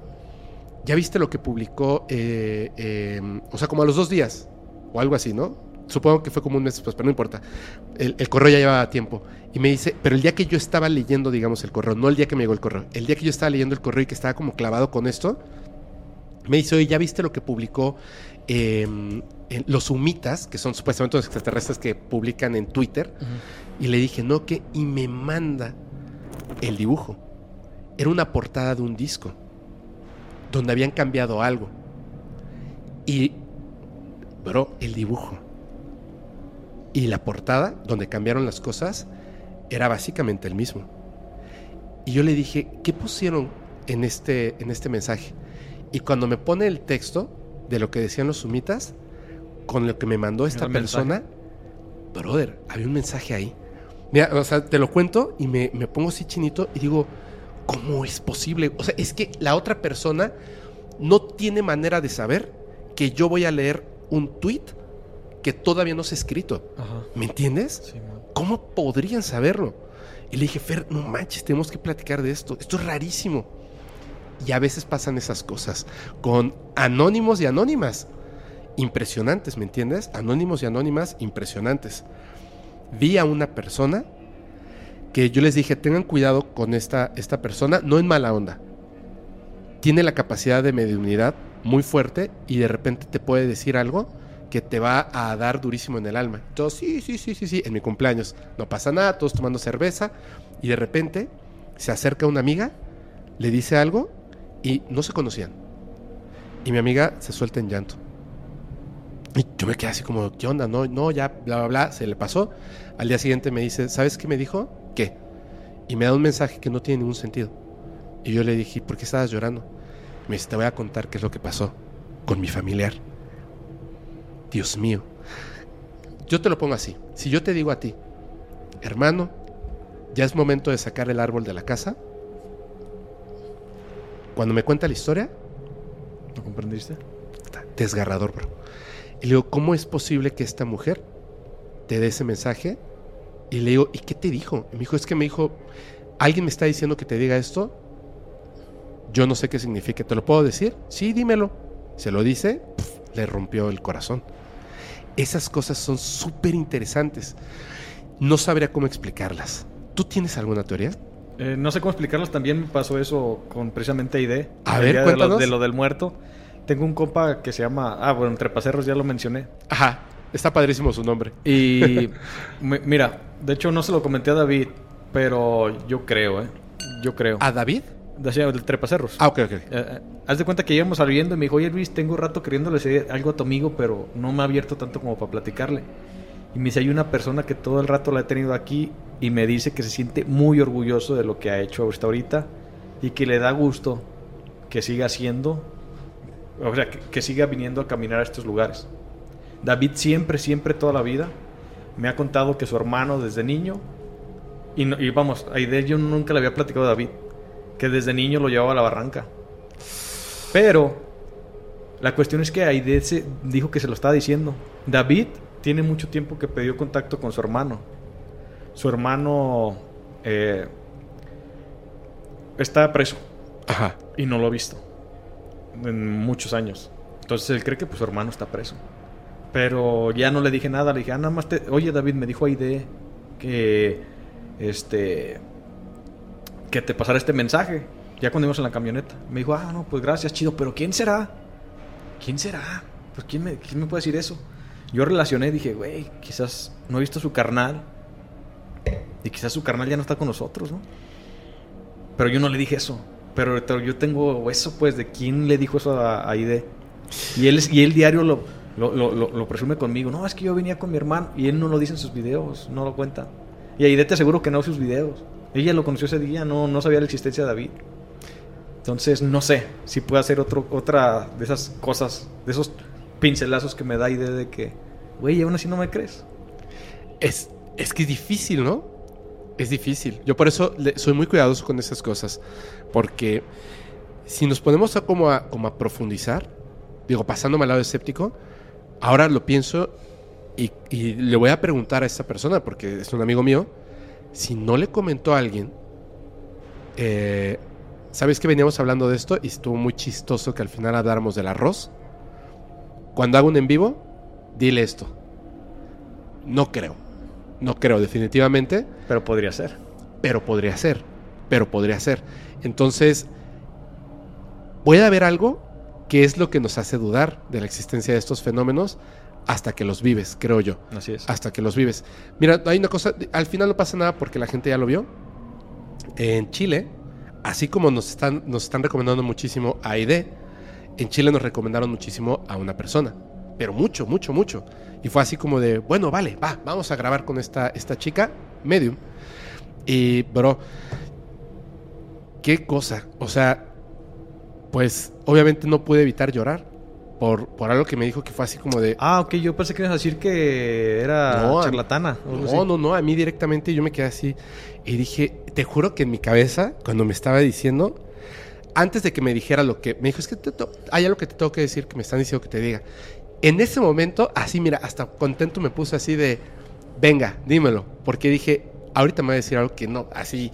¿ya viste lo que publicó? eh, eh, o sea, como a los dos días o algo así, ¿no? Supongo que fue como un mes después, pero no importa. El, correo ya llevaba tiempo. Y me dice, pero el día que yo estaba leyendo, digamos, el correo, no el día que me llegó el correo, el día que yo estaba leyendo el correo y que estaba como clavado con esto, me dice, oye, ¿ya viste lo que publicó en los humitas, que son supuestamente los extraterrestres que publican en Twitter? Y le dije, no, que, y me manda el dibujo. Era una portada de un disco, donde habían cambiado algo. Y, bro, el dibujo y la portada, donde cambiaron las cosas, era básicamente el mismo. Y yo le dije, ¿qué pusieron en este, en este mensaje? Y cuando me pone el texto de lo que decían los sumitas, con lo que me mandó esta persona, brother, había un mensaje ahí. Mira, o sea, te lo cuento y me, me pongo así chinito y digo, ¿cómo es posible? O sea, es que la otra persona no tiene manera de saber que yo voy a leer un tweet que todavía no se ha escrito. Ajá. ¿Me entiendes? ¿Cómo podrían saberlo? Y le dije, Fer, no manches, tenemos que platicar de esto. Esto es rarísimo. Y a veces pasan esas cosas con anónimos y anónimas. Impresionantes, ¿me entiendes? Anónimos y anónimas impresionantes. Vi a una persona que yo les dije, tengan cuidado con esta, esta persona, no en mala onda. Tiene la capacidad de mediunidad muy fuerte y de repente te puede decir algo que te va a dar durísimo en el alma. Yo, sí, sí, sí, sí, sí, en mi cumpleaños. No pasa nada, todos tomando cerveza y de repente se acerca una amiga, le dice algo y no se conocían. Y mi amiga se suelta en llanto. Y yo me quedé así como, ¿qué onda? No, no, ya, bla, bla, bla, se le pasó. Al día siguiente me dice, ¿sabes qué me dijo? ¿Qué? Y me da un mensaje que no tiene ningún sentido. Y yo le dije, ¿por qué estabas llorando? Me dice, te voy a contar qué es lo que pasó con mi familiar. Dios mío. Yo te lo pongo así. Si yo te digo a ti, hermano, ya es momento de sacar el árbol de la casa. Cuando me cuenta la historia, ¿Lo comprendiste? está desgarrador, bro. Y le digo, ¿cómo es posible que esta mujer te dé ese mensaje? Y le digo, ¿y qué te dijo? Y me dijo, es que me dijo, ¿alguien me está diciendo que te diga esto? Yo no sé qué significa. ¿Te lo puedo decir? Sí, dímelo. se lo dice, le rompió el corazón. Esas cosas son súper interesantes. No sabría cómo explicarlas. ¿Tú tienes alguna teoría? Eh, no sé cómo explicarlos, también me pasó eso con precisamente ID. A ver, de lo, de lo del muerto. Tengo un compa que se llama... Ah, bueno, entre pacerros ya lo mencioné. Ajá, está padrísimo su nombre. Y mi- mira, de hecho no se lo comenté a David, pero yo creo, ¿eh? Yo creo. ¿A David? Decía trepacerros. Ah, ok, ok. Eh, eh, haz de cuenta que íbamos saliendo y me dijo, oye Luis, tengo rato queriéndole decir algo a tu amigo, pero no me ha abierto tanto como para platicarle. Y me dice, hay una persona que todo el rato la he tenido aquí y me dice que se siente muy orgulloso de lo que ha hecho hasta ahorita y que le da gusto que siga haciendo, o sea, que, que siga viniendo a caminar a estos lugares. David siempre, siempre, toda la vida, me ha contado que su hermano desde niño, y, no- y vamos, a Aide yo nunca le había platicado a David, que desde niño lo llevaba a la barranca. Pero la cuestión es que Aide se dijo que se lo estaba diciendo. David tiene mucho tiempo que pidió contacto con su hermano. Su hermano eh, está preso Ajá. y no lo ha visto en muchos años. Entonces él cree que pues, su hermano está preso. Pero ya no le dije nada, le dije, ah, nada más te... Oye, David, me dijo Aide que este que te pasara este mensaje. Ya cuando íbamos en la camioneta. Me dijo, ah, no, pues gracias, chido, pero ¿quién será? ¿Quién será? Pues ¿quién me, quién me puede decir eso? Yo relacioné, dije, güey, quizás no he visto a su carnal. Y quizás su carnal ya no está con nosotros, ¿no? Pero yo no le dije eso. Pero yo tengo eso, pues, de quién le dijo eso a, a Aide. Y él, y él diario lo, lo, lo- lo- presume conmigo. No, es que yo venía con mi hermano. Y él no lo dice en sus videos, no lo cuenta. Y Aide te aseguro que no sus videos. Ella lo conoció ese día, no, no sabía la existencia de David. Entonces, no sé si puede hacer otro, otra de esas cosas, de esos pincelazos que me da Aide de que, güey, aún así no me crees. Es, es que es difícil, ¿no? Es difícil. Yo por eso soy muy cuidadoso con esas cosas. Porque si nos ponemos a como, a como a profundizar, digo, pasándome al lado escéptico, ahora lo pienso y, y le voy a preguntar a esta persona, porque es un amigo mío, si no le comentó a alguien, eh, ¿sabes que veníamos hablando de esto? Y estuvo muy chistoso que al final habláramos del arroz. Cuando hago un en vivo, dile esto. No creo. No creo, definitivamente. Pero podría ser. Pero podría ser. Pero podría ser. Entonces, puede haber algo que es lo que nos hace dudar de la existencia de estos fenómenos hasta que los vives, creo yo. Así es. Hasta que los vives. Mira, hay una cosa, al final no pasa nada porque la gente ya lo vio. En Chile, así como nos están, nos están recomendando muchísimo a ID, en Chile nos recomendaron muchísimo a una persona. Pero mucho, mucho, mucho. Y fue así como de, bueno, vale, va, vamos a grabar con esta, esta chica, Medium. Y, bro, qué cosa. O sea, pues obviamente no pude evitar llorar por, por algo que me dijo que fue así como de... Ah, ok, yo pensé que ibas a decir que era No, charlatana. o No, así. no, no, a mí directamente yo me quedé así y dije, te juro que en mi cabeza, cuando me estaba diciendo, antes de que me dijera lo que me dijo, es que te hay algo que te tengo que decir que me están diciendo que te diga. En ese momento, así, mira, hasta contento me puse así de, venga, dímelo, porque dije, ahorita me va a decir algo que no, así,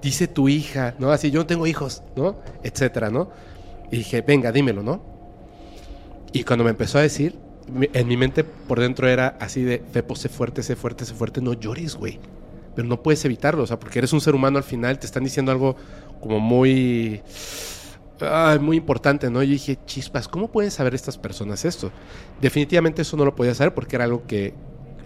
dice tu hija, ¿no? Así, yo no tengo hijos, ¿no? Etcétera, ¿no? Y dije, venga, dímelo, ¿no? Y cuando me empezó a decir, en mi mente por dentro era así de, Fepo, sé fuerte, sé fuerte, sé fuerte, no llores, güey. Pero no puedes evitarlo, o sea, porque eres un ser humano al final, te están diciendo algo como muy... ay, muy importante, ¿no? Yo dije, chispas, ¿cómo pueden saber estas personas esto? Definitivamente eso no lo podía saber porque era algo que...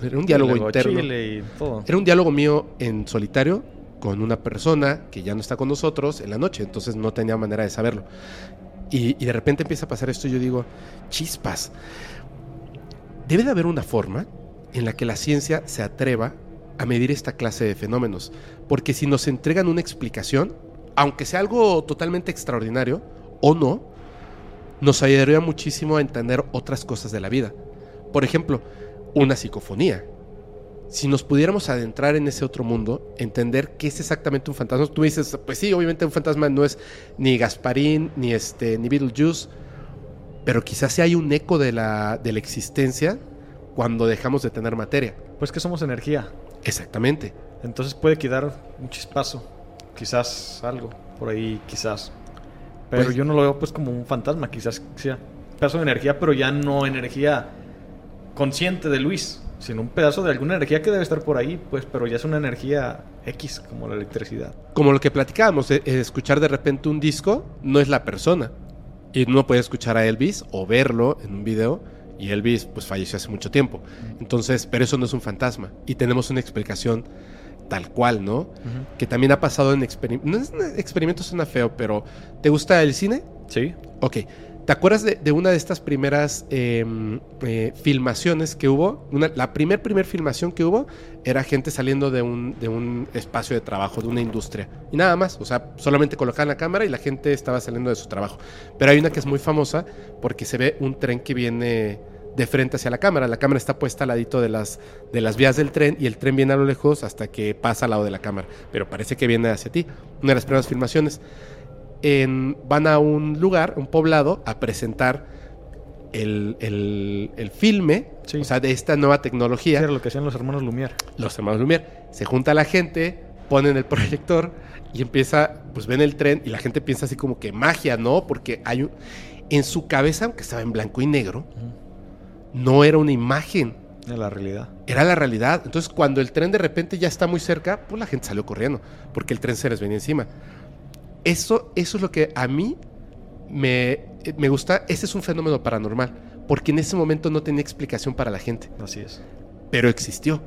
Era un diálogo Luego interno. Chile y todo. Era un diálogo mío en solitario con una persona que ya no está con nosotros en la noche, entonces no tenía manera de saberlo. Y, y de repente empieza a pasar esto y yo digo, chispas, debe de haber una forma en la que la ciencia se atreva a medir esta clase de fenómenos, porque si nos entregan una explicación, aunque sea algo totalmente extraordinario o no, nos ayudaría muchísimo a entender otras cosas de la vida. Por ejemplo, una psicofonía si nos pudiéramos adentrar en ese otro mundo, entender qué es exactamente un fantasma. Tú me dices, pues sí, obviamente un fantasma no es ni Gasparín, ni este, ni Beetlejuice, pero quizás sí hay un eco de la, de la existencia cuando dejamos de tener materia. Pues que somos energía. Exactamente. Entonces puede quedar un chispazo. Quizás algo. Por ahí, quizás. Pero Pues- yo no lo veo pues como un fantasma, quizás sea. pedazo de energía, pero ya no energía consciente de Luis, sino un pedazo de alguna energía que debe estar por ahí, pues, pero ya es una energía X, como la electricidad. Como lo que platicábamos, eh, eh, escuchar de repente un disco no es la persona. Y uno puede escuchar a Elvis o verlo en un video. Y Elvis, pues, falleció hace mucho tiempo. Entonces, pero eso no es un fantasma. Y tenemos una explicación tal cual, ¿no? Que también ha pasado en experimentos. No es experimentos suena feo, pero ¿te gusta el cine? Sí. Ok. ¿Te acuerdas de, de una de estas primeras eh, eh, filmaciones que hubo? Una- la primer, primer filmación que hubo era gente saliendo de un, de un espacio de trabajo, de una industria. Y nada más. O sea, solamente colocaban la cámara y la gente estaba saliendo de su trabajo. Pero hay una que es muy famosa porque se ve un tren que viene de frente hacia la cámara. La cámara está puesta al ladito de las, de las vías del tren y el tren viene a lo lejos hasta que pasa al lado de la cámara. Pero parece que viene hacia ti. Una de las primeras filmaciones. En- van a un lugar, un poblado, a presentar el, el- el filme, o sea, de esta nueva tecnología. Era lo que hacían los hermanos Lumière. Los hermanos Lumière. Se junta la gente, ponen el proyector y empieza, pues ven el tren y la gente piensa así como que magia, ¿no? Porque hay un... En su cabeza, aunque estaba en blanco y negro, no era una imagen. De la realidad. Era la realidad. Entonces, cuando el tren de repente ya está muy cerca, pues la gente salió corriendo, porque el tren se les venía encima. Eso, eso es lo que a mí me, me gusta. Ese es un fenómeno paranormal, porque en ese momento no tenía explicación para la gente. Así es. Pero existió.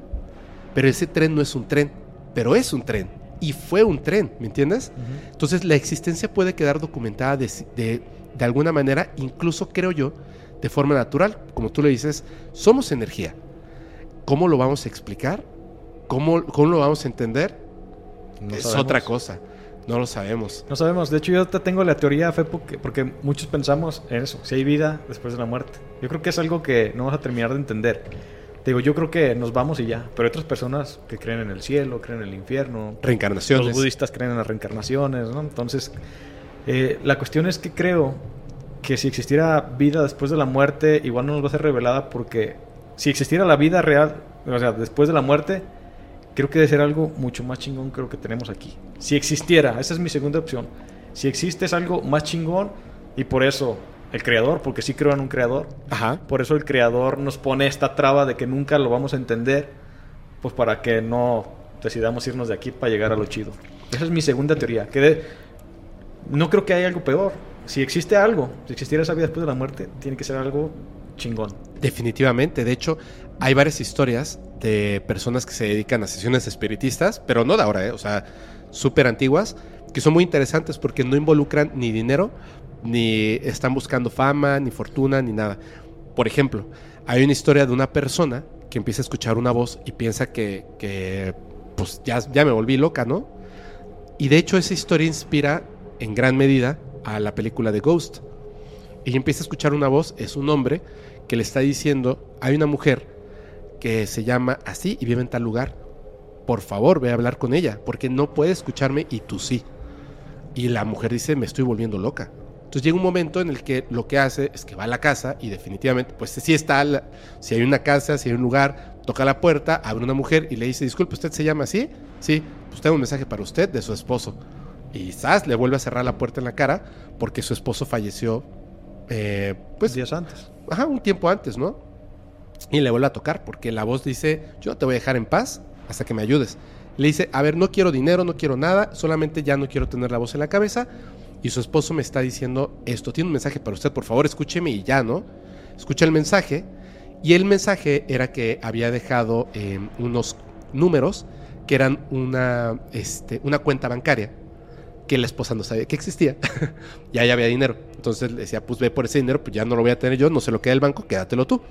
Pero ese tren no es un tren, pero es un tren. Y fue un tren, ¿me entiendes? Entonces la existencia puede quedar documentada de, de, de alguna manera, incluso creo yo, de forma natural. Como tú le dices, somos energía. ¿Cómo lo vamos a explicar? ¿Cómo, cómo lo vamos a entender? No es sabemos. otra cosa. No lo sabemos. No sabemos. De hecho, yo te tengo la teoría, Fe, porque, porque muchos pensamos en eso. Si hay vida después de la muerte. Yo creo que es algo que no vamos a terminar de entender. Te digo, yo creo que nos vamos y ya. Pero hay otras personas que creen en el cielo, creen en el infierno. Reencarnaciones. Los budistas creen en las reencarnaciones, ¿no? Entonces, eh, la cuestión es que creo que si existiera vida después de la muerte, igual no nos va a ser revelada porque si existiera la vida real, o sea, después de la muerte, creo que debe ser algo mucho más chingón que lo que tenemos aquí. Si existiera, esa es mi segunda opción. Si existe es algo más chingón y por eso el creador, porque sí creo en un creador. Ajá. Por eso el creador nos pone esta traba de que nunca lo vamos a entender, pues para que no decidamos irnos de aquí para llegar a lo chido. Esa es mi segunda teoría. Que de- no creo que haya algo peor. Si existe algo, si existiera esa vida después de la muerte, tiene que ser algo chingón. Definitivamente. De hecho, hay varias historias de personas que se dedican a sesiones espiritistas, pero no de ahora, ¿eh? o sea, súper antiguas, que son muy interesantes porque no involucran ni dinero, ni están buscando fama, ni fortuna, ni nada. Por ejemplo, hay una historia de una persona que empieza a escuchar una voz y piensa que, que, pues ya, ya me volví loca, ¿no? Y de hecho esa historia inspira en gran medida a la película de Ghost. Ella empieza a escuchar una voz, es un hombre que le está diciendo, hay una mujer que se llama así y vive en tal lugar. Por favor, ve a hablar con ella, porque no puede escucharme y tú sí. Y la mujer dice, me estoy volviendo loca. Entonces llega un momento en el que lo que hace es que va a la casa y definitivamente, pues si está, si hay una casa, si hay un lugar, toca la puerta, abre una mujer y le dice, disculpe, ¿usted se llama así? Sí, pues tengo un mensaje para usted de su esposo. Y Sas le vuelve a cerrar la puerta en la cara porque su esposo falleció, eh, pues... Días antes. Ajá, un tiempo antes, ¿no? Y le vuelve a tocar porque la voz dice, yo te voy a dejar en paz hasta que me ayudes. Le dice, a ver, no quiero dinero, no quiero nada, solamente ya no quiero tener la voz en la cabeza. Y su esposo me está diciendo esto, tiene un mensaje para usted, por favor, escúcheme y ya, ¿no? Escucha el mensaje. Y el mensaje era que había dejado eh, unos números que eran una, este, una cuenta bancaria que la esposa no sabía que existía. ya ya había dinero. Entonces le decía, pues ve por ese dinero, pues ya no lo voy a tener yo, no se lo queda el banco, quédatelo tú.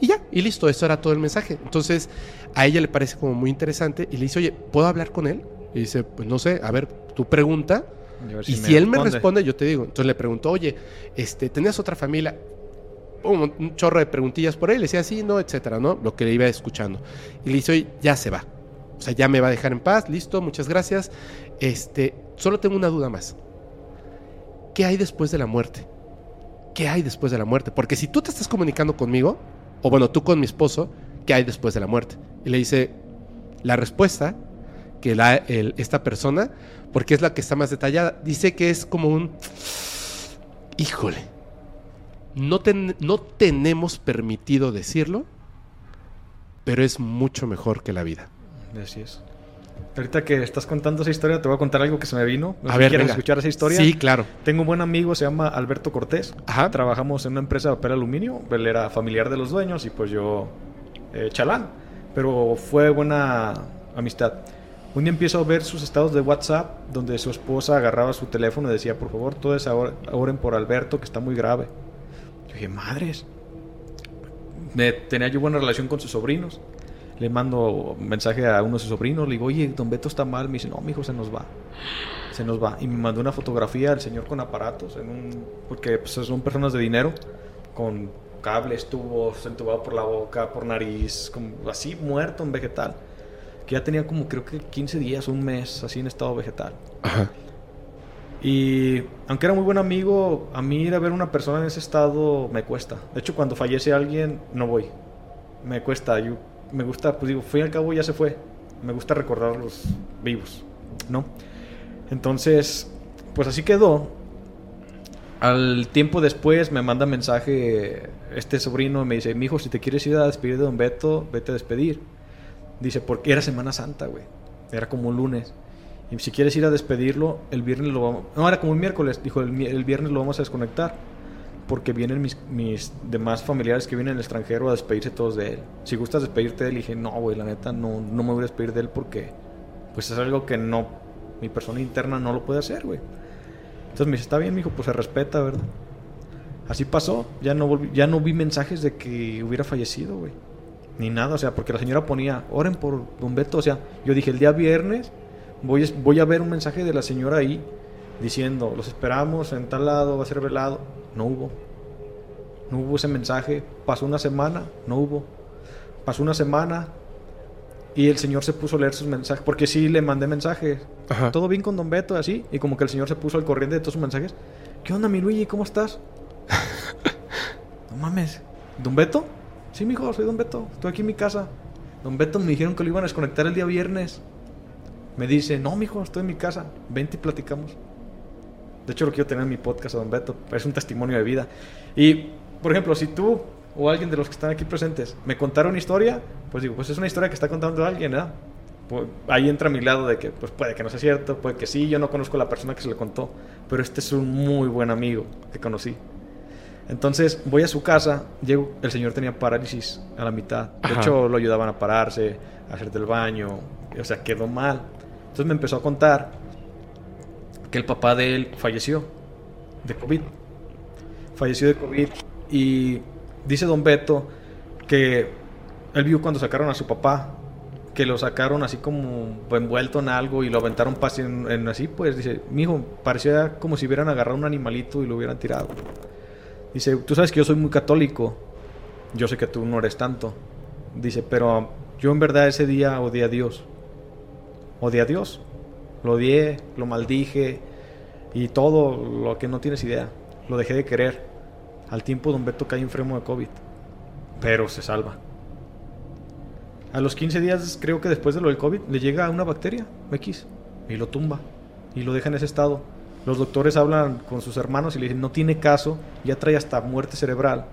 Y ya, y listo, eso era todo el mensaje. Entonces a ella le parece como muy interesante y le dice, oye, ¿puedo hablar con él? Y dice, pues no sé, a ver, tú pregunta. Y si él me responde. yo te digo. Entonces le preguntó, oye, este, ¿tenías otra familia? Un, un chorro de preguntillas por ahí. Le decía, sí, no, etcétera, ¿no? Lo que le iba escuchando. Y le dice, oye, ya se va. O sea, ya me va a dejar en paz, listo, muchas gracias. Este, solo tengo una duda más. ¿Qué hay después de la muerte? ¿Qué hay después de la muerte? Porque si tú te estás comunicando conmigo, o bueno, tú con mi esposo, ¿qué hay después de la muerte? Y le dice, la respuesta que esta persona, porque es la que está más detallada, dice que es como un, híjole, no, no tenemos permitido decirlo, pero es mucho mejor que la vida. Así es. Ahorita que estás contando esa historia, te voy a contar algo que se me vino. No A si ver, ¿Quieres venga. escuchar esa historia? Sí, claro. Tengo un buen amigo, se llama Alberto Cortés. Trabajamos en una empresa de papel aluminio. Él era familiar de los dueños y pues yo eh, chalán. Pero fue buena amistad. Un día empiezo a ver sus estados de WhatsApp donde su esposa agarraba su teléfono y decía, por favor, todos oren por Alberto que está muy grave. Yo dije, madres. Me, tenía yo buena relación con sus sobrinos. Le mando mensaje a uno de sus sobrinos. Le digo, oye, don Beto está mal. Me dice, no, mi hijo se nos va. Se nos va. Y me mandó una fotografía del señor con aparatos. En un, porque pues, son personas de dinero. Con cables, tubos, entubado por la boca, por nariz. Como, así muerto en vegetal. Que ya tenía como creo que 15 días, un mes, así en estado vegetal. Y aunque era muy buen amigo, a mí ir a ver una persona en ese estado me cuesta. De hecho, cuando fallece alguien, no voy. Me cuesta. Yo, me gusta, pues digo, fui al cabo ya se fue. Me gusta recordarlos vivos, ¿no? Entonces, pues así quedó. Al tiempo después me manda mensaje este sobrino me dice, mi hijo, si te quieres ir a despedir de Don Beto, vete a despedir. Dice, porque era Semana Santa, güey. Era como un lunes. Y si quieres ir a despedirlo, el viernes lo vamos... No, era como un miércoles. Dijo, el, el viernes lo vamos a desconectar. Porque vienen mis, mis demás familiares que vienen del extranjero a despedirse todos de él. Si gustas despedirte de él, dije, no, güey, la neta, no, no me voy a despedir de él porque... Pues es algo que no... Mi persona interna no lo puede hacer, güey. Entonces me dice, está bien, mijo, pues se respeta, ¿verdad? Así pasó. Ya no, volví- ya no vi mensajes de que hubiera fallecido, güey. Ni nada, o sea, porque la señora ponía, oren por Don Beto. O sea, yo dije, el día viernes voy, voy a ver un mensaje de la señora ahí diciendo, los esperamos en tal lado, va a ser velado. No hubo. No hubo ese mensaje. Pasó una semana, no hubo. Pasó una semana y el señor se puso a leer sus mensajes. Porque sí le mandé mensajes. Todo bien con Don Beto, así. Y como que el señor se puso al corriente de todos sus mensajes. ¿Qué onda, mi Luigi? ¿Cómo estás? no mames. ¿Don Beto? Sí, mijo, soy Don Beto. Estoy aquí en mi casa. Don Beto me dijeron que lo iban a desconectar el día viernes. Me dice, no, mijo, estoy en mi casa. Vente y platicamos. De hecho, lo quiero tener en mi podcast a Don Beto. Es un testimonio de vida. Y, por ejemplo, si tú o alguien de los que están aquí presentes me contara una historia, pues digo, pues es una historia que está contando alguien, ¿verdad? Pues ahí entra a mi lado de que, pues puede que no sea cierto, puede que sí, yo no conozco a la persona que se le contó, pero este es un muy buen amigo que conocí. Entonces voy a su casa, llego, el señor tenía parálisis a la mitad. De Ajá. hecho, lo ayudaban a pararse, a hacer del baño, o sea, quedó mal. Entonces me empezó a contar que el papá de él falleció de COVID. Falleció de COVID y dice don Beto que él vio cuando sacaron a su papá, que lo sacaron así como envuelto en algo y lo aventaron en, en así, pues dice, mijo, parecía como si hubieran agarrado un animalito y lo hubieran tirado. Dice, tú sabes que yo soy muy católico, yo sé que tú no eres tanto. Dice, pero yo en verdad ese día odié a Dios. Odié a Dios. Lo odié, lo maldije y todo lo que no tienes idea. Lo dejé de querer. Al tiempo Don Beto cae enfermo de COVID. Pero se salva. A los 15 días, creo que después de lo del COVID, le llega una bacteria, X, y lo tumba. Y lo deja en ese estado. Los doctores hablan con sus hermanos y le dicen, no tiene caso, ya trae hasta muerte cerebral.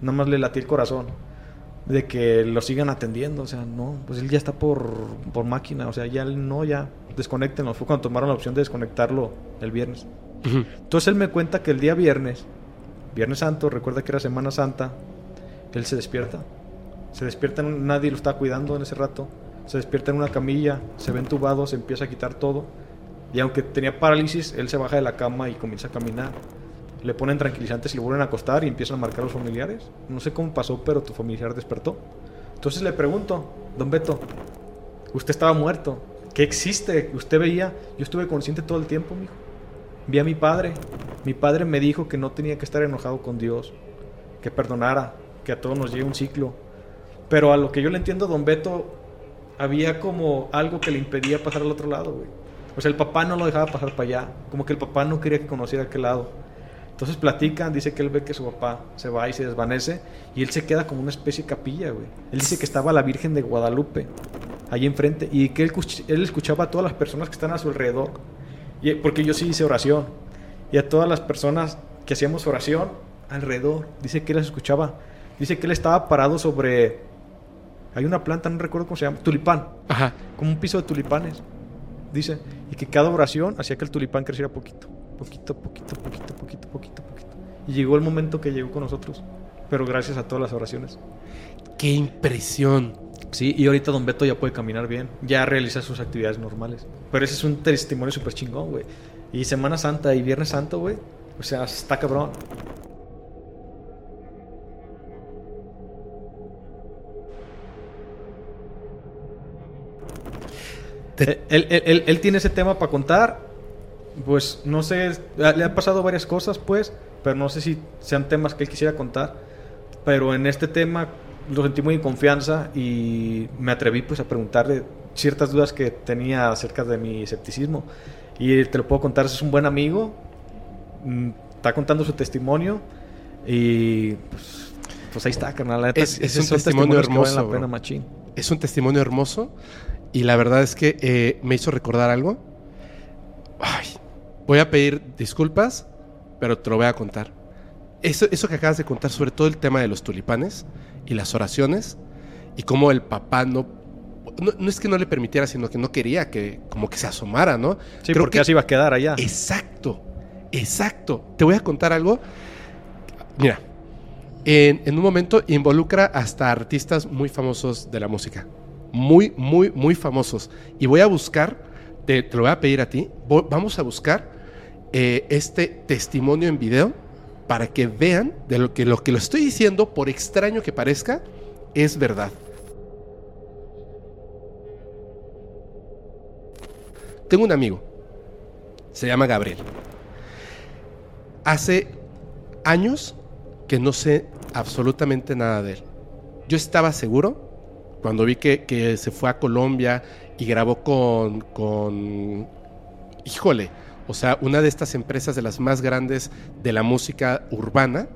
Nada más le latía el corazón. De que lo sigan atendiendo. O sea, no, pues él ya está por, por máquina. O sea, ya no, ya desconectenlo. Fue cuando tomaron la opción de desconectarlo el viernes. Entonces él me cuenta que el día viernes, Viernes Santo, recuerda que era Semana Santa, él se despierta. Se despierta, nadie lo está cuidando en ese rato. Se despierta en una camilla, se ve entubado, se empieza a quitar todo. Y aunque tenía parálisis, él se baja de la cama y comienza a caminar. Le ponen tranquilizantes y lo vuelven a acostar y empiezan a marcar a los familiares. No sé cómo pasó, pero tu familiar despertó. Entonces le pregunto, don Beto, usted estaba muerto. ¿Qué existe? Usted veía, yo estuve consciente todo el tiempo, mijo. Vi a mi padre. Mi padre me dijo que no tenía que estar enojado con Dios, que perdonara, que a todos nos llegue un ciclo. Pero a lo que yo le entiendo, don Beto, había como algo que le impedía pasar al otro lado, güey. O sea, el papá no lo dejaba pasar para allá. Como que el papá no quería que conociera aquel lado. Entonces platican, dice que él ve que su papá se va y se desvanece y él se queda como una especie de capilla, güey. Él dice que estaba la Virgen de Guadalupe ahí enfrente y que él, cuch- él escuchaba a todas las personas que están a su alrededor. Y, porque yo sí hice oración. Y a todas las personas que hacíamos oración, alrededor. Dice que las escuchaba. Dice que él estaba parado sobre. Hay una planta, no recuerdo cómo se llama. Tulipán. Ajá. Como un piso de tulipanes. Dice. Y que cada oración hacía que el tulipán creciera poquito. Poquito, poquito, poquito, poquito, poquito, poquito. Y llegó el momento que llegó con nosotros. Pero gracias a todas las oraciones. ¡Qué impresión! Sí, y ahorita Don Beto ya puede caminar bien. Ya realiza sus actividades normales. Pero ese es un testimonio súper chingón, güey. Y Semana Santa y Viernes Santo, güey. O sea, está cabrón. Te- Él, él- él- él tiene ese tema para contar. Pues no sé, le han pasado varias cosas, pues, pero no sé si sean temas que él quisiera contar. Pero en este tema lo sentí muy en confianza y me atreví pues a preguntarle ciertas dudas que tenía acerca de mi escepticismo. Y te lo puedo contar, es un buen amigo, mm, está contando su testimonio y pues, pues ahí está, carnal. la Es- es esos un testimonio hermoso, la pena, machín. Es un testimonio hermoso y la verdad es que eh, me hizo recordar algo. Ay, voy a pedir disculpas, pero te lo voy a contar. Eso, eso que acabas de contar sobre todo el tema de los tulipanes y las oraciones y cómo el papá no, no, no es que no le permitiera, sino que no quería que como que se asomara, ¿no? Sí, Creo porque que- así iba a quedar allá. Exacto, exacto. Te voy a contar algo. Mira, en, en un momento involucra hasta artistas muy famosos de la música. Muy, muy, muy famosos. Y voy a buscar, te, te lo voy a pedir a ti, vo- vamos a buscar eh, este testimonio en video para que vean de lo que lo que lo estoy diciendo, por extraño que parezca, es verdad. Tengo un amigo, se llama Gabriel. Hace años que no sé absolutamente nada de él. Yo estaba seguro cuando vi que, que se fue a Colombia y grabó con, con, híjole, o sea, una de estas empresas de las más grandes de la música urbana,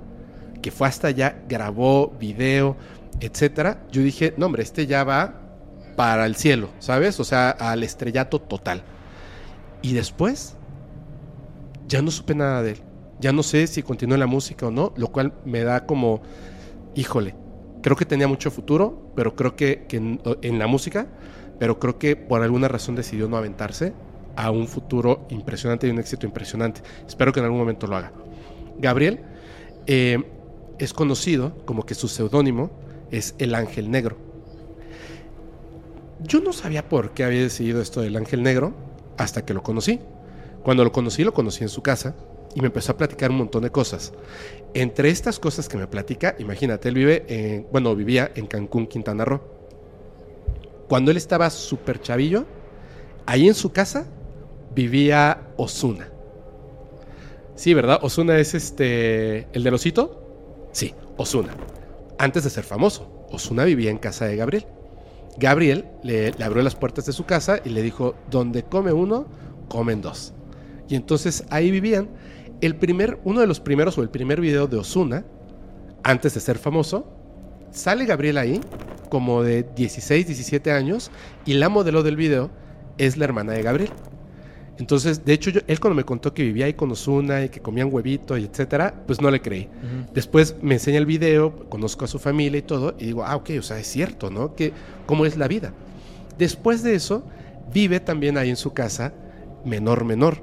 que fue hasta allá, grabó video, etcétera. Yo dije, no, hombre, este ya va para el cielo, ¿sabes? O sea, al estrellato total. Y después, ya no supe nada de él. Ya no sé si continuó en la música o no, lo cual me da como, híjole, creo que tenía mucho futuro, pero creo que, en, en la música, pero creo que por alguna razón decidió no aventarse a un futuro impresionante y un éxito impresionante. Espero que en algún momento lo haga. Gabriel eh, es conocido como que su seudónimo es el Ángel Negro. Yo no sabía por qué había decidido esto del Ángel Negro hasta que lo conocí. Cuando lo conocí, lo conocí en su casa y me empezó a platicar un montón de cosas. Entre estas cosas que me platica, imagínate, él vive, en, bueno, vivía en Cancún, Quintana Roo. Cuando él estaba súper chavillo, ahí en su casa vivía Osuna. Sí, ¿verdad? Osuna es este, el del osito. Sí, Osuna. Antes de ser famoso, Osuna vivía en casa de Gabriel. Gabriel le, le abrió las puertas de su casa y le dijo, donde come uno, comen dos. Y entonces ahí vivían. El primer, uno de los primeros o el primer video de Osuna, antes de ser famoso, sale Gabriel ahí, como de 16, 17 años, y la modelo del video es la hermana de Gabriel. Entonces, de hecho, yo, él cuando me contó que vivía ahí con Osuna y que comían huevito y etcétera, pues no le creí. Después me enseña el video, conozco a su familia y todo, y digo, ah, ok, o sea, es cierto, ¿no? Que, ¿Cómo es la vida? Después de eso, vive también ahí en su casa Menor Menor,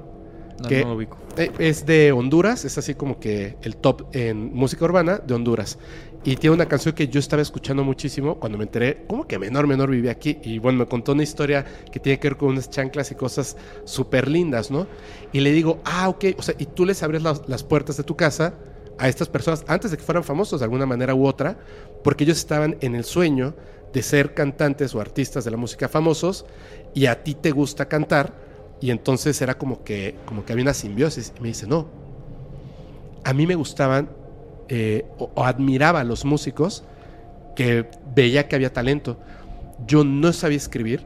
No, que no lo ubico. eh, es de Honduras, es así como que el top en música urbana de Honduras. Y tiene una canción que yo estaba escuchando muchísimo cuando me enteré, ¿cómo que Menor Menor vive aquí? Y bueno, me contó una historia que tiene que ver con unas chanclas y cosas súper lindas, ¿no? Y le digo, ah, ok, o sea, y tú les abres las, las puertas de tu casa a estas personas antes de que fueran famosos de alguna manera u otra, porque ellos estaban en el sueño de ser cantantes o artistas de la música famosos y a ti te gusta cantar y entonces era como que, como que había una simbiosis. Y me dice, no, a mí me gustaban eh, o, admiraba a los músicos que veía que había talento. Yo no sabía escribir,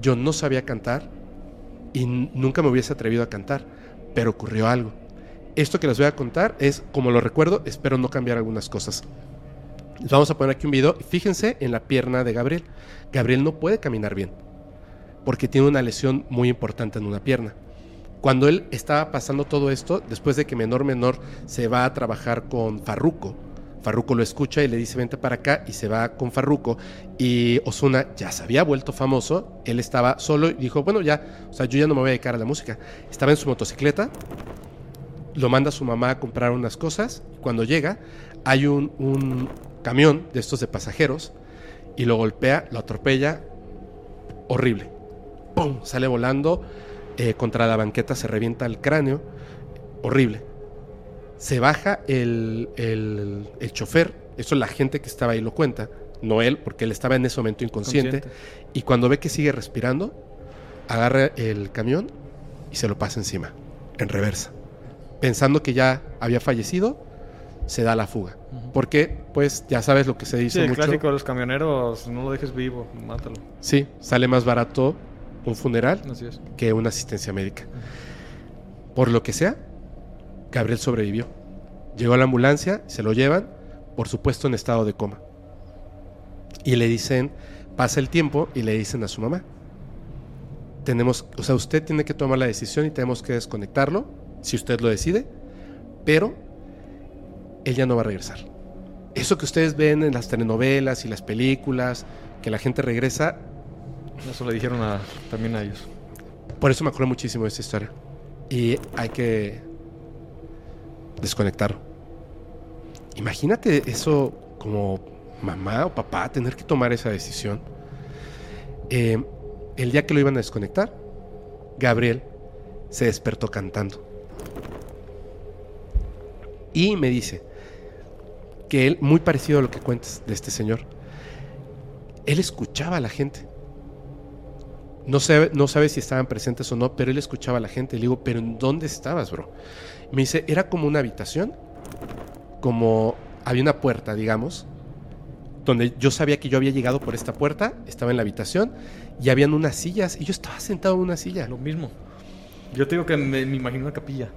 yo no sabía cantar y nunca me hubiese atrevido a cantar, pero ocurrió algo. Esto que les voy a contar es como lo recuerdo, espero no cambiar algunas cosas. Les vamos a poner aquí un video. Fíjense en la pierna de Gabriel. Gabriel no puede caminar bien porque tiene una lesión muy importante en una pierna. Cuando él estaba pasando todo esto, después de que Menor Menor se va a trabajar con Farruko, Farruko lo escucha y le dice vente para acá y se va con Farruko y Osuna ya se había vuelto famoso, él estaba solo y dijo, bueno ya, o sea, yo ya no me voy a dedicar a la música. Estaba en su motocicleta, lo manda a su mamá a comprar unas cosas, cuando llega hay un, un camión de estos de pasajeros y lo golpea, lo atropella, horrible. ¡Pum! Sale volando eh, contra la banqueta, se revienta el cráneo, horrible. Se baja el, el, el chofer, eso la gente que estaba ahí lo cuenta, no él, porque él estaba en ese momento inconsciente, Consciente. y cuando ve que sigue respirando, agarra el camión y se lo pasa encima, en reversa. Pensando que ya había fallecido, se da la fuga. Porque, pues, ya sabes lo que se dice Sí, el mucho. clásico de los camioneros, no lo dejes vivo, mátalo. Sí, sale más barato un funeral es. que una asistencia médica. Por lo que sea, Gabriel sobrevivió. Llegó a la ambulancia, se lo llevan, por supuesto en estado de coma. Y le dicen, pasa el tiempo y le dicen a su mamá, tenemos, o sea, usted tiene que tomar la decisión y tenemos que desconectarlo, si usted lo decide, pero él ya no va a regresar. Eso que ustedes ven en las telenovelas y las películas, que la gente regresa, Eso le dijeron a- también a ellos. por eso me acuerdo muchísimo de esta historia. Y hay que desconectarlo. Imagínate eso como mamá o papá, tener que tomar esa decisión. Eh, el día que lo iban a desconectar, Gabriel se despertó cantando. Y me dice que él, muy parecido a lo que cuentas de este señor, él escuchaba a la gente. No sabe, no sabe si estaban presentes o no, pero él escuchaba a la gente. Le digo, ¿pero en dónde estabas, bro? Me dice, era como una habitación, como había una puerta, digamos, donde yo sabía que yo había llegado por esta puerta, estaba en la habitación, y habían unas sillas, y yo estaba sentado en una silla. Lo mismo. Yo te digo que me, me imagino una capilla.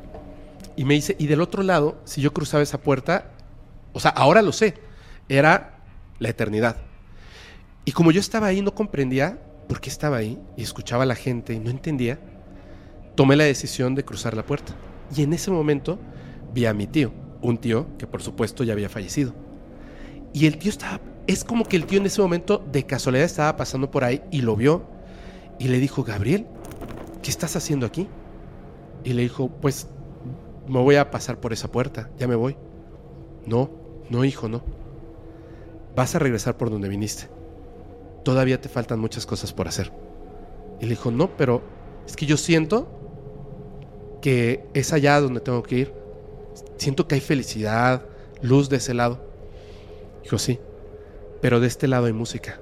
Y me dice, y del otro lado, si yo cruzaba esa puerta, o sea, ahora lo sé, era la eternidad. Y como yo estaba ahí, no comprendía por qué estaba ahí, y escuchaba a la gente y no entendía, tomé la decisión de cruzar la puerta. Y en ese momento vi a mi tío, un tío que por supuesto ya había fallecido. Y el tío estaba, es como que el tío en ese momento de casualidad estaba pasando por ahí y lo vio y le dijo, Gabriel, ¿qué estás haciendo aquí? Y le dijo, pues me voy a pasar por esa puerta, ya me voy. No, no, hijo, no. Vas a regresar por donde viniste. Todavía te faltan muchas cosas por hacer. Y le dijo, no, pero es que yo siento que es allá donde tengo que ir. Siento que hay felicidad, luz de ese lado. Dijo, sí, pero de este lado hay música.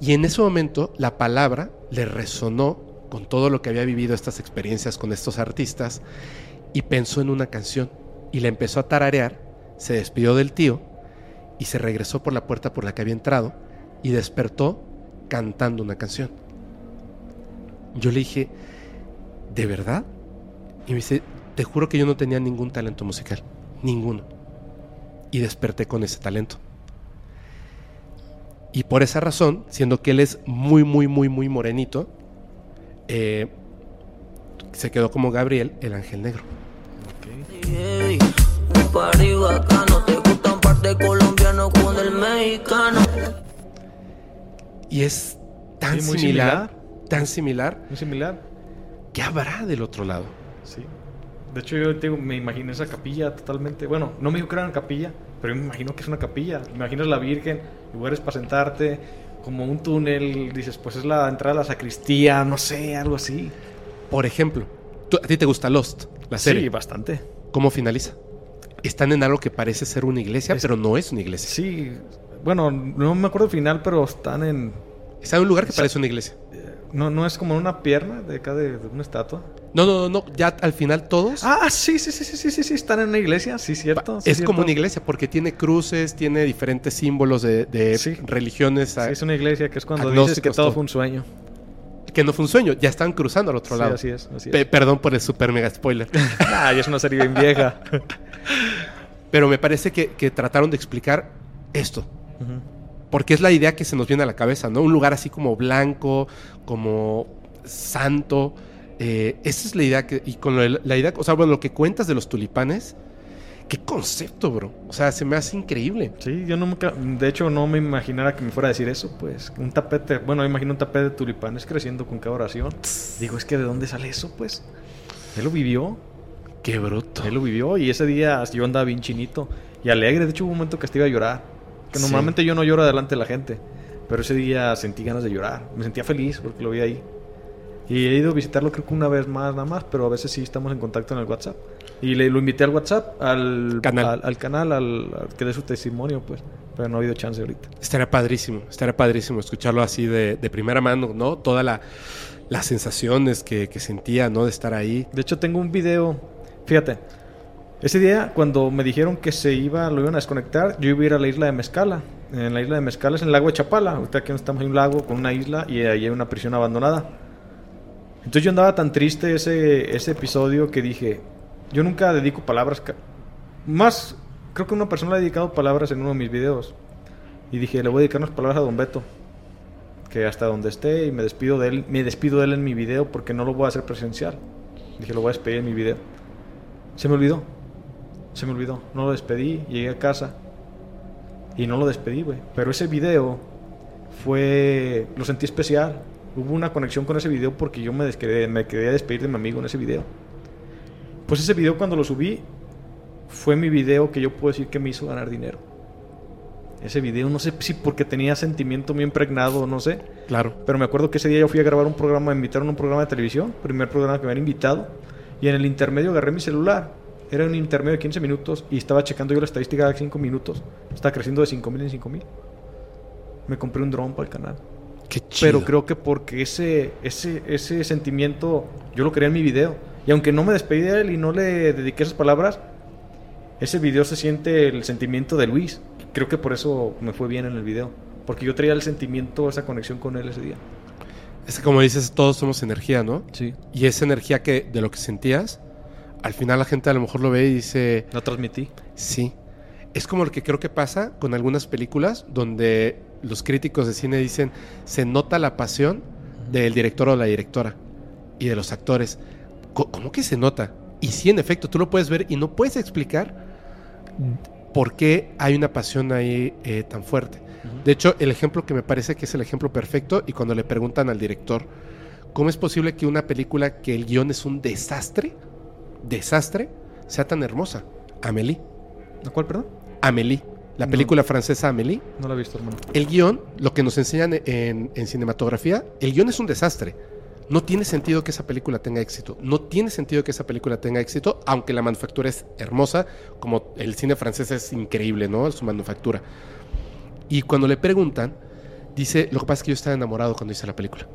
Y en ese momento la palabra le resonó con todo lo que había vivido estas experiencias con estos artistas y pensó en una canción y la empezó a tararear, se despidió del tío y se regresó por la puerta por la que había entrado y despertó cantando una canción. Yo le dije, ¿de verdad? Y me dice, te juro que yo no tenía ningún talento musical, ninguno. Y desperté con ese talento. Y por esa razón, siendo que él es muy, muy, muy, muy morenito, eh, se quedó como Gabriel, el ángel negro. Ey, Y es tan Sí, muy similar, tan similar, Muy similar. ¿qué habrá del otro lado? Sí. De hecho, yo digo, me imagino esa capilla totalmente. Bueno, no me dijo que era una capilla, pero yo me imagino que es una capilla. Imaginas la Virgen, lugares para sentarte, como un túnel. Dices, pues es la entrada a la sacristía, no sé, algo así. Por ejemplo, ¿tú- ¿a ti te gusta Lost, la serie? Sí, bastante. ¿Cómo finaliza? Están en algo que parece ser una iglesia, Es- pero no es una iglesia. Sí, bueno, no me acuerdo el final, pero están en. Está en un lugar que parece una iglesia. No, no es como una pierna de acá de, de una estatua. No, no, no, ya al final todos Ah, sí, sí, sí, sí, sí, sí, sí, están en una iglesia, sí, cierto. sí, es como una iglesia porque tiene cruces, tiene diferentes símbolos de, de Sí. religiones Sí, es una iglesia que es cuando dices que todo todo. fue un sueño. que no fue un sueño, ya están cruzando al otro lado. así es, así es. Pe- perdón por el super mega spoiler. ah, ya es una serie bien vieja. Pero me parece que, que trataron de explicar esto. Porque es la idea que se nos viene a la cabeza, ¿no? Un lugar así como blanco, como santo, eh, esa es la idea que, y con la, la idea, o sea, bueno, lo que cuentas de los tulipanes, qué concepto, bro. O sea, se me hace increíble. Sí, yo nunca, de hecho no me imaginara que me fuera a decir eso, pues. Un tapete, bueno, me imagino un tapete de tulipanes creciendo con cada oración. Digo, es que ¿de dónde sale eso, pues? Él lo vivió. Qué bruto. Él lo vivió y ese día yo andaba bien chinito y alegre. De hecho, hubo un momento que hasta iba a llorar. Que Sí. normalmente yo no lloro delante de la gente. Pero ese día sentí ganas de llorar. Me sentía feliz porque lo vi ahí. Y he ido a visitarlo creo que una vez más nada más, pero a veces sí estamos en contacto en el WhatsApp. Y le, lo invité al WhatsApp, al Canal. al, al canal, al, al que dé su testimonio, pues. Pero no ha habido chance ahorita. Estaría padrísimo, estaría padrísimo escucharlo así de, de primera mano, ¿no? Todas la, las sensaciones que, que sentía, ¿no? De estar ahí. De hecho, tengo un video. Fíjate. Ese día, cuando me dijeron que se iba, lo iban a desconectar, yo iba a ir a la isla de Mezcala. En la isla de Mezcala es en el lago de Chapala. Ahorita aquí estamos en un lago con una isla y ahí hay una prisión abandonada. Entonces yo andaba tan triste ese, ese episodio que dije, yo nunca dedico palabras. Más, creo que una persona le ha dedicado palabras en uno de mis videos. Y dije, le voy a dedicar unas palabras a Don Beto. Que hasta donde esté y me despido de él, me despido de él en mi video porque no lo voy a hacer presencial. Dije, lo voy a despedir en mi video. Se me olvidó. Se me olvidó. No lo despedí. Llegué a casa. Y no lo despedí, güey. Pero ese video fue... Lo sentí especial. Hubo una conexión con ese video porque yo me, desquedé, me quería despedir de mi amigo en ese video. Pues ese video cuando lo subí fue mi video que yo puedo decir que me hizo ganar dinero. Ese video, no sé si porque tenía sentimiento muy impregnado, no sé. Claro. Pero me acuerdo que ese día yo fui a grabar un programa, me invitaron a un programa de televisión, primer programa que me habían invitado. Y en el intermedio agarré mi celular. Era un intermedio de 15 minutos y estaba checando yo la estadística de 5 minutos. Estaba creciendo de 5000 en 5000. Me compré un dron para el canal. Qué chido. Pero creo que porque ese, ese, ese sentimiento yo lo quería en mi video. Y aunque no me despedí de él y no le dediqué esas palabras, ese video se siente el sentimiento de Luis. Creo que por eso me fue bien en el video. Porque yo traía el sentimiento, esa conexión con él ese día. Es que como dices, todos somos energía, ¿no? Sí. Y esa energía que de lo que sentías, al final la gente a lo mejor lo ve y dice... ¿La transmití? Sí. Es como lo que creo que pasa con algunas películas donde los críticos de cine dicen se nota la pasión del director o la directora y de los actores. ¿Cómo que se nota? Y sí, en efecto, tú lo puedes ver y no puedes explicar por qué hay una pasión ahí eh, tan fuerte. De hecho, el ejemplo que me parece que es el ejemplo perfecto y cuando le preguntan al director, ¿cómo es posible que una película que el guion es un desastre, desastre, sea tan hermosa? Amélie. ¿La cuál, perdón? Amélie. La No. película francesa Amélie. No la he visto, hermano. El guion, lo que nos enseñan en, en cinematografía, el guion es un desastre. No tiene sentido que esa película tenga éxito. No tiene sentido que esa película tenga éxito, aunque la manufactura es hermosa, como el cine francés es increíble, ¿no? Su manufactura. Y cuando le preguntan, dice, lo que pasa es que yo estaba enamorado cuando hice la película.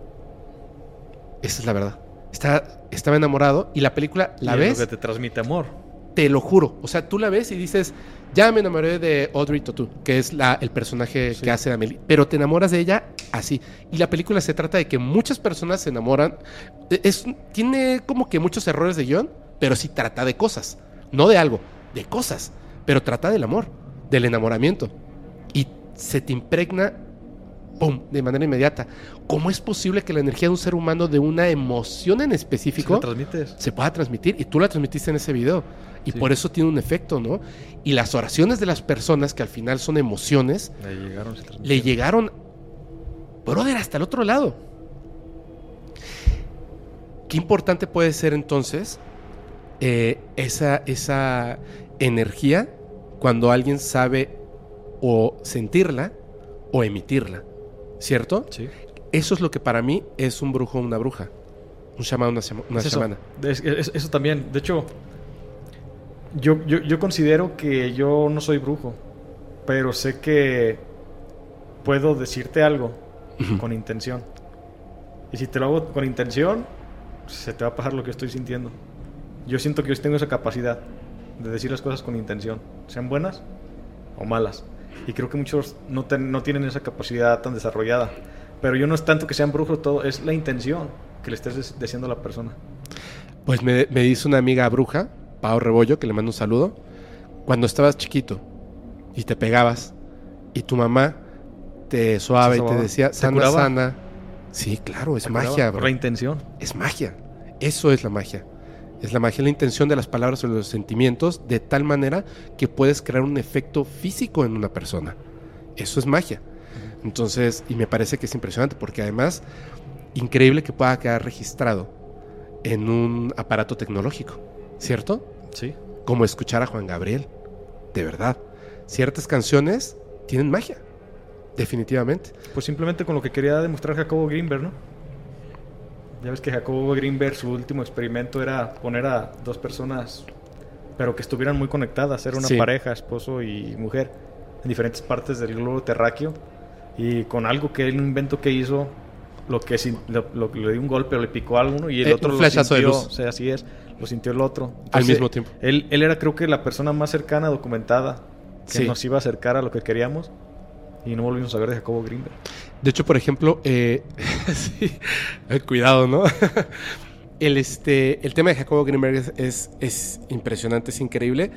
Esa es la verdad. Está, estaba enamorado y la película la Y es ves Lo que te transmite amor. te lo juro. O sea, tú la ves y dices, ya me enamoré de Audrey Tautou, que es la, el personaje que hace Amelie. Pero te enamoras de ella así. Y la película se trata de que muchas personas se enamoran. E- Es, tiene como que muchos errores de guion, pero sí trata de cosas. No de algo, de cosas. Pero trata del amor, del enamoramiento. Y se te impregna, ¡pum!, de manera inmediata. ¿Cómo es posible que la energía de un ser humano, de una emoción en específico, se pueda transmitir? Y tú la transmitiste en ese video. Y Sí. por eso tiene un efecto, ¿no? Y las oraciones de las personas, que al final son emociones, Le llegaron, le llegaron, brother, hasta el otro lado. Qué importante puede ser entonces eh, esa, esa energía cuando alguien sabe o sentirla o emitirla, ¿cierto? Sí. Eso es lo que para mí es un brujo o una bruja. Un chamán, una, una Es eso. chamana. Es- es- eso también. De hecho, yo, yo, yo considero que yo no soy brujo, pero sé que puedo decirte algo con intención. Y si te lo hago con intención, se te va a pasar lo que estoy sintiendo. Yo siento que yo tengo esa capacidad de decir las cosas con intención, sean buenas o malas. Y creo que muchos no, ten- no tienen esa capacidad tan desarrollada. Pero yo no es tanto que sean brujos, todo es la intención que le estés diciendo a la persona. Pues me, me dice una amiga bruja, Pau Rebollo, que le mando un saludo. Cuando estabas chiquito y te pegabas y tu mamá te suave y te decía, ¿Te sana, sana. Sí, claro, es magia, bro. la intención. Es magia. Eso es la magia. Es la magia, la intención de las palabras o de los sentimientos de tal manera que puedes crear un efecto físico en una persona. Eso es magia. Entonces, y me parece que es impresionante porque además, increíble que pueda quedar registrado en un aparato tecnológico, ¿cierto? Sí. Como escuchar a Juan Gabriel, de verdad. Ciertas canciones tienen magia, definitivamente. Pues simplemente con lo que quería demostrar Jacobo Greenberg, ¿no? Ya ves que Jacobo Greenberg, su último experimento era poner a dos personas, pero que estuvieran muy conectadas, era una Sí. pareja, esposo y mujer, en diferentes partes del globo terráqueo, y con algo que él, un invento que hizo, lo que lo, lo- le dio un golpe o le picó a alguno y el Eh, otro lo de sintió, luz. o sea, así es, lo sintió el otro. Al mismo tiempo. Él, él era creo que la persona más cercana, documentada, que Sí. nos iba a acercar a lo que queríamos, y no volvimos a ver de Jacobo Greenberg. De hecho, por ejemplo, eh, sí, cuidado, ¿no? el, este, el tema de Jacobo Greenberg es, es, es impresionante, es increíble.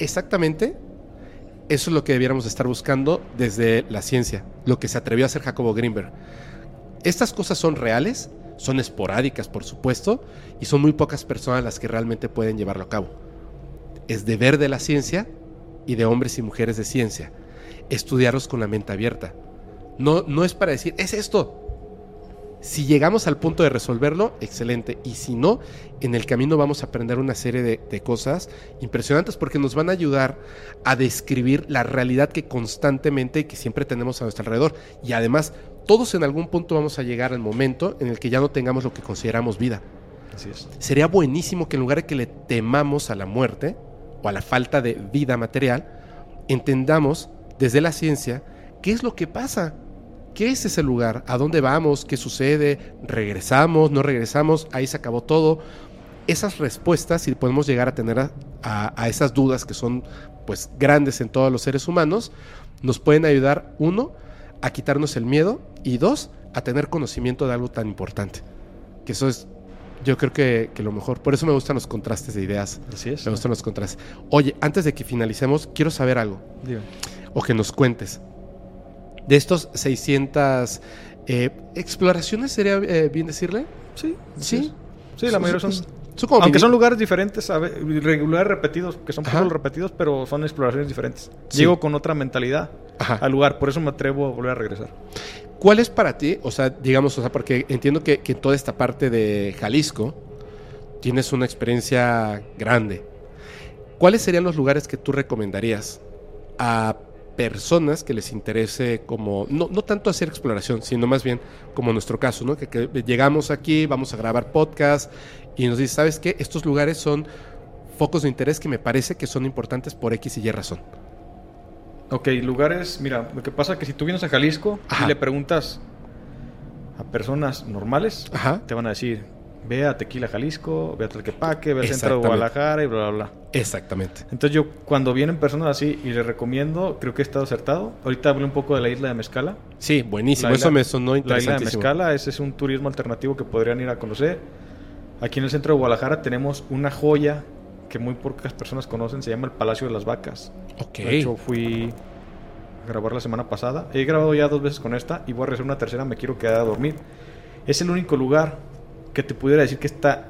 Exactamente, eso es lo que debiéramos estar buscando desde la ciencia, lo que se atrevió a hacer Jacobo Greenberg. Estas cosas son reales, son esporádicas, por supuesto, y son muy pocas personas las que realmente pueden llevarlo a cabo. Es deber de la ciencia y de hombres y mujeres de ciencia estudiarlos con la mente abierta. No, no es para decir, es esto. Si llegamos al punto de resolverlo, excelente. Y si no, en el camino vamos a aprender una serie de, de cosas impresionantes porque nos van a ayudar a describir la realidad que constantemente y que siempre tenemos a nuestro alrededor. Y además, todos en algún punto vamos a llegar al momento en el que ya no tengamos lo que consideramos vida. Así es. Sería buenísimo que en lugar de que le temamos a la muerte o a la falta de vida material, entendamos desde la ciencia qué es lo que pasa. ¿Qué es ese lugar? ¿A dónde vamos? ¿Qué sucede? ¿Regresamos? ¿No regresamos? Ahí se acabó todo. Esas respuestas, si podemos llegar a tener a, a- a esas dudas que son pues grandes en todos los seres humanos, nos pueden ayudar, uno, a quitarnos el miedo y dos, a tener conocimiento de algo tan importante. Que eso es, yo creo que, que lo mejor. Por eso me gustan los contrastes de ideas. Así es. Me gustan los contrastes. Oye, antes de que finalicemos, quiero saber algo. O que nos cuentes. De estos 600 eh, exploraciones, ¿sería eh, bien decirle? Sí. Sí. Sí, la mayoría son... son como Aunque son lugares diferentes, lugares repetidos, que son puros repetidos, pero son exploraciones diferentes. Sí. Llego con otra mentalidad Ajá. al lugar, por eso me atrevo a volver a regresar. ¿Cuál es para ti? O sea, digamos, o sea, porque entiendo que, que toda esta parte de Jalisco tienes una experiencia grande. ¿Cuáles serían los lugares que tú recomendarías a personas que les interese como, no, no tanto hacer exploración, sino más bien como nuestro caso, ¿no? Que, que llegamos aquí, vamos a grabar podcast y nos dice, ¿sabes qué? Estos lugares son focos de interés que me parece que son importantes por X y Y razón. Ok, lugares, mira, lo que pasa es que si tú vienes a Jalisco Ajá. y le preguntas a personas normales, Ajá. te van a decir, ve a Tequila, Jalisco, ve a Tlaquepaque, ve al centro de. Guadalajara y bla, bla, bla. Exactamente. Entonces yo cuando vienen personas así y les recomiendo, creo que he estado acertado. Ahorita hablé un poco de la isla de Mezcala. Sí, buenísimo. Eso me sonó La isla de interesantísimo. Mezcala, ese es un turismo alternativo que podrían ir a conocer. Aquí en el centro de Guadalajara tenemos una joya que muy pocas personas conocen, se llama el Palacio de las Vacas. Ok. De hecho, fui a grabar la semana pasada. He grabado ya dos veces con esta y voy a regresar una tercera, me quiero quedar a dormir. Es el único lugar que te pudiera decir que está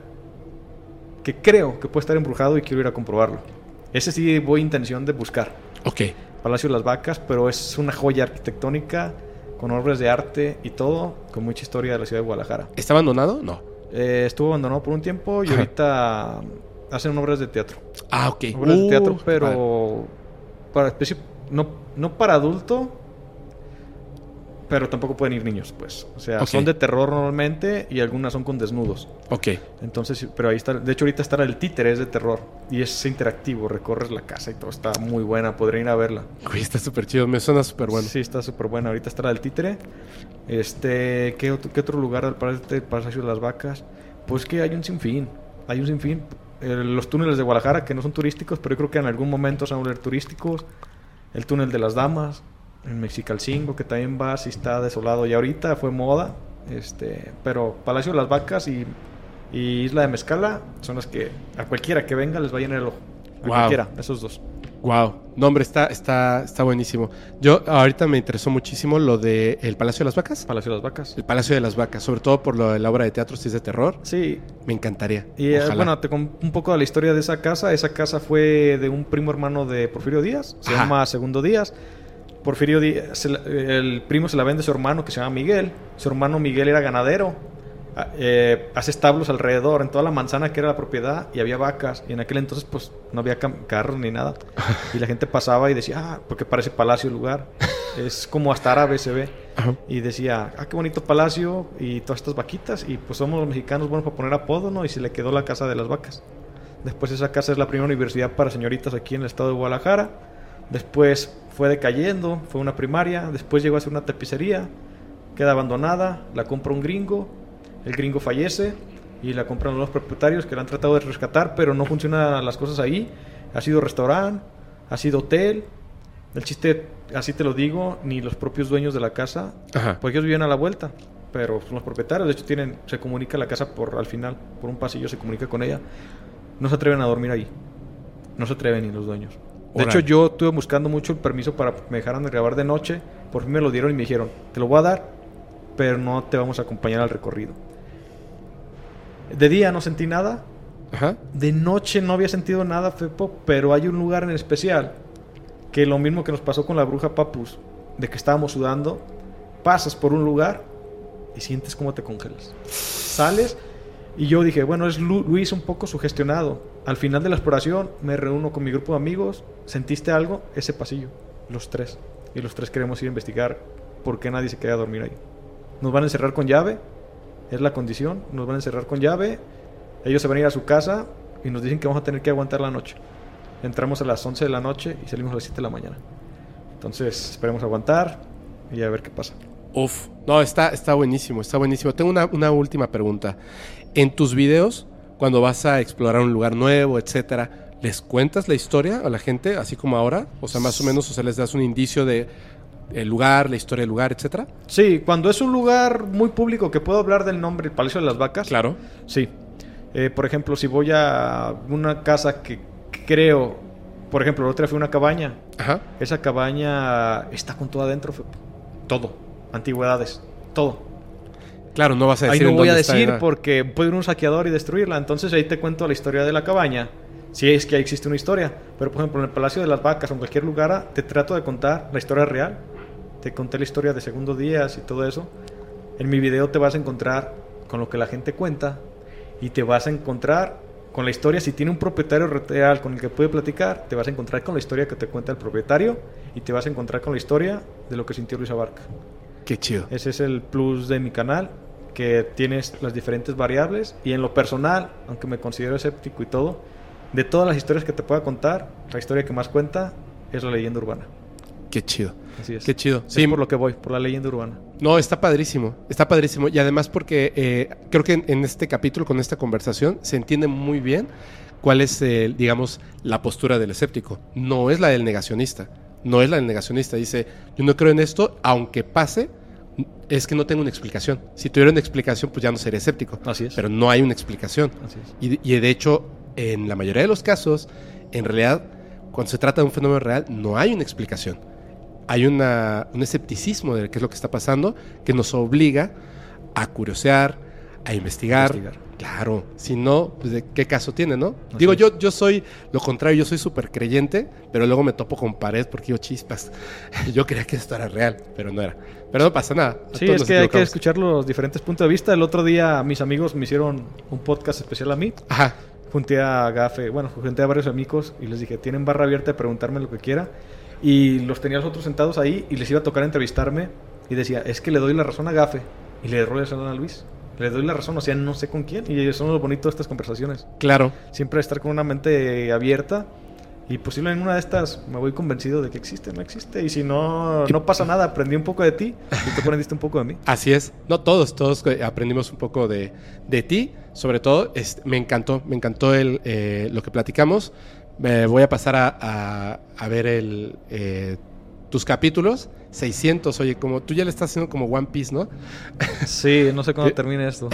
que creo que puede estar embrujado y quiero ir a comprobarlo. Ese sí voy intención de buscar. Ok. Palacio de las Vacas, pero es una joya arquitectónica con obras de arte y todo, con mucha historia de la ciudad de Guadalajara. ¿Está abandonado? No. Eh, estuvo abandonado por un tiempo y Ajá. ahorita hacen obras de teatro. Ah, ok. Obras de Uh, teatro, vale. pero para especie, no, no para adulto, pero tampoco pueden ir niños, pues. O sea, son de terror normalmente y algunas son con desnudos. Ok. Entonces, pero ahí está, de hecho ahorita está el títere, es de terror y es interactivo, recorres la casa y todo, está muy buena, podría ir a verla. Uy, está súper chido. Me suena súper bueno. Sí, está súper buena. Ahorita está del títere. Este, ¿qué otro, qué otro lugar al este Palacio de las Vacas? Pues que hay un sinfín. Hay un sinfín. Eh, los túneles de Guadalajara, que no son turísticos, pero yo creo que en algún momento se van a volver turísticos. El túnel de las Damas, en Mexicalcingo, que también va, si está desolado. Y ahorita fue moda. Este, pero Palacio de las Vacas y, y Isla de Mezcala son las que a cualquiera que venga les va a llenar el ojo. A Wow. cualquiera, esos dos. Wow. No, hombre, está, está, está buenísimo. Yo ahorita me interesó muchísimo lo de el Palacio de las Vacas. Palacio de las Vacas. El Palacio de las Vacas, sobre todo por lo de la obra de teatro si es de terror. Sí. Me encantaría. Y eh, Ojalá. bueno, te con un poco de la historia de esa casa. Esa casa fue de un primo hermano de Porfirio Díaz. Se Ajá. llama Segundo Díaz. Porfirio Díaz, el primo se la vende a su hermano que se llama Miguel. Su hermano Miguel era ganadero. Ah, eh, hace establos alrededor, en toda la manzana que era la propiedad, y había vacas. Y en aquel entonces, pues, no había carros ni nada. Y la gente pasaba y decía, ah, porque parece palacio el lugar. Es como hasta árabe se ve. Ajá. Y decía, ah, qué bonito palacio y todas estas vaquitas. Y pues somos los mexicanos buenos para poner apodo, ¿no? Y se le quedó la casa de las vacas. Después esa casa es la primera universidad para señoritas aquí en el estado de Guadalajara. Después fue decayendo, fue una primaria. Después llegó a ser una tapicería. Queda abandonada, la compra un gringo. El gringo fallece y la compran los propietarios que la han tratado de rescatar, pero no funcionan las cosas ahí. Ha sido restaurante, ha sido hotel. El chiste, así te lo digo, ni los propios dueños de la casa, Ajá. porque ellos viven a la vuelta, pero son los propietarios. De hecho, tienen, se comunica la casa por al final, por un pasillo se comunica con ella. No se atreven a dormir ahí. No se atreven ni los dueños. De hecho, yo estuve buscando mucho el permiso para que me dejaran de grabar de noche. Por fin me lo dieron y me dijeron, te lo voy a dar, pero no te vamos a acompañar al recorrido. De día no sentí nada. Ajá. De noche no había sentido nada, Fepo, pero hay un lugar en especial que lo mismo que nos pasó con la bruja Papus, de que estábamos sudando, pasas por un lugar y sientes cómo te congelas. Sales y yo dije, bueno, es Lu- Luis un poco sugestionado. Al final de la exploración me reúno con mi grupo de amigos, ¿sentiste algo? Ese pasillo, los tres. Y los tres queremos ir a investigar por qué nadie se queda a dormir ahí. Nos van a encerrar con llave, es la condición, nos van a encerrar con llave, ellos se van a ir a su casa y nos dicen que vamos a tener que aguantar la noche. Entramos a las 11 de la noche y salimos a las 7 de la mañana. Entonces, esperemos aguantar y a ver qué pasa. Uf, no, está, está buenísimo, está buenísimo. Tengo una, una última pregunta. En tus videos, cuando vas a explorar un lugar nuevo, etcétera, ¿les cuentas la historia a la gente, así como ahora? O sea, más o menos, o sea, les das un indicio de el lugar, la historia del lugar, etcétera. Sí, cuando es un lugar muy público que puedo hablar del nombre, el Palacio de las Vacas. Claro. Sí. Eh, por ejemplo, si voy a una casa que creo, por ejemplo, la otra fue una cabaña. Ajá. Esa cabaña está con todo adentro, todo, antigüedades, todo. Claro, no vas a Ahí decir no en voy a está decir porque puede ir un saqueador y destruirla. Entonces ahí te cuento la historia de la cabaña. Si es que ahí existe una historia. Pero por ejemplo, en el Palacio de las Vacas o en cualquier lugar, te trato de contar la historia real. Te conté la historia de Segundo Díaz y todo eso. En mi video te vas a encontrar con lo que la gente cuenta y te vas a encontrar con la historia. Si tiene un propietario real con el que puede platicar, te vas a encontrar con la historia que te cuenta el propietario y te vas a encontrar con la historia de lo que sintió Luis Abarca. Qué chido. Ese es el plus de mi canal, que tienes las diferentes variables y en lo personal, aunque me considero escéptico y todo, de todas las historias que te pueda contar, la historia que más cuenta es la leyenda urbana. Qué chido. Así es. Qué chido. Sí, por lo que voy, por la leyenda urbana. No, está padrísimo, está padrísimo. Y además porque eh, creo que en, en este capítulo, con esta conversación, se entiende muy bien cuál es, eh, digamos, la postura del escéptico. No es la del negacionista. No es la del negacionista. Dice, yo no creo en esto, aunque pase, es que no tengo una explicación. Si tuviera una explicación, pues ya no sería escéptico. Así es. Pero no hay una explicación. Así es. Y, y de hecho, en la mayoría de los casos, en realidad, cuando se trata de un fenómeno real, no hay una explicación. Hay una, un escepticismo de qué es lo que está pasando que nos obliga a curiosear, a investigar. Investigar. Claro, si no, pues de qué caso tiene, ¿no? Digo, yo, yo soy lo contrario, yo soy súper creyente, pero luego me topo con pared porque yo chispas. Yo creía que esto era real, pero no era. Pero no pasa nada. Sí, es que hay que escuchar los diferentes puntos de vista. El otro día mis amigos me hicieron un podcast especial a mí. Ajá. Junté a Gafe, bueno, junté a varios amigos y les dije, tienen barra abierta de preguntarme lo que quiera. Y los tenía los otros sentados ahí y les iba a tocar entrevistarme. Y decía, es que le doy la razón a Gafe y le doy la razón a Luis. Le doy la razón, o sea, no sé con quién. Y eso es lo bonito de estas conversaciones. Claro. Siempre estar con una mente abierta. Y posiblemente en una de estas me voy convencido de que existe, no existe. Y si no, no pasa nada, aprendí un poco de ti y tú aprendiste un poco de mí. Así es. No todos, todos eh, aprendimos un poco de, de ti. Sobre todo, este, me encantó, me encantó el, eh, lo que platicamos. Me voy a pasar a, a- a ver el, eh, tus capítulos. 600, oye, como tú ya le estás haciendo como One Piece, ¿no? Sí, no sé cuándo termine esto.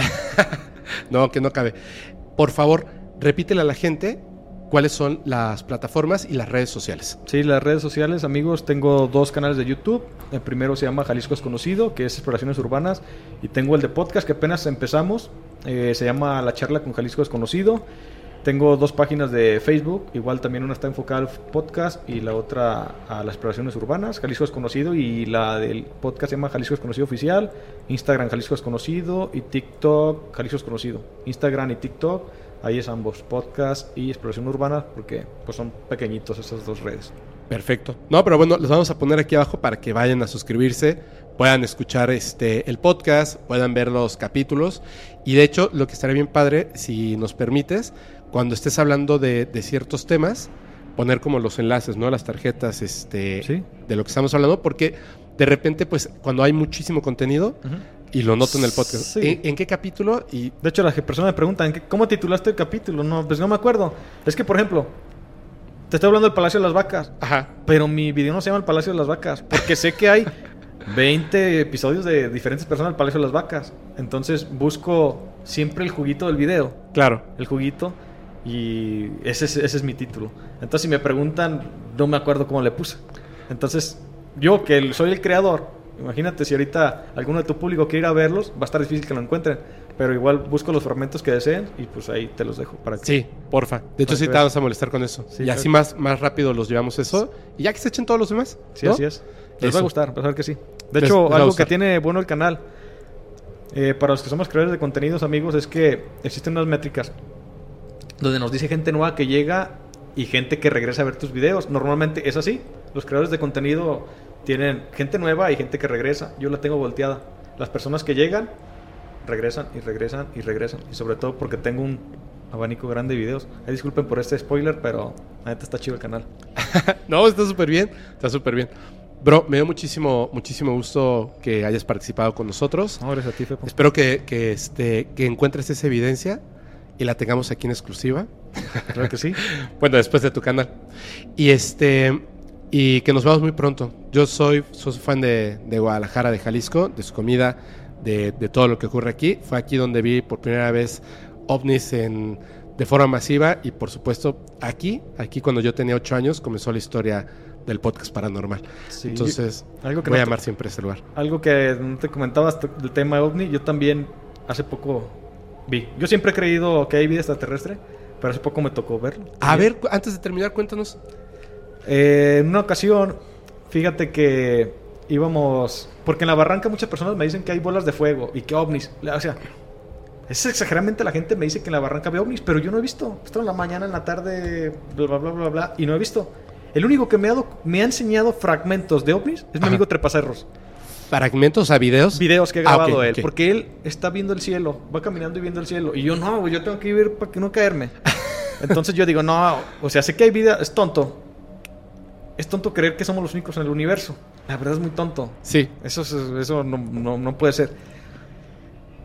no, que no cabe. Por favor, repítele a la gente cuáles son las plataformas y las redes sociales. Sí, las redes sociales, amigos, tengo dos canales de YouTube. El primero se llama Jalisco es conocido, que es exploraciones urbanas, y tengo el de podcast que apenas empezamos, eh, se llama La charla con Jalisco desconocido. Tengo dos páginas de Facebook, igual también una está enfocada al podcast y la otra a las exploraciones urbanas, Jalisco desconocido, y la del podcast se llama Jalisco desconocido oficial, Instagram Jalisco desconocido y TikTok Jalisco desconocido. Instagram y TikTok, ahí es ambos, podcast y exploración urbana, porque pues son pequeñitos esas dos redes. Perfecto. No, pero bueno, los vamos a poner aquí abajo para que vayan a suscribirse, puedan escuchar este el podcast, puedan ver los capítulos. Y de hecho, lo que estaría bien padre, si nos permites, cuando estés hablando de, de ciertos temas, poner como los enlaces, ¿no? Las tarjetas este, de lo que estamos hablando, porque de repente, pues, cuando hay muchísimo contenido, y lo noto en el podcast, Sí. ¿en, en qué capítulo? Y De hecho, las personas me preguntan, ¿qué- ¿cómo titulaste el capítulo? No, pues no me acuerdo. Es que, por ejemplo, te estoy hablando del Palacio de las Vacas. Ajá. Pero mi video no se llama el Palacio de las Vacas. Porque sé que hay 20 episodios de diferentes personas del Palacio de las Vacas. Entonces busco siempre el juguito del video. Claro. El juguito. Y ese es, ese es mi título. Entonces, si me preguntan, no me acuerdo cómo le puse. Entonces, yo que el- soy el creador, imagínate si ahorita alguno de tu público quiere ir a verlos, va a estar difícil que lo encuentren. Pero igual busco los fragmentos que deseen y pues ahí te los dejo para que. Sí, porfa. De hecho, sí te vamos a molestar con eso. Sí, y así claro. más, más rápido los llevamos eso. Y ya que se echen todos los demás. Sí, ¿no? así es. Les va a gustar, vas a ver que sí. De hecho, les algo que tiene bueno el canal, eh, para los que somos creadores de contenidos, amigos, es que existen unas métricas donde nos dice gente nueva que llega y gente que regresa a ver tus videos. Normalmente es así. Los creadores de contenido tienen gente nueva y gente que regresa. Yo la tengo volteada. Las personas que llegan, regresan y regresan y regresan. Y sobre todo porque tengo un abanico grande de videos. Ay, disculpen por este spoiler, pero la neta está chido el canal. no, está súper bien. Está súper bien. Bro, me dio muchísimo, muchísimo gusto que hayas participado con nosotros. No, gracias a ti, Fepo. Espero que, que, este, que encuentres esa evidencia y la tengamos aquí en exclusiva. Claro que sí. bueno, después de tu canal. Y este y que nos vemos muy pronto. Yo soy, soy fan de, de Guadalajara, de Jalisco, de su comida, de, de todo lo que ocurre aquí. Fue aquí donde vi por primera vez ovnis en, de forma masiva y por supuesto aquí, aquí cuando yo tenía ocho años comenzó la historia del podcast paranormal. Sí. Entonces Algo que voy no a llamar siempre ese lugar. Algo que no te comentabas del tema ovni, yo también hace poco vi. Yo siempre he creído que hay vida extraterrestre, pero hace poco me tocó verlo. A ver, antes de terminar, cuéntanos. Eh, en una ocasión, fíjate que íbamos... Porque en la barranca muchas personas me dicen que hay bolas de fuego y que ovnis. O sea, es exageradamente la gente me dice que en la barranca ve ovnis, pero yo no he visto. Esto en la mañana, en la tarde, bla, bla, bla, bla, bla, y no he visto. El único que me ha, dado- me ha enseñado fragmentos de ovnis es mi Ajá. amigo Trepacerros. Fragmentos a videos. Videos que ha Ah, grabado ok, él, ok. porque él está viendo el cielo, va caminando y viendo el cielo. Y yo no, yo tengo que ir para que no caerme. Entonces yo digo, no, o sea, sé que hay vida, es tonto. Es tonto creer que somos los únicos en el universo. La verdad es muy tonto. Sí. Eso, es- eso no, no- no puede ser.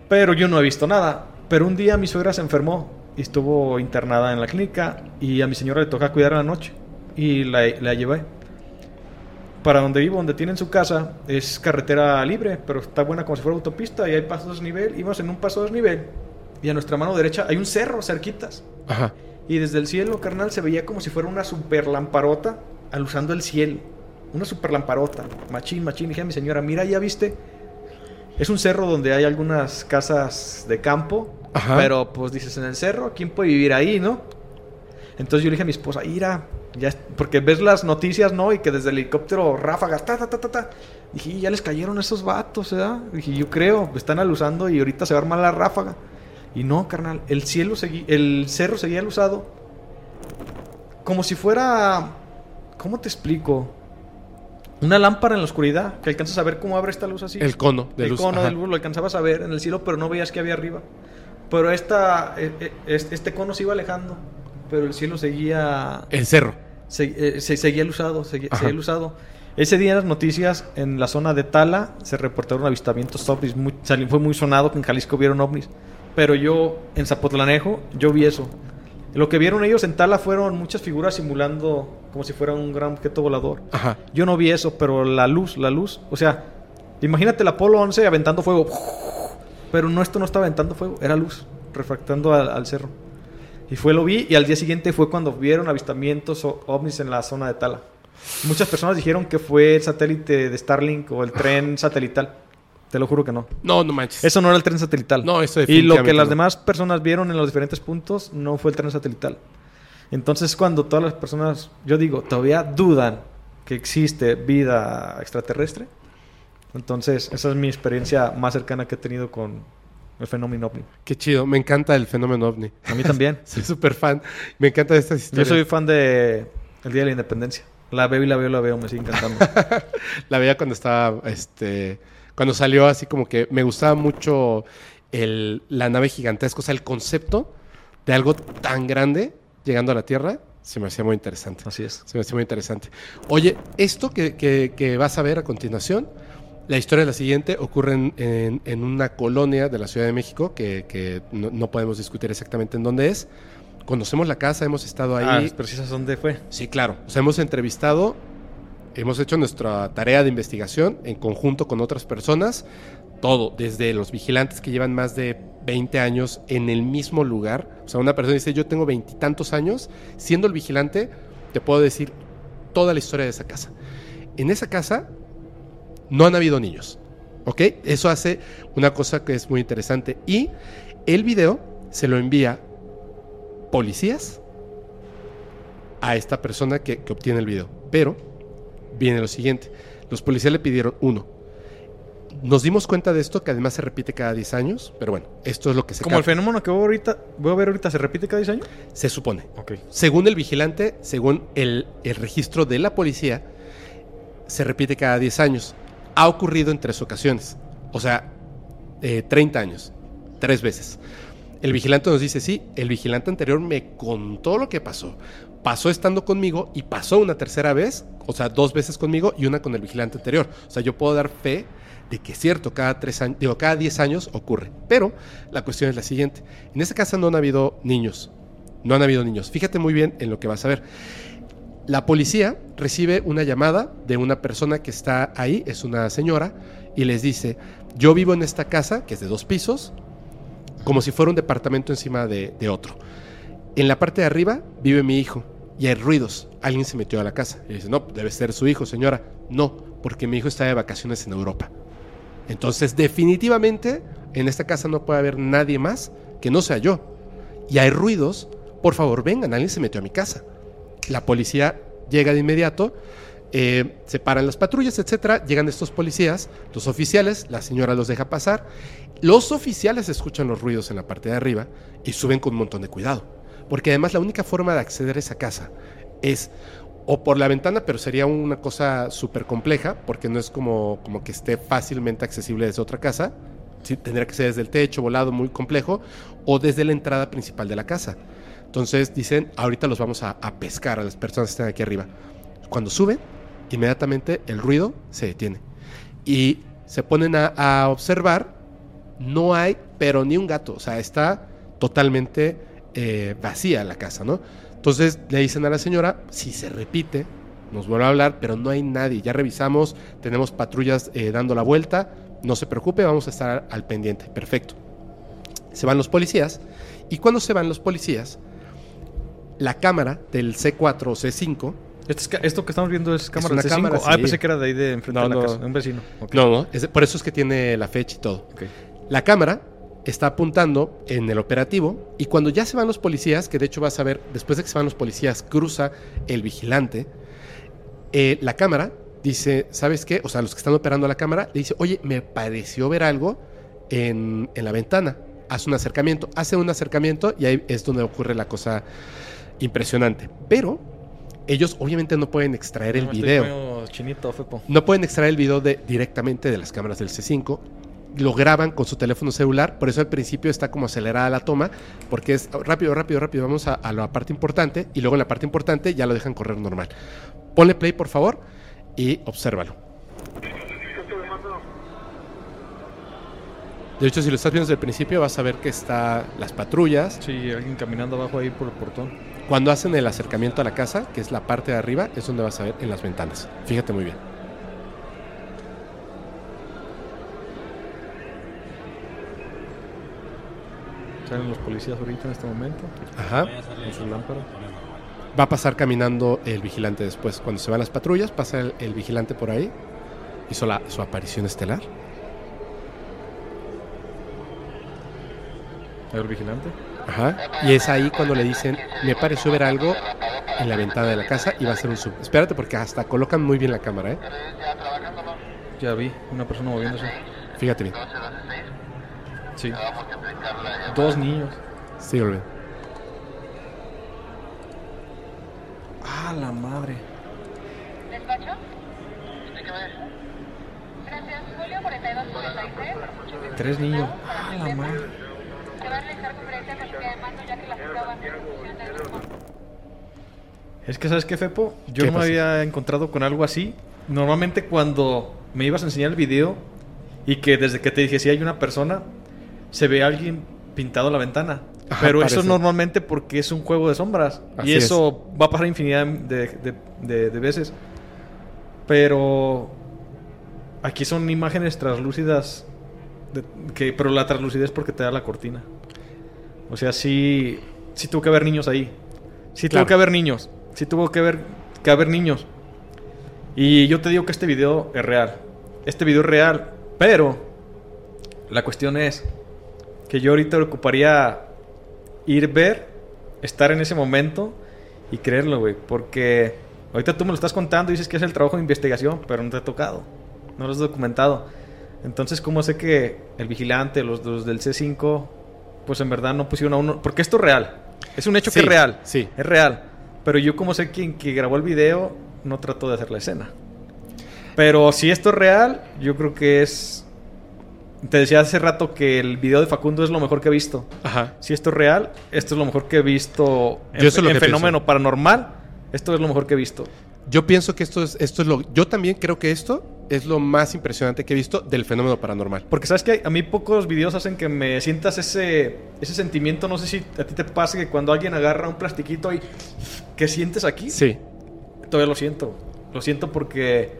Pero yo no he visto nada. Pero un día mi suegra se enfermó y estuvo internada en la clínica y a mi señora le toca cuidar en la noche. Y la, la llevé. Para donde vivo, donde tienen su casa, es carretera libre, pero está buena como si fuera autopista y hay pasos de desnivel. Íbamos en un paso de desnivel y a nuestra mano derecha hay un cerro cerquitas. Ajá. Y desde el cielo, carnal, se veía como si fuera una super lamparota alusando el cielo. Una super lamparota. Machín, machín. Dije a mi señora, mira, ya viste. Es un cerro donde hay algunas casas de campo. Ajá. Pero pues dices, en el cerro, ¿quién puede vivir ahí, no? Entonces yo le dije a mi esposa, ira, ya, es-", porque ves las noticias, ¿no? Y que desde el helicóptero ráfagas, ta, ta, ta, ta, ta. Dije, "Y ya les cayeron esos vatos, ¿verdad? Dije, yo creo, están alusando y ahorita se va a armar la ráfaga. Y no, carnal, el cielo seguía, el cerro seguía alusado. Como si fuera, ¿cómo te explico? Una lámpara en la oscuridad, que alcanzas a ver cómo abre esta luz así. El cono de el luz, cono ajá. de luz lo alcanzabas a ver en el cielo, pero no veías que había arriba. Pero esta, eh, eh, este, cono se iba alejando, pero el cielo seguía... El cerro. Se, eh, se- seguía el usado, seguía, seguía el usado. Ese día en las noticias, en la zona de Tala, se reportaron avistamientos ovnis. Muy, fue muy sonado que en Jalisco vieron ovnis. Pero yo, en Zapotlanejo, yo vi eso. Lo que vieron ellos en Tala fueron muchas figuras simulando como si fuera un gran objeto volador. Ajá. Yo no vi eso, pero la luz, la luz, o sea, imagínate el Apolo 11 aventando fuego. Pero no, esto no estaba aventando fuego, era luz, refractando al, al cerro. Y fue, lo vi, y al día siguiente fue cuando vieron avistamientos o ovnis en la zona de Tala. Muchas personas dijeron que fue el satélite de Starlink o el tren satelital. Te lo juro que no. No, no manches. Eso no era el tren satelital. No, eso Y lo que las no. demás personas vieron en los diferentes puntos no fue el tren satelital. Entonces, cuando todas las personas, yo digo, todavía dudan que existe vida extraterrestre, entonces esa es mi experiencia más cercana que he tenido con el fenómeno ovni. Qué chido, me encanta el fenómeno ovni. A mí también. Soy súper fan. Me encanta estas Yo historias. soy fan de El Día de la Independencia. La veo y la veo y la veo, me sigue encantando. la veía cuando estaba, este, cuando salió así como que me gustaba mucho el, la nave gigantesca, o sea, el concepto de algo tan grande llegando a la Tierra, se me hacía muy interesante. Así es. Se me hacía muy interesante. Oye, esto que, que- que vas a ver a continuación, la historia es la siguiente, ocurre en, en- en una colonia de la Ciudad de México, que, que no, no podemos discutir exactamente en dónde es. Conocemos la casa, hemos estado ahí. Ah, sabes dónde fue. Sí, claro. O sea, hemos entrevistado, hemos hecho nuestra tarea de investigación en conjunto con otras personas. Todo, desde los vigilantes que llevan más de 20 años en el mismo lugar. O sea, una persona dice, yo tengo veintitantos años, siendo el vigilante, te puedo decir toda la historia de esa casa. En esa casa no han habido niños. ¿Ok? Eso hace una cosa que es muy interesante. Y el video se lo envía policías a esta persona que, que obtiene el video. Pero viene lo siguiente. Los policías le pidieron uno. Nos dimos cuenta de esto, que además se repite cada 10 años, pero bueno, esto es lo que se Como el fenómeno que voy, ahorita, voy a ver ahorita, ¿se repite cada 10 años? Se supone. Según el vigilante, según el, el registro de la policía, se repite cada 10 años. Ha ocurrido en tres ocasiones. O sea, eh, 30 años. Tres veces. El vigilante nos dice, sí, el vigilante anterior me contó lo que pasó. Pasó estando conmigo y pasó una tercera vez, o sea, dos veces conmigo y una con el vigilante anterior. O sea, yo puedo dar fe de que es cierto, cada tres años, digo, cada 10 años ocurre. Pero la cuestión es la siguiente. En esa casa no han habido niños. No han habido niños. Fíjate muy bien en lo que vas a ver. La policía recibe una llamada de una persona que está ahí, es una señora, y les dice, yo vivo en esta casa, que es de dos pisos, como si fuera un departamento encima de, de otro. En la parte de arriba vive mi hijo y hay ruidos. Alguien se metió a la casa. Y dice, no, debe ser su hijo, señora. No, porque mi hijo está de vacaciones en Europa. Entonces, definitivamente, en esta casa no puede haber nadie más que no sea yo. Y hay ruidos, por favor, vengan, alguien se metió a mi casa. La policía llega de inmediato, eh, se paran las patrullas, etcétera. Llegan estos policías, los oficiales, la señora los deja pasar. Los oficiales escuchan los ruidos en la parte de arriba y suben con un montón de cuidado. Porque además la única forma de acceder a esa casa es o por la ventana, pero sería una cosa súper compleja, porque no es como, como que esté fácilmente accesible desde otra casa. Sí, tendría que ser desde el techo, volado, muy complejo, o desde la entrada principal de la casa. Entonces dicen, ahorita los vamos a, pescar a las personas que están aquí arriba. Cuando suben, inmediatamente el ruido se detiene. Y se ponen a, a observar, no hay, pero ni un gato, o sea, está totalmente eh, vacía la casa, ¿no? Entonces le dicen a la señora, si se repite, nos vuelve a hablar, pero no hay nadie. Ya revisamos, tenemos patrullas eh, dando la vuelta, no se preocupe, vamos a estar al pendiente. Perfecto. Se van los policías y cuando se van los policías, la cámara del C4 o C5 Esto, es ca- esto que estamos viendo es cámara una C5. cámara, Ah, pensé que era de ahí de enfrente No, de la no. casa, de un vecino. No, no, es por eso es que tiene la fecha y todo. La cámara está apuntando en el operativo y cuando ya se van los policías, que de hecho vas a ver, después de que se van los policías, cruza el vigilante, eh, la cámara dice, ¿sabes qué? O sea, los que están operando la cámara, le dice, oye, me pareció ver algo en, en la ventana. Hace un acercamiento, hace un acercamiento y ahí es donde ocurre la cosa impresionante. Pero ellos obviamente no pueden extraer el video. chinito. No pueden extraer el video de, directamente de las cámaras del C5. Lo graban con su teléfono celular, por eso al principio está como acelerada la toma, porque es rápido, rápido, rápido, vamos a, a la parte importante y luego en la parte importante ya lo dejan correr normal. Ponle play, por favor, y obsérvalo. De hecho, si lo estás viendo desde el principio, vas a ver que está las patrullas. Sí, alguien caminando abajo ahí por el portón. Cuando hacen el acercamiento a la casa, que es la parte de arriba, es donde vas a ver en las ventanas. Fíjate muy bien. Salen los policías ahorita en este momento. Ajá. Con sus lámparas. Va a pasar caminando el vigilante después. Cuando se van las patrullas, pasa el, el vigilante por ahí. Hizo la, su aparición estelar. El vigilante. Ajá. Y es ahí cuando le dicen, me pareció ver algo en la ventana de la casa y va a ser un sub. Espérate porque hasta colocan muy bien la cámara, ¿eh? Ya vi una persona moviéndose. Fíjate bien. Sí. Dos niños. Sí, Olven. Ah, la madre. ¿Despacho? Gracias, Julio 4246. Tres niños. Ah, la madre. Se va a realizar conferencia de mando ya que la fuga va función. Es que, ¿sabes qué, Fepo? Yo ¿Qué no me había encontrado con algo así. Normalmente cuando me ibas a enseñar el video y que desde que te dije si hay una persona, se ve a alguien pintado la ventana. Ajá, Pero eso parece. normalmente porque es un juego de sombras. Así y es. eso va a pasar infinidad de, de- de- de veces. Pero aquí son imágenes translúcidas. que, pero la translucidez porque te da la cortina. O sea, sí, sí tuvo que haber niños ahí. Sí Claro. tuvo que haber niños. Sí tuvo que haber, que haber niños. Y yo te digo que este video es real. Este video es real. Pero la cuestión es que yo ahorita ocuparía ir ver, estar en ese momento y creerlo, güey. Porque ahorita tú me lo estás contando y dices que es el trabajo de investigación, pero no te ha tocado. No lo has documentado. Entonces, ¿cómo sé que el vigilante, los, los del C5, pues en verdad no pusieron a uno? Porque esto es real. Es un hecho Sí, que es real. sí. Es real. Pero yo como sé quién que grabó el video, no trató de hacer la escena. Pero si esto es real, yo creo que es... Te decía hace rato que el video de Facundo es lo mejor que he visto. Ajá. Si esto es real, esto es lo mejor que he visto en, lo en fenómeno pienso. paranormal. Esto es lo mejor que he visto. Yo pienso que esto es, esto es lo. Yo también creo que esto es lo más impresionante que he visto del fenómeno paranormal. Porque sabes que a mí pocos videos hacen que me sientas ese, ese sentimiento. No sé si a ti te pasa que cuando alguien agarra un plastiquito y que sientes aquí. Sí. Todavía lo siento. Lo siento porque,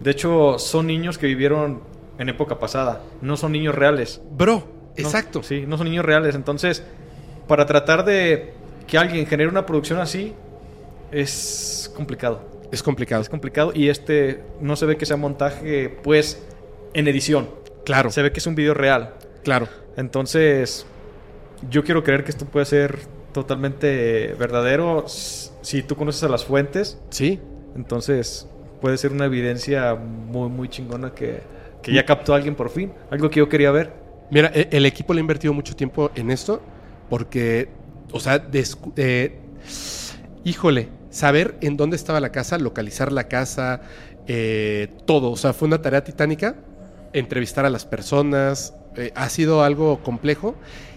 de hecho, son niños que vivieron en época pasada. No son niños reales. Bro, No, exacto. sí, no son niños reales. Entonces, para tratar de que alguien genere una producción así, es complicado. Es complicado. Es complicado y este no se ve que sea montaje, pues, en edición. Claro. Se ve que es un video real. Claro. Entonces, yo quiero creer que esto puede ser totalmente verdadero si tú conoces a las fuentes. Sí. Entonces, puede ser una evidencia muy, muy chingona que, que ya captó a alguien por fin. Algo que yo quería ver. Mira, e- el equipo le ha invertido mucho tiempo en esto porque, o sea, descu- eh, híjole, saber en dónde estaba la casa, localizar la casa, eh, todo. O sea, fue una tarea titánica. Entrevistar a las personas, eh, ha sido algo complejo.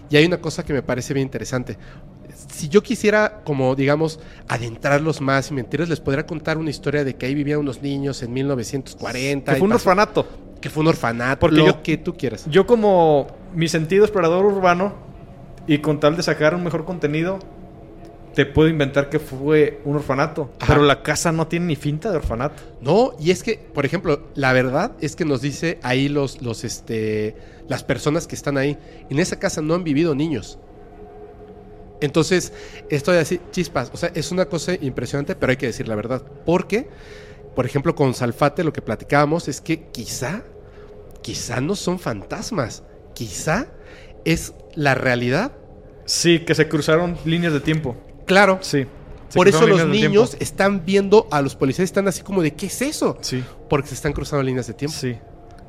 Y hay una cosa que me parece bien interesante. Si yo quisiera, como digamos, adentrarlos más y mentirles, les podría contar una historia de que ahí vivían unos niños en 1940. Que fue un orfanato. Que fue un orfanato, Porque lo yo- que tú quieras. Yo como mi sentido explorador urbano y con tal de sacar un mejor contenido, te puedo inventar que fue un orfanato. Ajá. Pero la casa no tiene ni finta de orfanato. No, y es que, por ejemplo, la verdad es que nos dice ahí los, los, este, las personas que están ahí. En esa casa no han vivido niños. Entonces, esto de así, chispas, o sea, es una cosa impresionante, pero hay que decir la verdad. Porque, por ejemplo, con Salfate lo que platicábamos es que quizá, quizá no son fantasmas, quizá es la realidad. Sí, que se cruzaron líneas de tiempo. Claro. Sí. Por eso los niños tiempo. están viendo a los policías, están así como de, ¿qué es eso? Sí. Porque se están cruzando líneas de tiempo. Sí.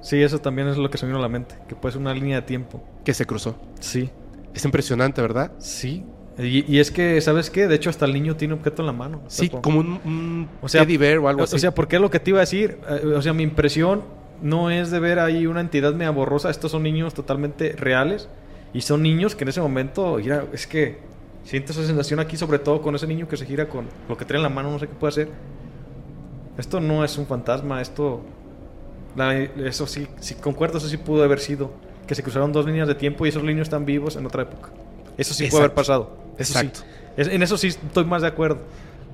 Sí, eso también es lo que se me vino a la mente. Que puede ser una línea de tiempo. Que se cruzó. Sí. Es impresionante, ¿verdad? Sí. Y, y es que, ¿sabes qué? De hecho, hasta el niño tiene objeto en la mano. Sí, como un, un O sea, teddy bear o algo o- así. O sea, porque es lo que te iba a decir. Eh, O sea, mi impresión no es de ver ahí una entidad media borrosa. Estos son niños totalmente reales. Y son niños que en ese momento, mira, es que siento esa sensación aquí, sobre todo con ese niño que se gira con lo que trae en la mano, no sé qué puede hacer. Esto no es un fantasma, esto. la- eso sí, sí, concuerdo, eso sí pudo haber sido. Que se cruzaron dos líneas de tiempo y esos niños están vivos en otra época. Eso sí puede haber Exacto. Eso sí. En eso sí estoy más de acuerdo.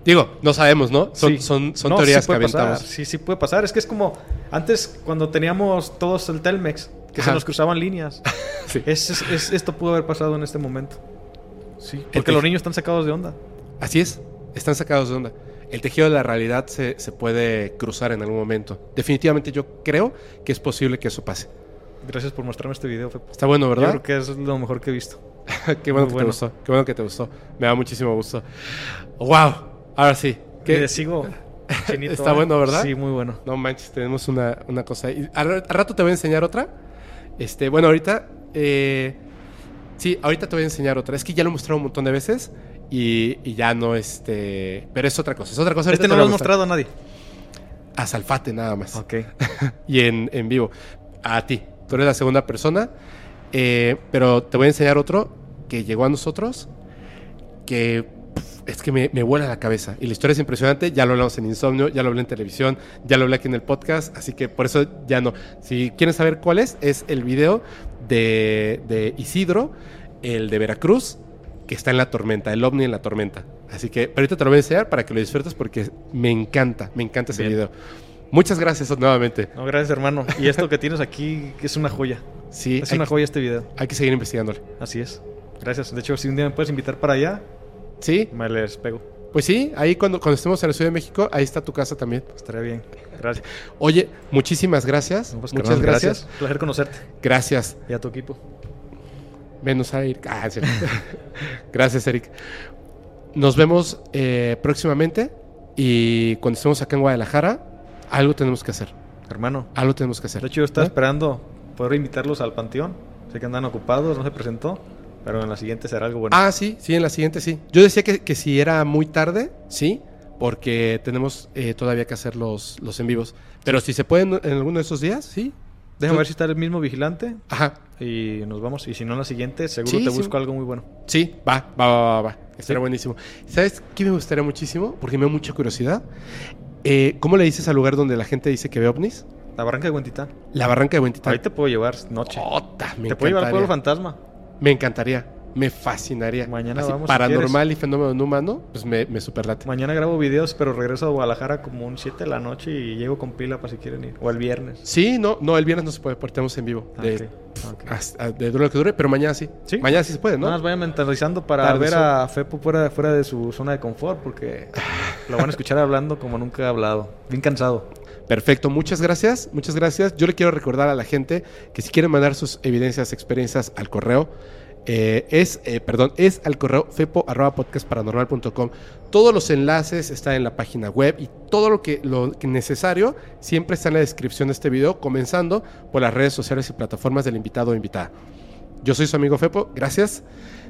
Digo, no sabemos, ¿no? Son, Sí. son, son No, teorías sí que puede pasar, aventamos. Sí, sí puede pasar. Es que es como antes cuando teníamos todos el Telmex Que Ajá. se nos cruzaban líneas. Sí. Es- es- es- esto pudo haber pasado en este momento. Sí, porque tejido. los niños están sacados de onda. Así es, están sacados de onda. El tejido de la realidad se, se puede cruzar en algún momento. Definitivamente yo creo que es posible que eso pase. Gracias por mostrarme este video, Fepo. Está bueno, ¿verdad? Yo creo que es lo mejor que he visto. qué bueno Muy que bueno. te gustó. Qué bueno que te gustó. Me da muchísimo gusto. ¡Wow! Ahora sí. ¿Qué? Le sigo chinito, Está ¿eh? bueno, ¿verdad? Sí, muy bueno. No manches, tenemos una, una cosa. ahí. al, rato te voy a enseñar otra. Este, bueno, ahorita. eh, sí, ahorita te voy a enseñar otra. Es que ya lo he mostrado un montón de veces. Y, y ya no, este. Pero es otra cosa. Es otra cosa. Este ahorita no te lo has mostrado a nadie. A Salfate nada más. Ok. y en, en vivo. A ti. Tú eres la segunda persona. Eh, pero te voy a enseñar otro que llegó a nosotros. Que es que me, me vuela la cabeza. Y la historia es impresionante. Ya lo hablamos en Insomnio, ya lo hablé en televisión, ya lo hablé aquí en el podcast. Así que por eso ya no. Si quieren saber cuál es, es el video de, de Isidro, el de Veracruz, que está en la tormenta, el ovni en la tormenta. Así que pero ahorita te lo voy a enseñar para que lo disfrutes porque me encanta, me encanta ese Bien. video. Muchas gracias nuevamente. No, gracias, hermano. Y esto que tienes aquí es una joya. Sí, Es una que- joya este video. Hay que seguir investigándole. Así es. Gracias. De hecho, si un día me puedes invitar para allá, Sí, me les pego. pues sí, ahí cuando, cuando estemos en la Ciudad de México, ahí está tu casa también. Estaría bien. Gracias. Oye, muchísimas gracias. Pues, Muchas carnal, gracias. Placer conocerte. Gracias. Y a tu equipo. Menos a Eric. Ah, sí. gracias, Eric. Nos vemos eh, próximamente y cuando estemos acá en Guadalajara, algo tenemos que hacer. Hermano. Algo tenemos que hacer. De hecho, yo estaba ¿Eh? esperando poder invitarlos al panteón. Sé que andan ocupados, no se presentó. Pero en la siguiente será algo bueno. Ah, sí, sí, en la siguiente sí. Yo decía que, que si era muy tarde, sí, porque tenemos eh, todavía que hacer los, los en vivos. Pero si se pueden en alguno de esos días, sí. Déjame ver si está el mismo vigilante. Ajá. Y nos vamos. Y si no, en la siguiente, seguro Sí, te sí. busco algo muy bueno. Sí, va, va, va, va. va. Estaría Sí. buenísimo. ¿Sabes qué me gustaría muchísimo? Porque me da mucha curiosidad. Eh, ¿Cómo le dices al lugar donde la gente dice que ve ovnis? La barranca de Huentitán. La barranca de Huentitán. Ahí te puedo llevar noche. Ota, me te puedo llevar al pueblo fantasma. Me encantaría. Me fascinaría. Mañana Así, vamos, Paranormal y fenómeno no humano, pues me, me superlate. Mañana grabo videos, pero regreso a Guadalajara como un 7 de la noche y llego con pila para si quieren ir. O el viernes. Sí, no, no, el viernes no se puede, porque estamos en vivo. Ah, De, hasta- dure lo que dure, pero mañana sí. ¿Sí? Mañana sí se puede, ¿no? Nada más vayan mentalizando para Tarde ver son. a Fepo fuera, fuera de su zona de confort, porque lo van a escuchar hablando como nunca ha hablado. Bien cansado. Perfecto, muchas gracias, muchas gracias. Yo le quiero recordar a la gente que si quieren mandar sus evidencias, experiencias al correo, eh, es, eh, perdón, es al correo fepo arroba. Todos los enlaces están en la página web y todo lo que, lo necesario siempre está en la descripción de este video, comenzando por las redes sociales y plataformas del invitado o invitada. Yo soy su amigo Fepo, gracias.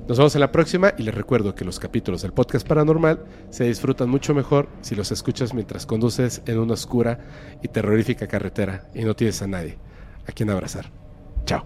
Nos vemos en la próxima y les recuerdo que los capítulos del podcast paranormal se disfrutan mucho mejor si los escuchas mientras conduces en una oscura y terrorífica carretera y no tienes a nadie a quien abrazar. Chao.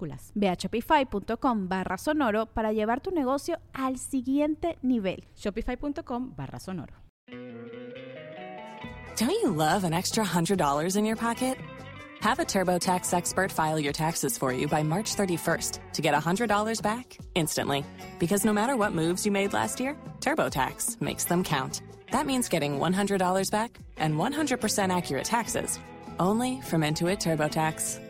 minúsculas. Ve a shopify.com barra sonoro para llevar tu negocio al siguiente nivel. Shopify.com barra sonoro. Don't you love an extra $100 in your pocket? Have a TurboTax expert file your taxes for you by March 31st to get $100 back instantly. Because no matter what moves you made last year, TurboTax makes them count. That means getting $100 back and 100% accurate taxes only from Intuit TurboTax.